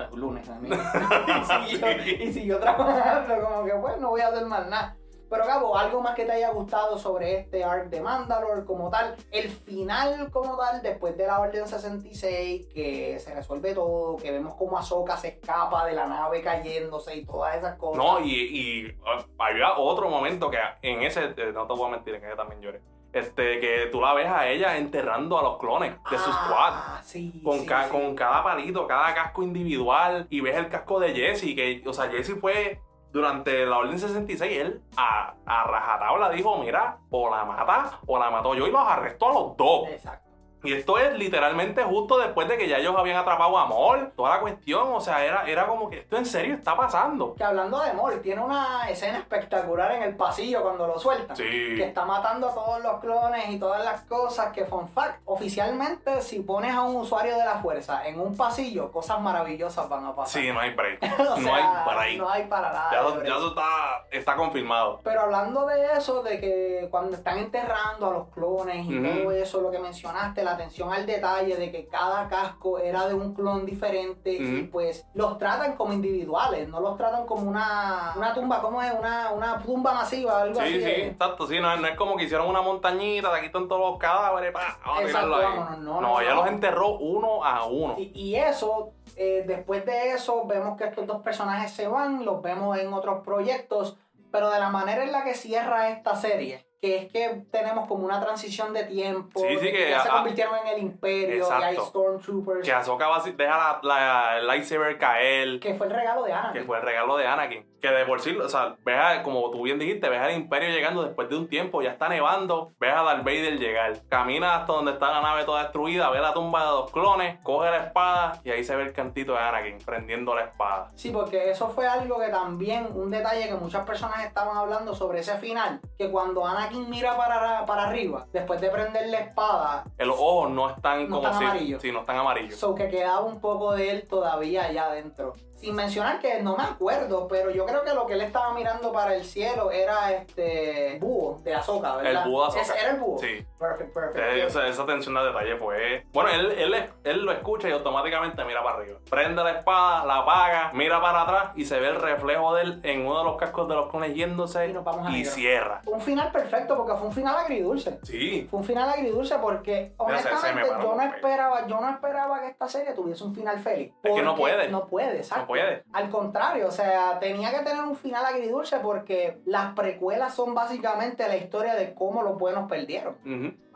Es lunes, amigo. y, siguió, y siguió trabajando, como que pues no voy a hacer más nada. Pero Gabo, algo más que te haya gustado sobre este arc de Mandalore como tal, el final como tal, después de la Orden 66, que se resuelve todo, que vemos como Ahsoka se escapa de la nave cayéndose y todas esas cosas. No, y, y uh, había otro momento que en ese, eh, no te voy a mentir, en ese también lloré. Este, que tú la ves a ella enterrando a los clones de su squad. Ah, sí, Con, sí, ca- sí. con cada palito, cada casco individual. Y ves el casco de Jesse. Que, o sea, Jesse fue durante la Orden 66. Él a, a rajatabla dijo: Mira, o la mata o la mató yo. Y los arrestó a los dos. Exacto. Y esto es literalmente justo después de que ya ellos habían atrapado a Mol. Toda la cuestión, o sea, era, era como que esto en serio está pasando. Que hablando de Mol, tiene una escena espectacular en el pasillo cuando lo sueltan. Sí. Que está matando a todos los clones y todas las cosas que, fun fact, oficialmente si pones a un usuario de la fuerza en un pasillo, cosas maravillosas van a pasar. Sí, no hay break. O no hay break. No hay para nada. Ya, eso- break. ya eso está, está confirmado. Pero hablando de eso, de que cuando están enterrando a los clones y todo eso, lo que mencionaste, la atención al detalle de que cada casco era de un clon diferente y pues los tratan como individuales, no los tratan como una, una tumba, ¿cómo es? Una, una tumba masiva, algo así. Sí, sí, de- exacto. Sí, no, no es como que hicieron una montañita, aquí están todos los cadáveres, pa, vamos a tirarlo ahí. vámonos, no, No, no, ella los enterró uno a uno. Y, y eso, eh, después de eso, vemos que estos dos personajes se van, los vemos en otros proyectos, pero de la manera en la que cierra esta serie, que es que tenemos como una transición de tiempo, Sí, sí, que ya se a- convirtieron en el imperio, y hay Exacto. Stormtroopers, Que Ahsoka deja la, la- el lightsaber caer. que fue el regalo de Anakin. Que fue el regalo de Anakin. Que de por sí, o sea, ves a- como tú bien dijiste, ves al Imperio llegando después de un tiempo, ya está nevando, ves a Darth Vader llegar. Camina hasta donde está la nave toda destruida, ve la tumba de los clones, coge la espada y ahí se ve el cantito de Anakin prendiendo la espada. Sí, porque eso fue algo que también, un detalle que muchas personas estaban hablando sobre ese final, que cuando Anakin mira para, para arriba, después de prender la espada, Los ojos no están No como están si. amarillos. Sí, no están amarillos. So que quedaba un poco de él todavía allá adentro. Sin mencionar que no me acuerdo, pero yo creo que lo que él estaba mirando para el cielo era este búho de Azoka, ¿verdad? El búho de. Ese era el búho. Sí. Perfect, perfect. Eh, esa, esa atención de detalle fue. Bueno, él, él, él lo escucha y automáticamente mira para arriba. Prende la espada, la apaga, mira para atrás y se ve el reflejo de él en uno de los cascos de los clones yéndose Y nos vamos a y cierra. Un final perfecto porque fue un final agridulce. Sí. Fue un final agridulce porque honestamente yo no esperaba, yo no esperaba que esta serie tuviese un final feliz. Es que no puede. No puede, exacto. No puede. Al contrario, o sea, tenía que tener un final agridulce porque las precuelas son básicamente la historia de cómo los buenos perdieron.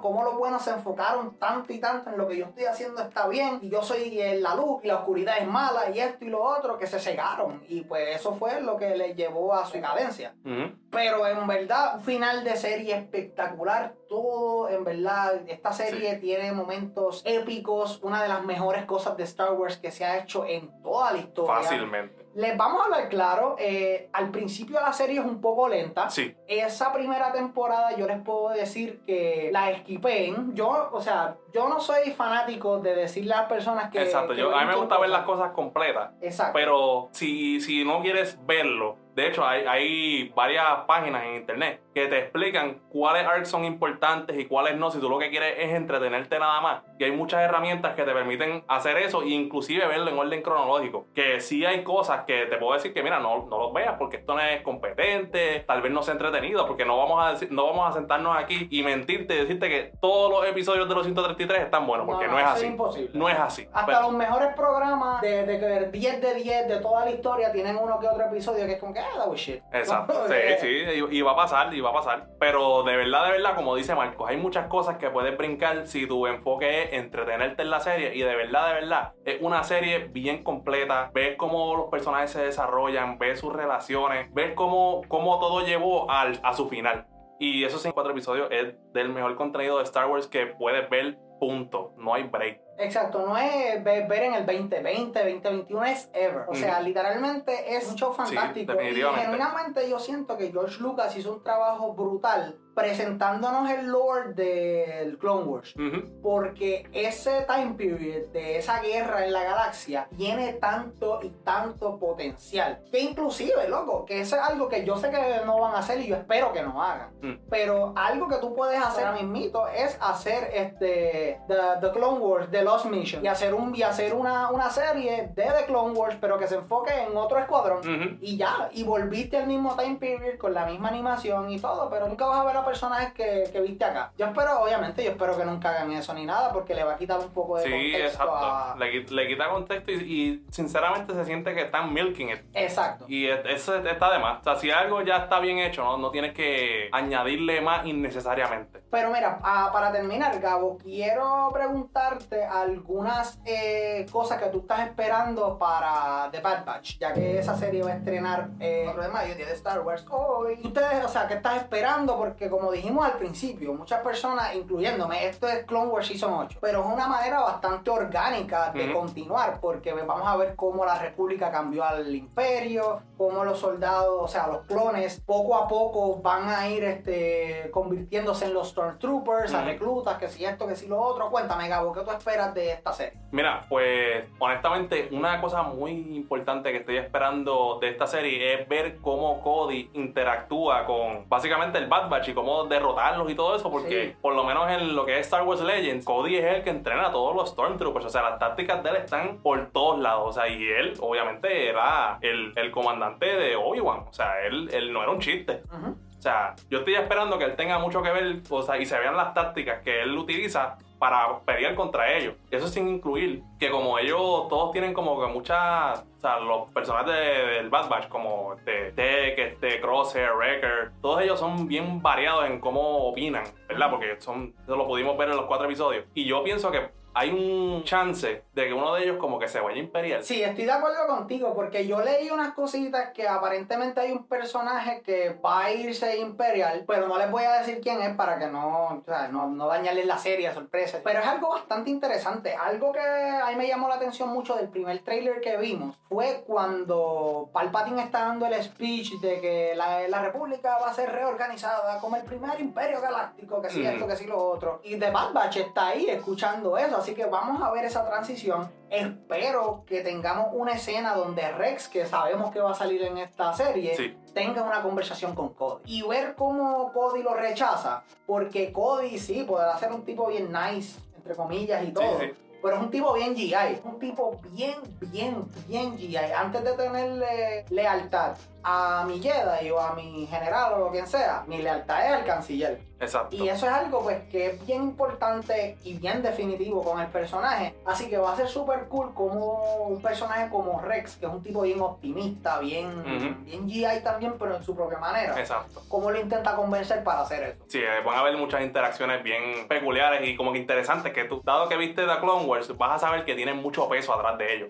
Cómo los buenos se enfocaron tanto y tanto en lo que yo estoy haciendo está bien y yo soy eh, la luz y la oscuridad es mala y esto y lo otro que se cegaron y pues eso fue lo que les llevó a su decadencia. Ujú. Pero en verdad, un final de serie espectacular. Todo, en verdad, esta serie tiene momentos épicos. Una de las mejores cosas de Star Wars que se ha hecho en toda la historia. Fácilmente. Les vamos a hablar claro. eh, al principio la serie es un poco lenta. Sí. Esa primera temporada yo les puedo decir que la esquipeen. Yo, o sea, yo no soy fanático de decirle a las personas que... Exacto. que Yo, a mí me gusta ver las cosas. cosas completas. Exacto. Pero si, si no quieres verlo, de hecho hay, hay varias páginas en internet que te explican cuáles arcs son importantes y cuáles no, si tú lo que quieres es entretenerte nada más. Y hay muchas herramientas que te permiten hacer eso e inclusive verlo en orden cronológico. Que sí hay cosas que te puedo decir que mira, no, no los veas porque esto no es competente, tal vez no sea entretenido, porque no vamos a decir, no vamos a sentarnos aquí y mentirte y decirte que todos los episodios de los 133 están buenos, porque no, es así. imposible. No es así. Hasta Pero- los mejores programas de, de, de 10 de 10 de toda la historia tienen uno que otro episodio que es como que, that was shit. Exacto, sí, sí, y, y va a pasar, y va a pasar. Pero de verdad, de verdad, como dice Marcos, hay muchas cosas que puedes brincar si tu enfoque es entretenerte en la serie. Y de verdad, de verdad, es una serie bien completa. Ves cómo los personajes se desarrollan, ves sus relaciones, ves cómo, cómo todo llevó al, a su final. Y esos cuatro episodios es del mejor contenido de Star Wars que puedes ver, punto. No hay break. Exacto, no es ve- ver en el 2020, 2021, es ever. O sea, Ujú. literalmente es un show fantástico. y definitivamente. genuinamente yo siento que George Lucas hizo un trabajo brutal presentándonos el lore del Clone Wars. Porque ese time period de esa guerra en la galaxia tiene tanto y tanto potencial. Que inclusive, loco, que eso es algo que yo sé que no van a hacer y yo espero que no hagan. Mm. Pero algo que tú puedes hacer ahora mismito es hacer este The, The Clone Wars, The Lost Mission. Y hacer, un, y hacer una, una serie de The Clone Wars, pero que se enfoque en otro escuadrón. Y ya, y volviste al mismo time period con la misma animación y todo, pero nunca vas a ver a personajes que, que viste acá. Yo espero, obviamente, yo espero que nunca hagan eso ni nada, porque le va a quitar un poco de Sí, contexto exacto. a... Le, qui- le quita contexto y, y sinceramente se siente que están milking it. Exacto. Y es- eso está de más. O sea, si algo ya está bien hecho, no, no tienes que añadirle más innecesariamente. Pero mira, ah, para terminar, Gabo, quiero quiero preguntarte algunas eh, cosas que tú estás esperando para The Bad Batch, ya que esa serie va a estrenar eh, el 4 de mayo, día de Star Wars hoy. Ustedes, o sea, ¿qué estás esperando? Porque como dijimos al principio, muchas personas, incluyéndome, esto es Clone Wars Season 8, pero es una manera bastante orgánica de continuar, porque vamos a ver cómo la República cambió al Imperio, cómo los soldados, o sea, los clones, poco a poco van a ir este, convirtiéndose en los Stormtroopers, a reclutas, que si esto, que si lo otro. Cuéntame, Gabo, ¿qué tú esperas de esta serie? Mira, pues honestamente una cosa muy importante que estoy esperando de esta serie es ver cómo Cody interactúa con básicamente el Bad Batch y cómo derrotarlos y todo eso, porque Sí. por lo menos en lo que es Star Wars Legends, Cody es el que entrena a todos los Stormtroopers, o sea, las tácticas de él están por todos lados, o sea, y él obviamente era el, el comandante de Obi-Wan, o sea, él, él no era un chiste. Ujú. O sea, yo estoy esperando que él tenga mucho que ver, o sea, y se vean las tácticas que él utiliza para pelear contra ellos. Eso sin incluir que como ellos todos tienen como que muchas, o sea, los personajes de- del Bad Batch, como este Tech, este Crosshair, Wrecker, todos ellos son bien variados en cómo opinan, ¿verdad? Porque son, eso lo pudimos ver en los cuatro episodios. Y yo pienso que hay un chance de que uno de ellos como que se vaya imperial. Sí, estoy de acuerdo contigo, porque yo leí unas cositas que aparentemente hay un personaje que va a irse Imperial, pero no les voy a decir quién es para que no, o sea, no, no dañarles la serie, sorpresa. Pero es algo bastante interesante. Algo que a mí me llamó la atención mucho del primer trailer que vimos fue cuando Palpatine está dando el speech de que la, la República va a ser reorganizada como el primer imperio galáctico, que sí Mm. esto, que sí lo otro. Y The Bad Batch está ahí escuchando eso, así que vamos a ver esa transición. Espero que tengamos una escena donde Rex, que sabemos que va a salir en esta serie, Sí. Tenga una conversación con Cody. Y ver cómo Cody lo rechaza, porque Cody sí, podrá ser un tipo bien nice, entre comillas y todo. sí. Pero es un tipo bien GI, un tipo bien, bien, bien GI. Antes de tenerle lealtad a mi Jedi o a mi general o lo quien sea, mi lealtad es al canciller. Exacto. Y eso es algo pues que es bien importante y bien definitivo con el personaje. Así que va a ser súper cool como un personaje como Rex, que es un tipo bien optimista, bien, Ujú. bien GI también, pero en su propia manera. Exacto. ¿Cómo lo intenta convencer para hacer eso? Sí, eh, van a haber muchas interacciones bien peculiares y como que interesantes que tú, dado que viste The Clone Wars, vas a saber que tienen mucho peso atrás de ellos.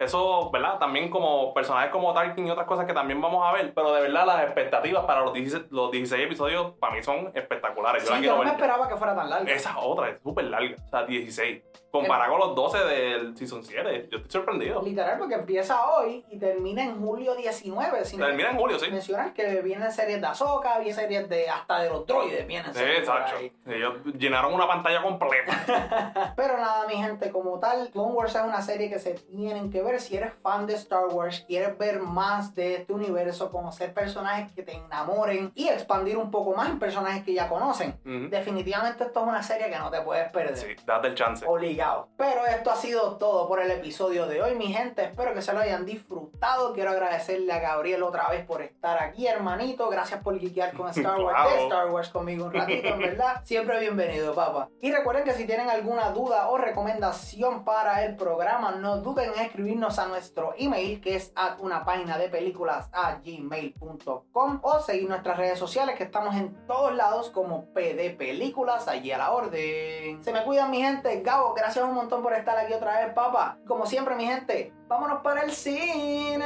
Eso, ¿verdad? También como personajes como Tarkin y otras cosas que también vamos a ver, pero de verdad las expectativas para los 16, los 16 episodios para mí son espectaculares. Yo Sí, la yo no me esperaba que fuera tan largo. Esa otra es súper larga, o sea, 16. Comparado con los 12 del Season 7, yo estoy sorprendido. Literal, porque empieza hoy y termina en julio 19. Sin Termina en julio, sí. mencionar que vienen series de Ahsoka, vienen series de hasta de los droides, vienen series exacto. Ellos llenaron una pantalla completa. Pero nada, mi gente, como tal, Clone Wars es una serie que se tienen que ver. Si eres fan de Star Wars, quieres ver más de este universo, conocer personajes que te enamoren y expandir un poco más en personajes que ya conocen. Ujú. Definitivamente esto es una serie que no te puedes perder. Sí, date el chance. Obligado. Pero esto ha sido todo por el episodio de hoy, mi gente. Espero que se lo hayan disfrutado. Quiero agradecerle a Gabriel otra vez por estar aquí, hermanito. Gracias por geekear con Star Wars, de Claro. Star Wars conmigo un ratito, en verdad. Siempre bienvenido, papá. Y recuerden que si tienen alguna duda o recomendación para el programa, no duden en escribirnos a nuestro email, que es a una página de películas a gmail.com o seguir nuestras redes sociales, que estamos en todos lados como PD Películas, allí a la orden. Se me cuidan, mi gente. Gabo, gracias un montón por estar aquí otra vez, papá. Como siempre, mi gente, vámonos para el cine.